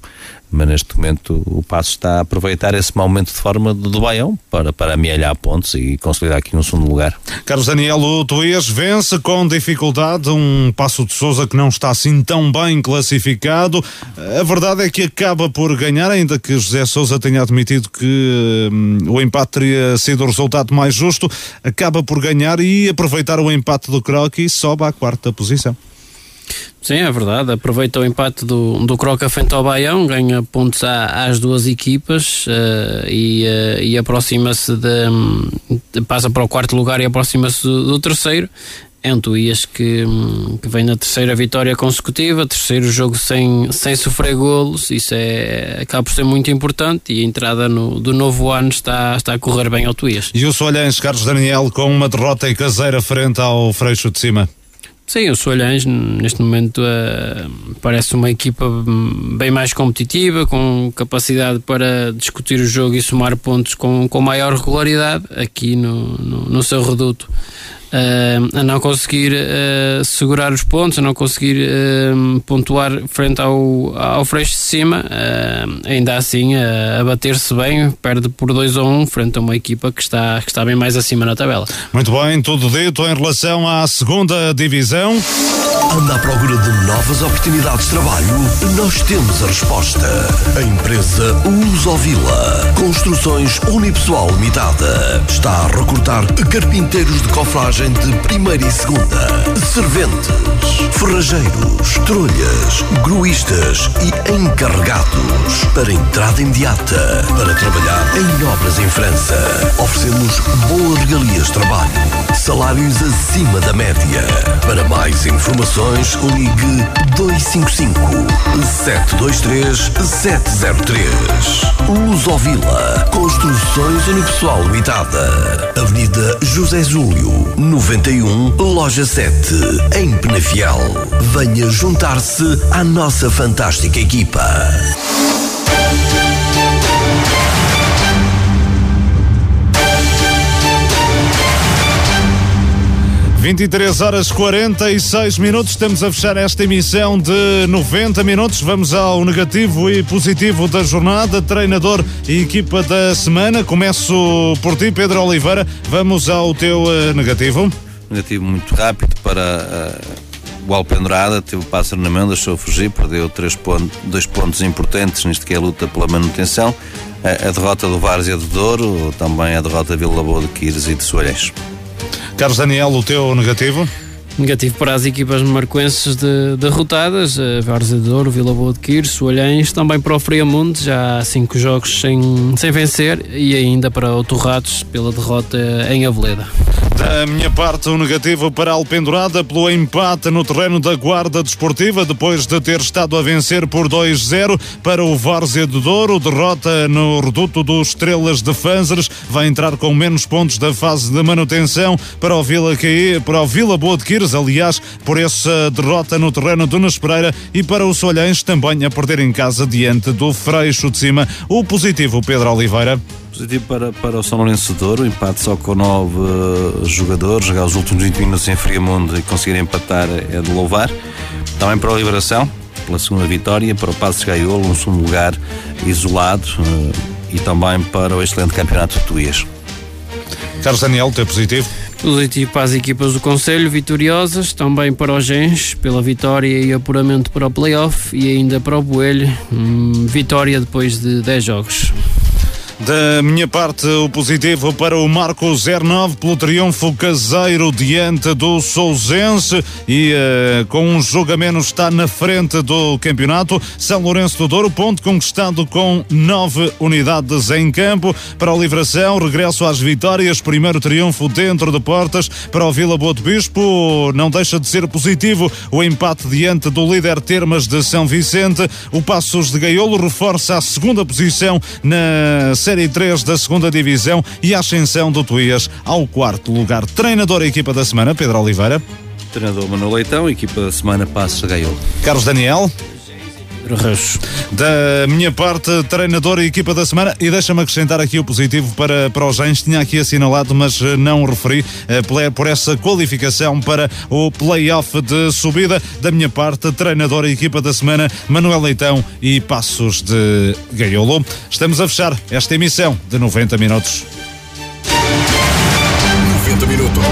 mas neste momento o Passo está a aproveitar esse momento de forma do, do Baião para, para amealhar pontos e consolidar aqui um segundo lugar. Carlos Daniel, o Tuías vence com dificuldade um Passo de Souza que não está assim tão bem classificado. A verdade é que acaba por ganhar, ainda que José Souza tenha admitido que hum, o empate teria sido o resultado mais justo, acaba por ganhar e aproveitar o empate do Croque e sobe à quarta posição. Sim, é verdade. Aproveita o empate do, do Croca frente ao Baião, ganha pontos à, às duas equipas uh, e, uh, e aproxima-se de, passa para o quarto lugar e aproxima-se do, do, terceiro. É um Tuías que, que vem na terceira vitória consecutiva, terceiro jogo sem, sem sofrer golos, isso é, acaba por ser muito importante e a entrada no, do novo ano está, está a correr bem ao Tuías. E o Solhães, Carlos Daniel, com uma derrota em caseira frente ao Freixo de Cima. Sim, o Solhães neste momento uh, parece uma equipa bem mais competitiva, com capacidade para discutir o jogo e somar pontos com, com maior regularidade aqui no, no, no seu reduto uh, a não conseguir uh, segurar os pontos, a não conseguir uh, pontuar frente ao, ao Freixo de cima, ainda assim a bater-se bem, perde por 2 a 1 um, frente a uma equipa que está, que está bem mais acima na tabela. Muito bem, tudo dito em relação à segunda divisão. Anda à procura de novas oportunidades de trabalho? Nós temos a resposta. A empresa Lusovila Construções Unipessoal Limitada está a recrutar carpinteiros de cofragem de primeira e segunda, serventes, ferrageiros, trolhas, gruístas e encarregados para entrada imediata para trabalhar em obras em França. Oferecemos boas regalias de trabalho, salários acima da média. Para mais informações ligue 255 723 703. Lusovila Construções Unipessoal Limitada. Avenida José Júlio, 91, Loja 7, em Penafiel. Venha juntar-se à nossa fantástica equipa. 23 horas 46 minutos, estamos a fechar esta emissão de 90 minutos. Vamos ao negativo e positivo da jornada, treinador e equipa da semana. Começo por ti, Pedro Oliveira. Vamos ao teu uh, negativo. Negativo muito rápido para uh, o Alpendurada, teve o pássaro na mão, deixou fugir, perdeu três pontos, dois pontos importantes nisto que é a luta pela manutenção. A, a derrota do Várzea do Douro, também a derrota de Vila Boa de Quires e de Soalhães. Carlos Daniel, o teu negativo? Negativo para as equipas marcoenses de, derrotadas, a Várzea de Douro, Vila Boa de Quirce, o Olhães, também para o Friamundo, já há cinco jogos sem, sem vencer, e ainda para o Torrados, pela derrota em Aveleda. Da minha parte, o um negativo para a Alpendurada pelo empate no terreno da Guarda Desportiva, depois de ter estado a vencer por 2-0 para o Várzea de Douro, derrota no reduto dos Estrelas de Fanzeres, vai entrar com menos pontos da fase de manutenção para o Vila, Caí, para o Vila Boa de Quirce, aliás, por essa derrota no terreno do Nunes Pereira e para o Solhães também a perder em casa diante do Freixo de Cima. O positivo, Pedro Oliveira. Positivo para, para o São Lourenço de Douro, empate só com nove uh, jogadores, jogar os últimos 20 minutos em Friamundo e conseguir empatar é de louvar. Também para a Liberação, pela segunda vitória, para o Passos Gaiolo, um segundo lugar isolado uh, e também para o excelente campeonato de Tuías. Carlos Daniel, teu positivo? Positivo para as equipas do Conselho, vitoriosas, também para os Gens, pela vitória e apuramento para o playoff e ainda para o Boelho, hum, vitória depois de 10 jogos. Da minha parte, o positivo para o Marco 09 pelo triunfo caseiro diante do Sousense e uh, com um jogo a menos está na frente do campeonato. São Lourenço do Douro, ponto conquistado com nove unidades em campo. Para o Livração, regresso às vitórias, primeiro triunfo dentro de portas. Para o Vila Boa de Bispo, não deixa de ser positivo o empate diante do líder Termas de São Vicente. O Passos de Gaiolo reforça a segunda posição na série Série 3 da segunda Divisão e a ascensão do Tuías ao quarto lugar. Treinador e equipa da semana, Pedro Oliveira. Treinador Manuel Leitão, equipa da semana Passos Gaiolo. Carlos Daniel. Da minha parte, treinador e equipa da semana, e deixa-me acrescentar aqui o positivo para, para os Gens, tinha aqui assinalado, mas eh, não o referi, eh, por essa qualificação para o play-off de subida. Da minha parte, treinador e equipa da semana, Manuel Leitão e Passos de Gaiolo. Estamos a fechar esta emissão de 90 minutos. 90 minutos.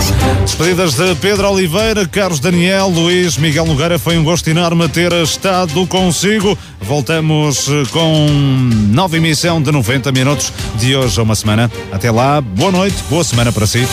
Despedidas de Pedro Oliveira, Carlos Daniel, Luís, Miguel Nogueira. Foi um gosto enorme ter estado consigo. Voltamos eh, com nova emissão de 90 minutos de hoje a uma semana. Até lá, boa noite, boa semana para si.